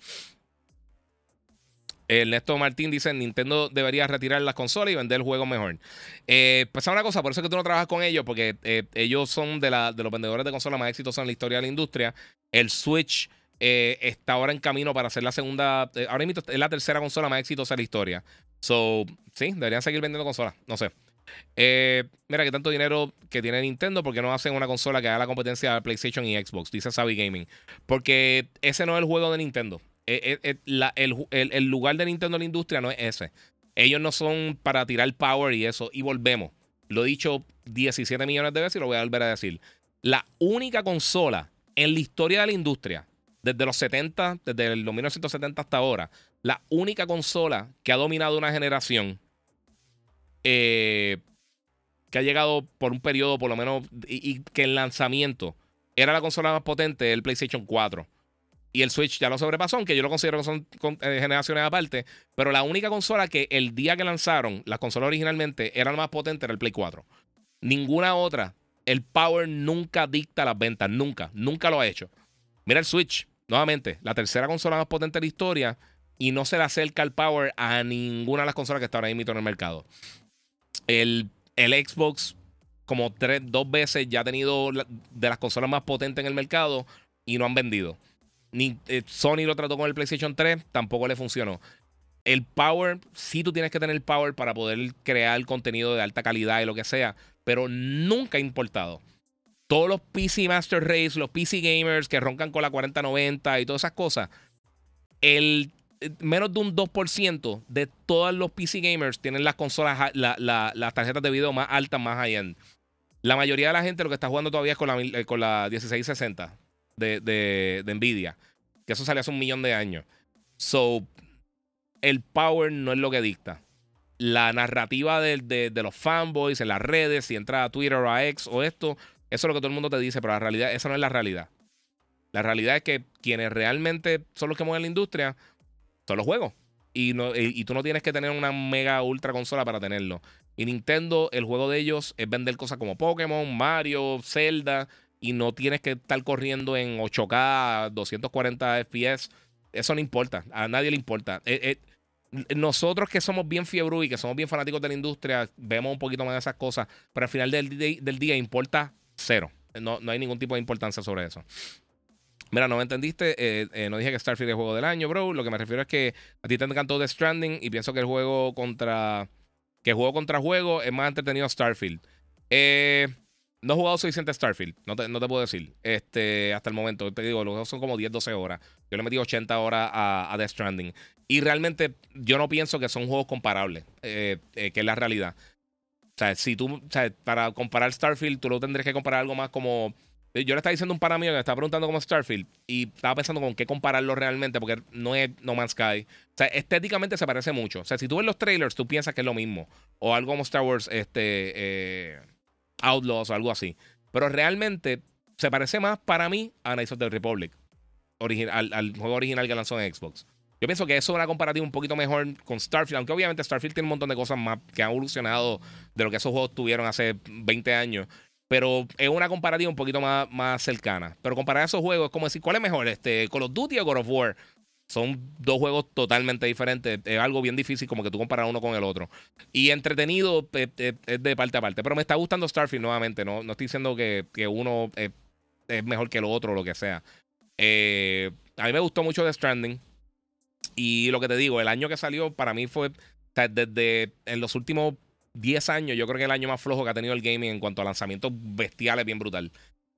Ernesto Martín dice: Nintendo debería retirar las consolas y vender el juego mejor. Eh, pues una cosa, por eso es que tú no trabajas con ellos, porque eh, ellos son de, la, de los vendedores de consolas más exitosos en la historia de la industria. El Switch eh, está ahora en camino para ser la segunda. Eh, ahora mismo es la tercera consola más exitosa de la historia. So, sí, deberían seguir vendiendo consolas. No sé. Mira que tanto dinero que tiene Nintendo, porque no hacen una consola que haga la competencia de PlayStation y Xbox? Dice Savvy Gaming. Porque ese no es el juego de Nintendo. Eh, eh, eh, el, lugar de Nintendo en la industria no es ese. Ellos no son para tirar power y eso. Y volvemos. Lo he dicho 17 millones de veces y lo voy a volver a decir. La única consola en la historia de la industria, desde los 70, desde los 1970 hasta ahora, la única consola que ha dominado una generación, que ha llegado por un periodo por lo menos, y, y que el lanzamiento era la consola más potente, el PlayStation 4 y el Switch ya lo sobrepasó, aunque yo lo considero que son eh, generaciones aparte. Pero la única consola que el día que lanzaron, las consolas originalmente, era la más potente, era el Play 4. Ninguna otra. El Power nunca dicta las ventas, nunca, nunca lo ha hecho. Mira el Switch, nuevamente, la tercera consola más potente de la historia y no se le acerca el Power a ninguna de las consolas que está ahora mismo en el mercado. El, el Xbox, como tres, dos veces, ya ha tenido de las consolas más potentes en el mercado y no han vendido. Ni, eh, Sony lo trató con el PlayStation 3, tampoco le funcionó. El power, sí tú tienes que tener power para poder crear contenido de alta calidad y lo que sea, pero nunca ha importado. todos los PC Master Race, los PC gamers que roncan con la 4090 y todas esas cosas, el menos de un 2% de todos los PC gamers tienen las consolas, las tarjetas de video más altas, más high-end. La mayoría de la gente lo que está jugando todavía es con la, eh, con la 1660 de, de, Nvidia. Que eso sale hace un millón de años. So, el power no es lo que dicta. La narrativa de, de, los fanboys en las redes, si entra a Twitter o a X o esto, eso es lo que todo el mundo te dice, pero la realidad, esa no es la realidad. La realidad es que quienes realmente son los que mueven la industria son los juegos. Y, no, y, tú no tienes que tener una mega ultra consola para tenerlo. Y Nintendo, el juego de ellos es vender cosas como Pokémon, Mario, Zelda. Y no tienes que estar corriendo en 8K, 240 FPS. Eso no importa. A nadie le importa. Eh, eh, nosotros que somos bien fiebre y que somos bien fanáticos de la industria, vemos un poquito más de esas cosas. Pero al final del, del día importa cero. No, no hay ningún tipo de importancia sobre eso. Mira, no me entendiste. Eh, eh, no dije que Starfield es juego del año, bro. Lo que me refiero es que a ti te encantó The Stranding y pienso que el juego contra. Que juego contra juego es más entretenido Starfield. Eh, no he jugado suficiente Starfield. No te, puedo decir. Este, hasta el momento. Te digo, los juegos son como 10, 12 horas. Yo le metí 80 horas a, a The Stranding. Y realmente yo no pienso que son juegos comparables. que es la realidad. O sea, si tú. O sea, para comparar Starfield, tú lo tendrías que comparar algo más como eh, yo le estaba diciendo un pana mío que me estaba preguntando cómo Starfield y estaba pensando con qué compararlo realmente porque no es No Man's Sky. O sea, estéticamente se parece mucho. O sea, si tú ves los trailers, tú piensas que es lo mismo. O algo como Star Wars este, eh, Outlaws o algo así. Pero realmente se parece más para mí a Knights of the Republic. al, al, juego original que lanzó en Xbox. Yo pienso que eso es una comparativa un poquito mejor con Starfield, aunque obviamente Starfield tiene un montón de cosas más que han evolucionado de lo que esos juegos tuvieron hace 20 años. Pero es una comparativa un poquito más, más cercana. Pero comparar esos juegos es como decir, ¿cuál es mejor? Este, ¿Call of Duty o God of War? Son dos juegos totalmente diferentes. Es algo bien difícil como que tú comparas uno con el otro. Y entretenido es, de parte a parte. Pero me está gustando Starfield nuevamente. No, no estoy diciendo que, uno es, mejor que el otro o lo que sea. Eh, a mí me gustó mucho The Stranding. Y lo que te digo, el año que salió para mí fue desde en los últimos 10 años, yo creo que el año más flojo que ha tenido el gaming en cuanto a lanzamientos bestiales, bien brutal.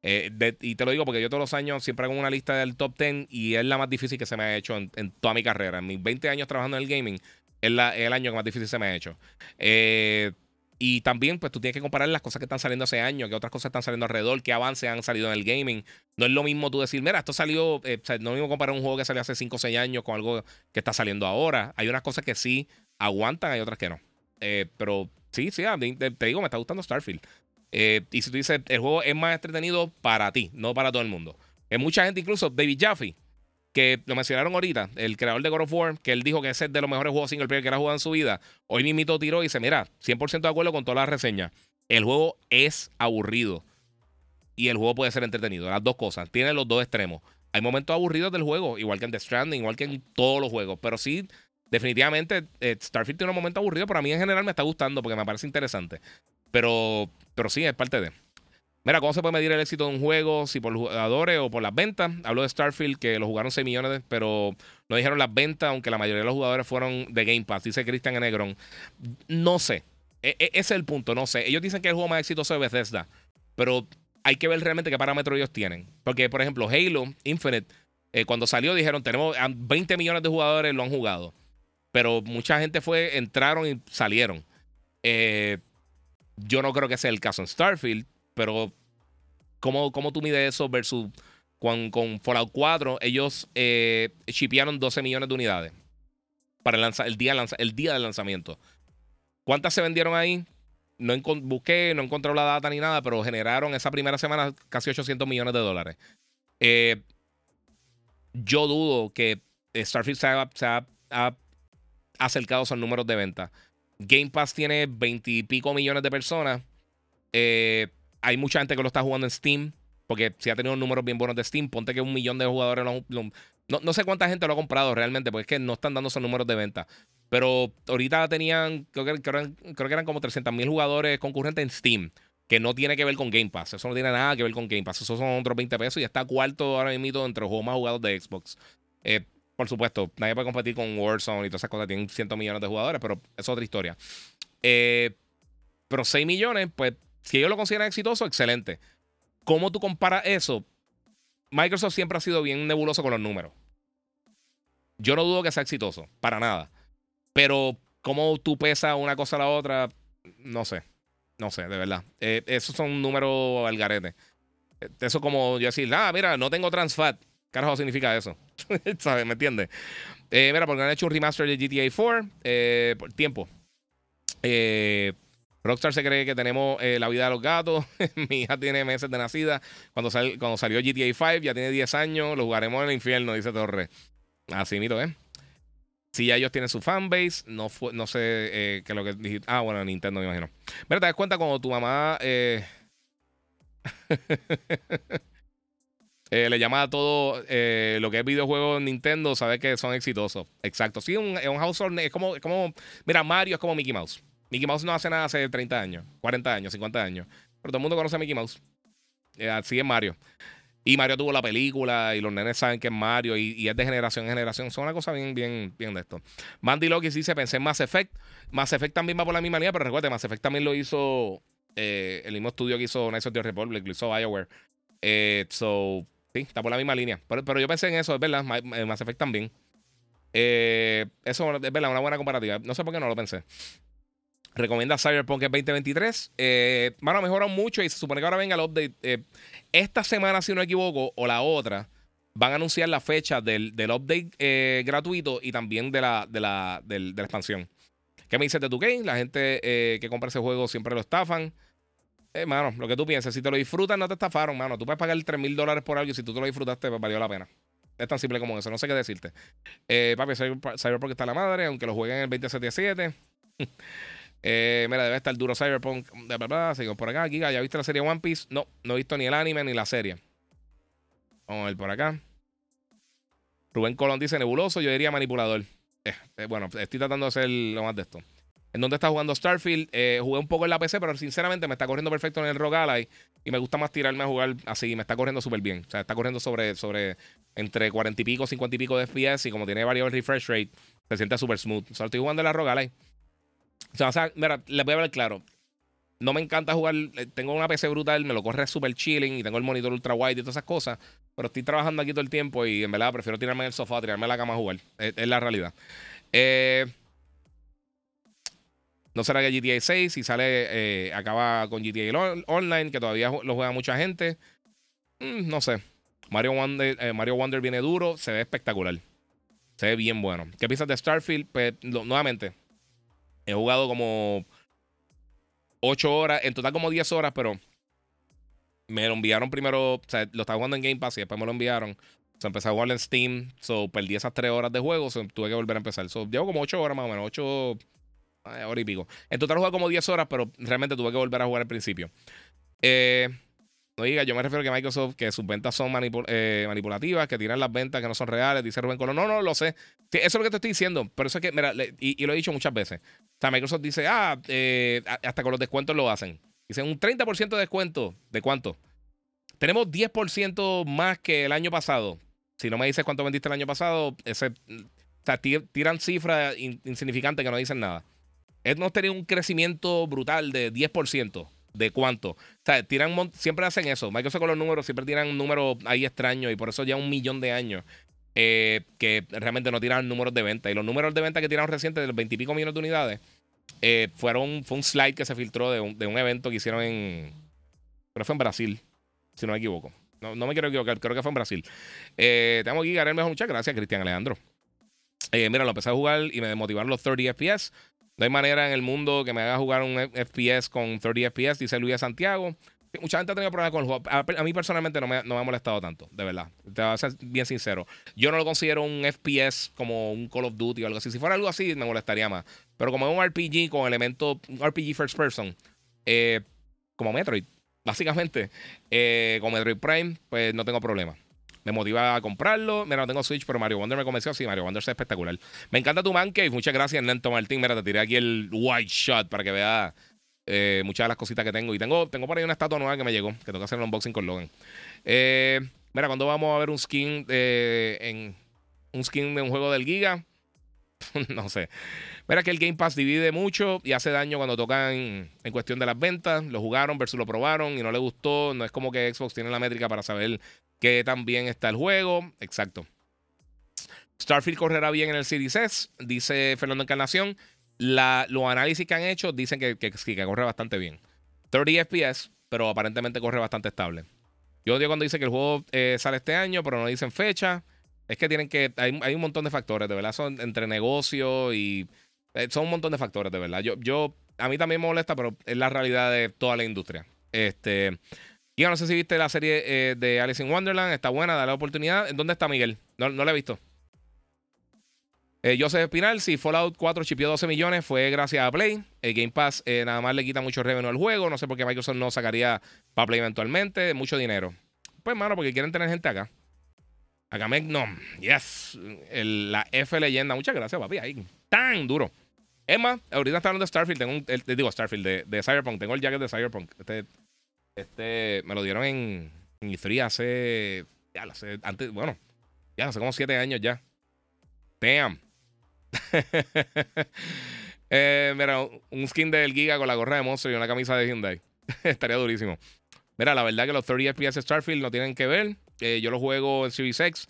Eh, y te lo digo porque yo todos los años siempre hago una lista del top 10 y es la más difícil que se me ha hecho en, toda mi carrera. En mis 20 años trabajando en el gaming, es, el año que más difícil se me ha hecho. Eh, y también, pues tú tienes que comparar las cosas que están saliendo hace años, que otras cosas están saliendo alrededor, qué avances han salido en el gaming. No es lo mismo tú decir, mira, esto salió, eh, no es lo mismo comparar un juego que salió hace 5 o 6 años con algo que está saliendo ahora. Hay unas cosas que sí aguantan, hay otras que no. pero Sí, sí, te, digo, me está gustando Starfield. Eh, y si tú dices, el juego es más entretenido para ti, no para todo el mundo. Hay mucha gente, incluso David Jaffe, que lo mencionaron ahorita, el creador de God of War, que él dijo que ese es de los mejores juegos single player que ha jugado en su vida. Hoy mismo tiró y dice: Mira, 100% de acuerdo con todas las reseñas. El juego es aburrido y el juego puede ser entretenido. Las dos cosas. Tiene los dos extremos. Hay momentos aburridos del juego, igual que en The Stranding, igual que en todos los juegos. Pero sí definitivamente eh, Starfield tiene un momento aburrido, pero a mí en general me está gustando porque me parece interesante. Pero, pero sí, es parte de. Mira, ¿cómo se puede medir el éxito de un juego? Si por los jugadores o por las ventas. Hablo de Starfield, que lo jugaron 6 millones, pero no dijeron las ventas, aunque la mayoría de los jugadores fueron de Game Pass, dice Christian Negron. No sé. E, e, ese es el punto, no sé. Ellos dicen que el juego más exitoso de Bethesda, pero hay que ver realmente qué parámetros ellos tienen. Porque, por ejemplo, Halo Infinite, eh, cuando salió, dijeron: tenemos 20 millones de jugadores lo han jugado. Pero mucha gente fue, entraron y salieron. Eh, yo no creo que sea el caso en Starfield, pero ¿cómo, cómo tú mides eso versus con, con Fallout 4? Ellos eh, 12 millones de unidades para el, el, día, el día del lanzamiento. ¿Cuántas se vendieron ahí? No busqué, no encontré la data ni nada, pero generaron esa primera semana casi 800 millones de dólares. Eh, yo dudo que Starfield se ha, acercados al números de venta. Game Pass tiene 20 y pico millones de personas. Eh, hay mucha gente que lo está jugando en Steam. Porque si ha tenido números bien buenos de Steam, ponte que un millón de jugadores no, sé cuánta gente lo ha comprado realmente, porque es que no están dando esos números de venta. Pero ahorita tenían, creo que, eran como 300 mil jugadores concurrentes en Steam, que no tiene que ver con Game Pass. Eso no tiene nada que ver con Game Pass. Eso son otros 20 pesos y está cuarto ahora mismo entre los juegos más jugados de Xbox. Eh, por supuesto, nadie puede competir con Warzone y todas esas cosas. Tienen 100 millones de jugadores, pero es otra historia. Eh, pero 6 millones, pues, si ellos lo consideran exitoso, excelente. ¿cómo tú comparas eso? Microsoft siempre ha sido bien nebuloso con los números. Yo no dudo que sea exitoso, para nada. Pero cómo tú pesas una cosa a la otra, no sé. No sé, de verdad. Eh, esos son números al garete. Eso como yo decir, ah, mira, no tengo transfat. Carajo significa eso. [LAUGHS] ¿Sabes? ¿Me entiendes? Eh, mira, porque han hecho un remaster de GTA 4 eh, por tiempo. Eh, Rockstar se cree que tenemos la vida de los gatos. [LAUGHS] Mi hija tiene meses de nacida. Cuando, cuando salió GTA 5 ya tiene 10 años. Lo jugaremos en el infierno, dice Torre. Así mito, ¿eh? Si ya ellos tienen su fanbase, no, fue, no sé qué es lo que dijiste. Ah, bueno, Nintendo me imagino. Mira, te das cuenta cuando tu mamá [LAUGHS] eh, le llama a todo eh, lo que es videojuegos Nintendo, sabes que son exitosos. Exacto. Sí, un, un household es como, es como. Mira, Mario es como Mickey Mouse. Mickey Mouse no hace nada hace 30 años, 40 años, 50 años. Pero todo el mundo conoce a Mickey Mouse. Eh, así es Mario. Y Mario tuvo la película y los nenes saben que es Mario y, es de generación en generación. Son una cosa bien, bien, bien de esto. Mandy Loki dice, pensé en Mass Effect. Mass Effect también va por la misma línea, pero recuerde, Mass Effect también lo hizo eh, el mismo estudio que hizo Knights of the Republic, lo hizo BioWare. So, sí, está por la misma línea. Pero, pero, yo pensé en eso, es verdad, Mass Effect también. Eh, eso es verdad, una buena comparativa. No sé por qué no lo pensé. Recomienda Cyberpunk 2023. Eh, bueno, mejoran mucho y se supone que ahora venga el update. Eh, esta semana, si no me equivoco, o la otra, van a anunciar la fecha del, del update eh, gratuito y también de la, de la, de la expansión. ¿Qué me dices de tu game? La gente eh, que compra ese juego siempre lo estafan. Eh, mano, lo que tú pienses, si te lo disfrutas, no te estafaron, mano. Tú puedes pagar 3 mil dólares por algo y si tú te lo disfrutaste, pues valió la pena. Es tan simple como eso, no sé qué decirte. Eh, papi, Cyberpunk está la madre, aunque lo jueguen en el 2077. [LAUGHS] Eh, mira, debe estar duro Cyberpunk. De verdad, seguimos por acá. Giga, ¿ya viste la serie One Piece? No, no he visto ni el anime ni la serie. Vamos a ver por acá. Rubén Colón dice nebuloso, yo diría manipulador. Eh, eh, bueno, estoy tratando de hacer lo más de esto. ¿En dónde está jugando Starfield? Eh, jugué un poco en la PC, pero sinceramente me está corriendo perfecto en el Rogue y me gusta más tirarme a jugar así. Me está corriendo súper bien. O sea, está corriendo sobre, sobre entre 40 y pico, 50 y pico de FPS y como tiene variable refresh rate, se siente súper smooth. O sea, estoy jugando en la Rogue o sea, mira, les voy a hablar claro. No me encanta jugar. Eh, tengo una PC brutal, me lo corre súper chilling y tengo el monitor ultra wide y todas esas cosas. Pero estoy trabajando aquí todo el tiempo y en verdad prefiero tirarme en el sofá, tirarme en la cama a jugar. Es, la realidad. Eh, no será que GTA 6, si sale, eh, acaba con GTA Online, que todavía lo juega mucha gente. Mm, no sé. Mario Wonder, Mario Wonder viene duro, se ve espectacular. Se ve bien bueno. ¿Qué piensas de Starfield? Pues nuevamente, He jugado como 8 horas, en total como 10 horas, pero me lo enviaron primero, o sea, lo estaba jugando en Game Pass y después me lo enviaron. O sea, empecé a jugarlo en Steam, so perdí esas 3 horas de juego, so, tuve que volver a empezar. So, llevo como 8 horas más o menos, 8 horas y pico. En total como 10 horas, pero realmente tuve que volver a jugar al principio. Eh, no diga, yo me refiero a que Microsoft, que sus ventas son eh, manipulativas, que tiran las ventas que no son reales, dice Rubén Colón. No, no, lo sé. eso es lo que te estoy diciendo. Pero eso es que, mira, y, lo he dicho muchas veces. O sea, Microsoft dice, ah, eh, hasta con los descuentos lo hacen. Dicen un 30% de descuento. ¿De cuánto? Tenemos 10% más que el año pasado. Si no me dices cuánto vendiste el año pasado, ese, o sea, tiran cifras insignificantes que no dicen nada. Hemos tenido un crecimiento brutal de 10% de cuánto. O sea, tiran, siempre hacen eso. Microsoft con los números siempre tiran un número ahí extraño y por eso ya un millón de años eh, que realmente no tiran números de venta. Y los números de venta que tiraron recientes de los 20 y pico millones de unidades eh, fueron, fue un slide que se filtró de un, de un evento que hicieron en. Creo que fue en Brasil, si no me equivoco. No, no me quiero equivocar, creo que fue en Brasil. Eh, aquí el mejor. Muchas gracias, Cristian Alejandro. Eh, mira, lo empecé a jugar y me desmotivaron los 30 FPS. No hay manera en el mundo que me haga jugar un FPS con 30 FPS, dice Luis Santiago. Mucha gente ha tenido problemas con el juego. A, mí personalmente no me, ha molestado tanto, de verdad. Te voy a ser bien sincero. Yo no lo considero un FPS como un Call of Duty o algo así. Si fuera algo así, me molestaría más. Pero como es un RPG con elementos, un RPG first person, eh, como Metroid, básicamente, eh, como Metroid Prime, pues no tengo problema me motiva a comprarlo. Mira, no tengo Switch, pero Mario Wonder me convenció. Sí, Mario Wonder es espectacular. Me encanta tu man Muchas gracias, Nento Martín. Mira, te tiré aquí el white shot para que veas eh, muchas de las cositas que tengo. Y tengo, tengo por ahí una estatua nueva que me llegó, que tengo que hacer un unboxing con Logan. Eh, mira, cuando vamos a ver un skin en un skin de un juego del Giga, [LAUGHS] no sé. Mira que el Game Pass divide mucho y hace daño cuando tocan en cuestión de las ventas. Lo jugaron versus lo probaron y no le gustó. No es como que Xbox tiene la métrica para saber qué tan bien está el juego. Exacto. Starfield correrá bien en el Series S, dice Fernando Encarnación. La, los análisis que han hecho dicen que, que, que corre bastante bien. 30 FPS, pero aparentemente corre bastante estable. Yo odio cuando dice que el juego eh, sale este año, pero no dicen fecha. Es que tienen que. Hay, un montón de factores, de verdad. Son entre negocios y. Eh, son un montón de factores, de verdad. Yo, yo, a mí también me molesta, pero es la realidad de toda la industria. Este. Y no sé si viste la serie eh, de Alice in Wonderland. Está buena, dale la oportunidad. ¿En dónde está Miguel? No, no la he visto. Eh, Joseph Espinal, si Fallout 4 chipió 12 millones, fue gracias a Play. El Game Pass eh, nada más le quita mucho revenue al juego. No sé por qué Microsoft no sacaría para Play eventualmente. Mucho dinero. Pues, mano, porque quieren tener gente acá. Acá no. Yes. la F leyenda. Muchas gracias, papi. Ahí. Tan duro. Más, ahorita está hablando de Starfield. Tengo un, digo Starfield, de, Cyberpunk. Tengo el jacket de Cyberpunk. Este, este me lo dieron en, en E3 hace. Ya lo sé. Antes, bueno, ya hace como 7 años ya. Damn. [LAUGHS] eh, mira, un skin del Giga con la gorra de monstruo y una camisa de Hyundai. [LAUGHS] Estaría durísimo. Mira, la verdad que los 30 FPS Starfield no tienen que ver. Eh, yo lo juego en Series X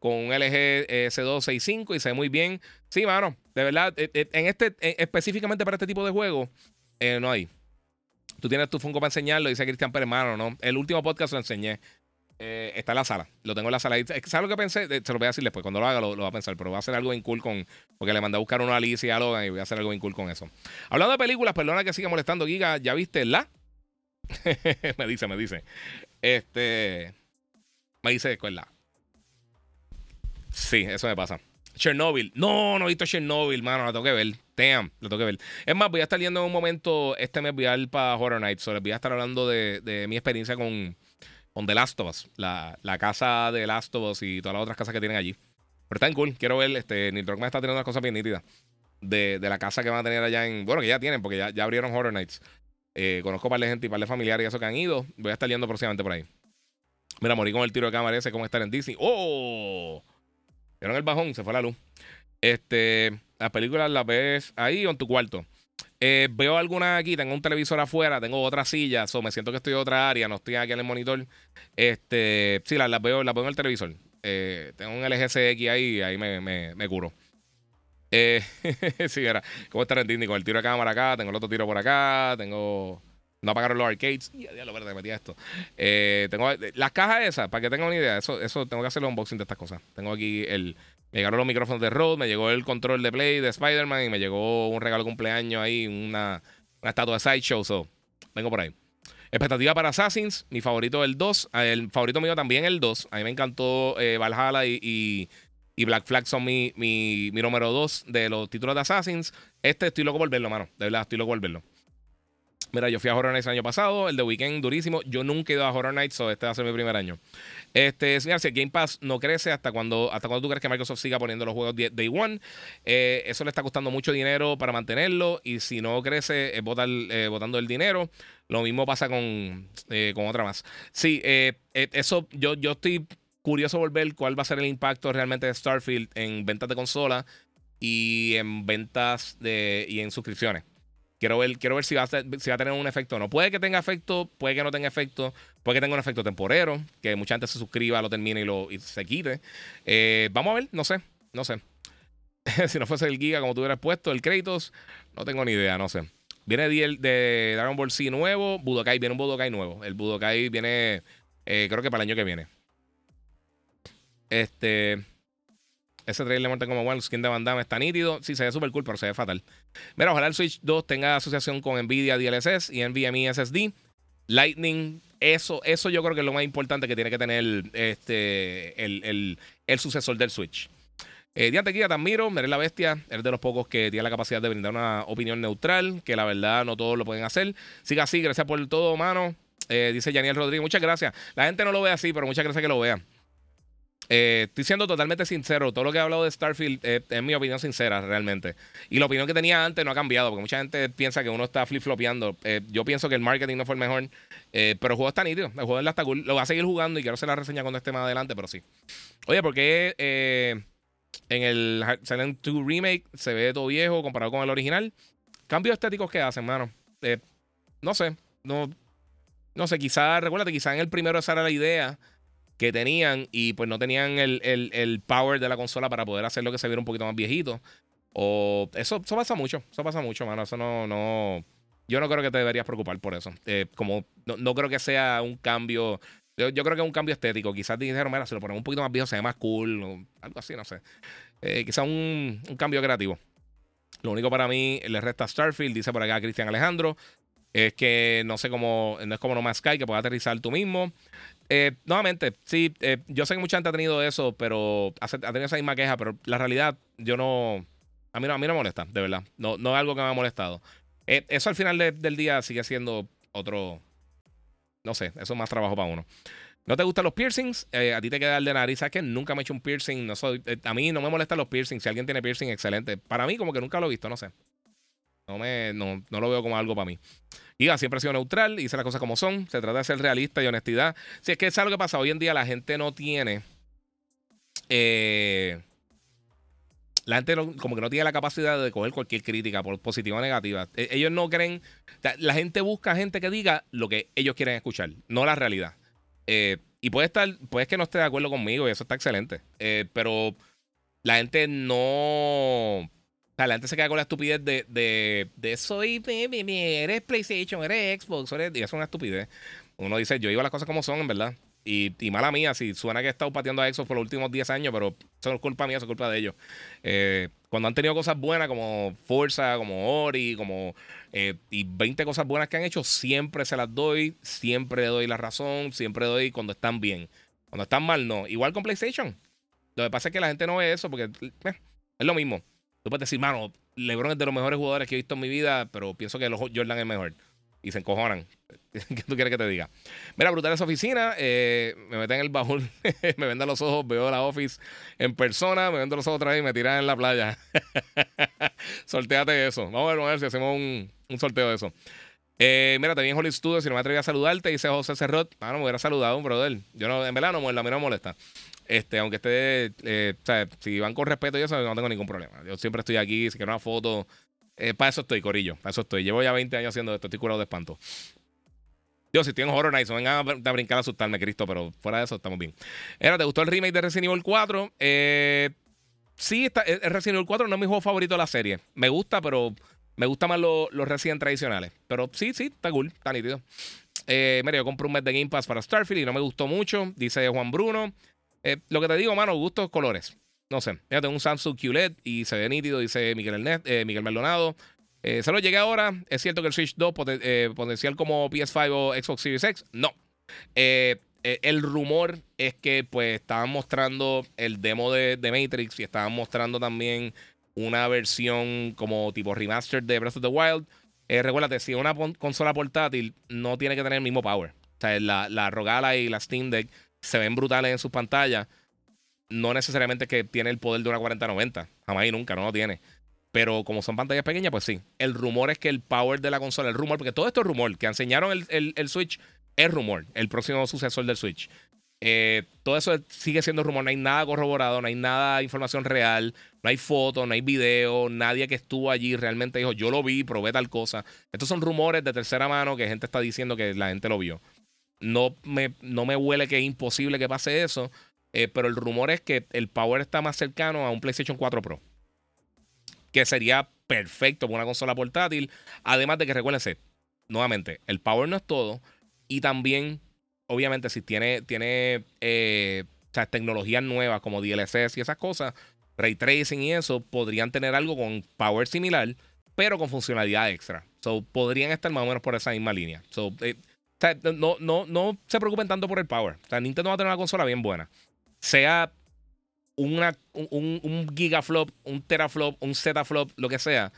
con un LG C265 y se ve muy bien. Sí, mano, de verdad, eh, eh, en este, específicamente para este tipo de juego, no hay. Tú tienes tu Funko para enseñarlo, dice Cristian Pérez, mano, ¿no? El último podcast lo enseñé. Eh, está en la sala. Lo tengo en la sala. ¿Sabes lo que pensé? Se lo voy a decir después. Cuando lo haga, lo, va a pensar. Pero voy a hacer algo bien cool con. Porque le mandé a buscar una Alicia a Logan y voy a hacer algo bien cool con eso. Hablando de películas, perdona que siga molestando, Giga. ¿Ya viste la? [LAUGHS] me dice, me dice. Este. Me dice, ¿cuál la? Sí, eso me pasa. Chernobyl. No, no he visto Chernobyl, mano. La tengo que ver. Damn, la tengo que ver. Es más, voy a estar yendo en un momento. Este mes voy a ir para Horror Nights. So les voy a estar hablando de, de mi experiencia con con The Last of Us, la, casa de Last of Us y todas las otras casas que tienen allí. Pero está en cool, quiero ver, este, Neil me está teniendo unas cosas bien nítidas de, la casa que van a tener allá en, bueno, que ya tienen, porque ya, ya abrieron Horror Nights. Eh, conozco un par de gente y par de familiares y eso que han ido. Voy a estar yendo próximamente por ahí. Mira, morí con el tiro de cámara ese, cómo estar en Disney. ¡Oh! Vieron el bajón, se fue la luz. Este, las películas las ves ahí o en tu cuarto. Eh, veo algunas aquí, tengo un televisor afuera, tengo otra silla, me siento que estoy en otra área, no estoy aquí en el monitor. Este, sí, las, veo, las veo en el televisor. Eh, tengo un LG CX ahí ahí me, me, curo. Eh, [LAUGHS] sí, era. ¿Cómo está Disney? Con el tiro de cámara acá, tengo el otro tiro por acá, tengo. No apagaron los arcades. Ya, lo verde, metí esto. Eh, tengo las cajas esas, para que tengan una idea. Eso, eso tengo que hacer el unboxing de estas cosas. Tengo aquí el, me llegaron los micrófonos de Rode, me llegó el control de Play de Spider-Man y me llegó un regalo de cumpleaños ahí, una, una estatua de Sideshow. So, vengo por ahí. Expectativa para Assassins, mi favorito el 2. Ah, el favorito mío también el 2. A mí me encantó eh, Valhalla y, y, Black Flag son mi, mi, mi número 2 de los títulos de Assassins. Este estoy loco por verlo, mano. De verdad, estoy loco por verlo. Mira, yo fui a Horror Nights el año pasado, el de Weekend durísimo. Yo nunca he ido a Horror Nights, so este va a ser mi primer año. Este, señor, si el Game Pass no crece hasta cuando, hasta cuando tú crees que Microsoft siga poniendo los juegos Day One, eh, eso le está costando mucho dinero para mantenerlo. Y si no crece, es eh, botando el dinero. Lo mismo pasa con, eh, con otra más. Sí, eso yo, yo estoy curioso por ver cuál va a ser el impacto realmente de Starfield en ventas de consola y en ventas de, y en suscripciones. Quiero ver, quiero ver si, va a si va a tener un efecto o no. Puede que tenga efecto, puede que no tenga efecto, puede que tenga un efecto temporero, que mucha gente se suscriba, lo termine y, lo, se quite. Eh, vamos a ver, no sé, no sé. [LAUGHS] si no fuese el Giga como tú hubieras puesto, el Kratos, no tengo ni idea, no sé. Viene de Dragon Ball Z nuevo, Budokai, viene un Budokai nuevo. El Budokai viene, eh, creo que para el año que viene. Este. Ese trailer de Mortal Kombat 1, el skin de Van está nítido. Sí, se ve súper cool, pero se ve fatal. Mira, ojalá el Switch 2 tenga asociación con Nvidia DLSS y NVMe SSD. Lightning, eso, eso yo creo que es lo más importante que tiene que tener este, el, sucesor del Switch. Eh, Diante Guía, te admiro, eres la bestia, eres de los pocos que tiene la capacidad de brindar una opinión neutral, que la verdad no todos lo pueden hacer. Siga así, gracias por todo, mano. Eh, dice Daniel Rodríguez, muchas gracias. La gente no lo ve así, pero muchas gracias que lo vean. Eh, estoy siendo totalmente sincero. Todo lo que he hablado de Starfield eh, es mi opinión sincera, realmente. Y la opinión que tenía antes no ha cambiado, porque mucha gente piensa que uno está flip-flopeando. Eh, yo pienso que el marketing no fue el mejor, pero el juego está nítido. El juego está cool. Lo voy a seguir jugando y quiero hacer la reseña cuando esté más adelante, pero sí. Oye, ¿por qué en el Silent 2 Remake se ve todo viejo comparado con el original. Cambios estéticos que hacen, mano. Eh, no sé, no, no sé, quizás, recuérdate, quizás en el primero esa era la idea que tenían y pues no tenían el, el, power de la consola para poder hacer lo que se viera un poquito más viejito. O eso, eso pasa mucho, eso pasa mucho, mano. Eso no, no. Yo no creo que te deberías preocupar por eso. Eh, como no, creo que sea un cambio. Yo, creo que es un cambio estético. Quizás dijeron, mira, si lo ponemos un poquito más viejo se ve más cool. O algo así, no sé. Eh, quizás un, un cambio creativo. Lo único para mí le resta Starfield, dice por acá Cristian Alejandro. Es que no sé cómo, no es como No Man's Sky que puedas aterrizar tú mismo. Eh, nuevamente, sí, eh, yo sé que mucha gente ha tenido eso, pero ha, tenido esa misma queja, pero la realidad, yo no. A mí no, a mí no me molesta, de verdad. No, no es algo que me ha molestado. Eh, eso al final del día sigue siendo otro. No sé, eso es más trabajo para uno. ¿No te gustan los piercings? a ti te queda el de nariz. ¿Sabes que Nunca me he hecho un piercing. No soy, a mí no me molestan los piercings. Si alguien tiene piercing, excelente. Para mí, como que nunca lo he visto, no sé. No, me, no, no lo veo como algo para mí. Iga siempre ha sido neutral, dice las cosas como son. Se trata de ser realista y honestidad. Si es que es algo que pasa hoy en día, la gente no tiene. Eh, la gente como que no tiene la capacidad de coger cualquier crítica, por positiva o negativa. E, ellos no creen. La gente busca gente que diga lo que ellos quieren escuchar, no la realidad. Eh, y puede estar, puede que no esté de acuerdo conmigo y eso está excelente. Eh, pero la gente no la gente se queda con la estupidez de, de, de soy, eres PlayStation, eres Xbox, eres, eso es una estupidez. Uno dice, yo digo las cosas como son, en verdad. Y, y, mala mía, si suena que he estado pateando a Xbox por los últimos 10 años, pero eso no es culpa mía, eso es culpa de ellos. Eh, cuando han tenido cosas buenas como Forza, como Ori, como eh, y 20 cosas buenas que han hecho, siempre se las doy, siempre doy la razón, siempre doy cuando están bien. Cuando están mal, no. Igual con PlayStation. Lo que pasa es que la gente no ve eso porque eh, es lo mismo. Tú puedes decir, mano, LeBron es de los mejores jugadores que he visto en mi vida, pero pienso que los Jordan es mejor. Y se encojonan. [LAUGHS] ¿Qué tú quieres que te diga? Mira, brutal esa oficina. Eh, me meten en el baúl, [LAUGHS] me venden los ojos, veo la office en persona, me vendo los ojos otra vez y me tiran en la playa. [LAUGHS] Sorteate eso. Vamos a, ver, a ver si hacemos un, un sorteo de eso. Eh, mira, también Holly Studio, si no me atreví a saludarte, dice José Cerrot. Ah, no me hubiera saludado, un brother. Yo no, en verdad no, a mí no molesta. Este, aunque esté, eh, o si van con respeto y eso, no tengo ningún problema. Yo siempre estoy aquí, si quiero una foto, eh, para eso estoy, Corillo, para eso estoy. Llevo ya 20 años haciendo esto, estoy curado de espanto. Yo, si estoy en Horror Nights, vengan a, brincar a asustarme, Cristo, pero fuera de eso estamos bien. Era, ¿te gustó el remake de Resident Evil 4? Eh, sí, está, Resident Evil 4 no es mi juego favorito de la serie. Me gusta, pero me gustan más los, los Resident tradicionales. Pero sí, sí, está cool, está nítido. Eh, yo compré un mes de Game Pass para Starfield y no me gustó mucho, dice Juan Bruno. Eh, lo que te digo, mano, gustos, colores. No sé. Ya tengo un Samsung QLED y se ve nítido, dice Miguel, eh, Miguel Maldonado. Eh, se lo llegué ahora. Es cierto que el Switch 2 potencial como PS5 o Xbox Series X. No. el rumor es que pues estaban mostrando el demo de, Matrix y estaban mostrando también una versión como tipo remaster de Breath of the Wild. recuérdate, si una consola portátil no tiene que tener el mismo power. O sea, la, la Rogala y la Steam Deck se ven brutales en sus pantallas. No necesariamente que tiene el poder de una 4090. Jamás y nunca, no lo tiene. Pero como son pantallas pequeñas, pues sí. El rumor es que el power de la consola, el rumor, porque todo esto es rumor, que enseñaron el, Switch, es rumor, el próximo sucesor del Switch. Eh, todo eso sigue siendo rumor, no hay nada corroborado, no hay nada de información real, no hay fotos, no hay video, nadie que estuvo allí realmente dijo, yo lo vi, probé tal cosa. Estos son rumores de tercera mano que gente está diciendo que la gente lo vio. No me, no me huele que es imposible que pase eso. Eh, pero el rumor es que el power está más cercano a un PlayStation 4 Pro. Que sería perfecto para una consola portátil. Además de que recuérdense, nuevamente, el power no es todo. Y también, obviamente, si tiene, tiene eh, tecnologías nuevas como DLSS y esas cosas, ray tracing y eso, podrían tener algo con power similar, pero con funcionalidad extra. So, podrían estar más o menos por esa misma línea. So, eh, o sea, no, no, no se preocupen tanto por el power. O sea, Nintendo va a tener una consola bien buena. Sea una, un, un gigaflop, un teraflop, un zetaflop, lo que sea,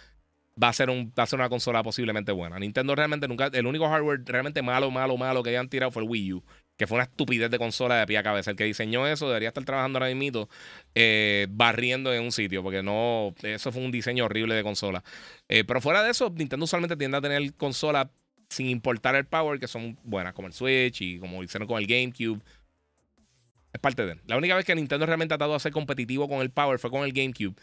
va a ser un va a ser una consola posiblemente buena. Nintendo realmente nunca el único hardware realmente malo, malo, malo que hayan tirado fue el Wii U, que fue una estupidez de consola de pie a cabeza. El que diseñó eso debería estar trabajando ahora mismo eh, barriendo en un sitio, porque no eso fue un diseño horrible de consola. Eh, pero fuera de eso, Nintendo usualmente tiende a tener consolas sin importar el power, que son buenas, como el Switch y como hicieron con el GameCube. Es parte de. La única vez que Nintendo realmente ha tratado de ser competitivo con el Power fue con el GameCube.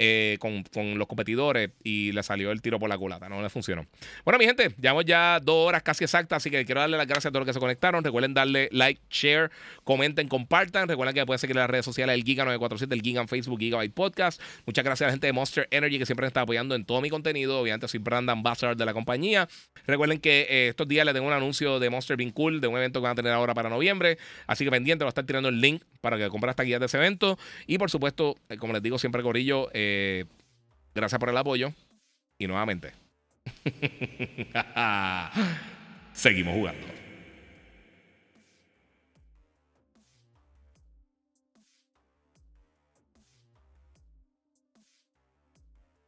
Eh, con, con, los competidores y le salió el tiro por la culata, no le funcionó. Bueno, mi gente, llevamos ya dos horas casi exactas, así que quiero darle las gracias a todos los que se conectaron. Recuerden darle like, share, comenten, compartan. Recuerden que pueden seguir en las redes sociales el Giga947, el Giga en Facebook, Gigabyte Podcast. Muchas gracias a la gente de Monster Energy que siempre me está apoyando en todo mi contenido. Obviamente soy brand ambassador de la compañía. Recuerden que eh, estos días les tengo un anuncio de Monster Bean Cool, de un evento que van a tener ahora para noviembre. Así que pendiente, va a estar tirando el link para que compren hasta guías de ese evento. Y por supuesto, eh, como les digo siempre, Corillo, eh, eh, gracias por el apoyo. Y nuevamente, [LAUGHS] seguimos jugando.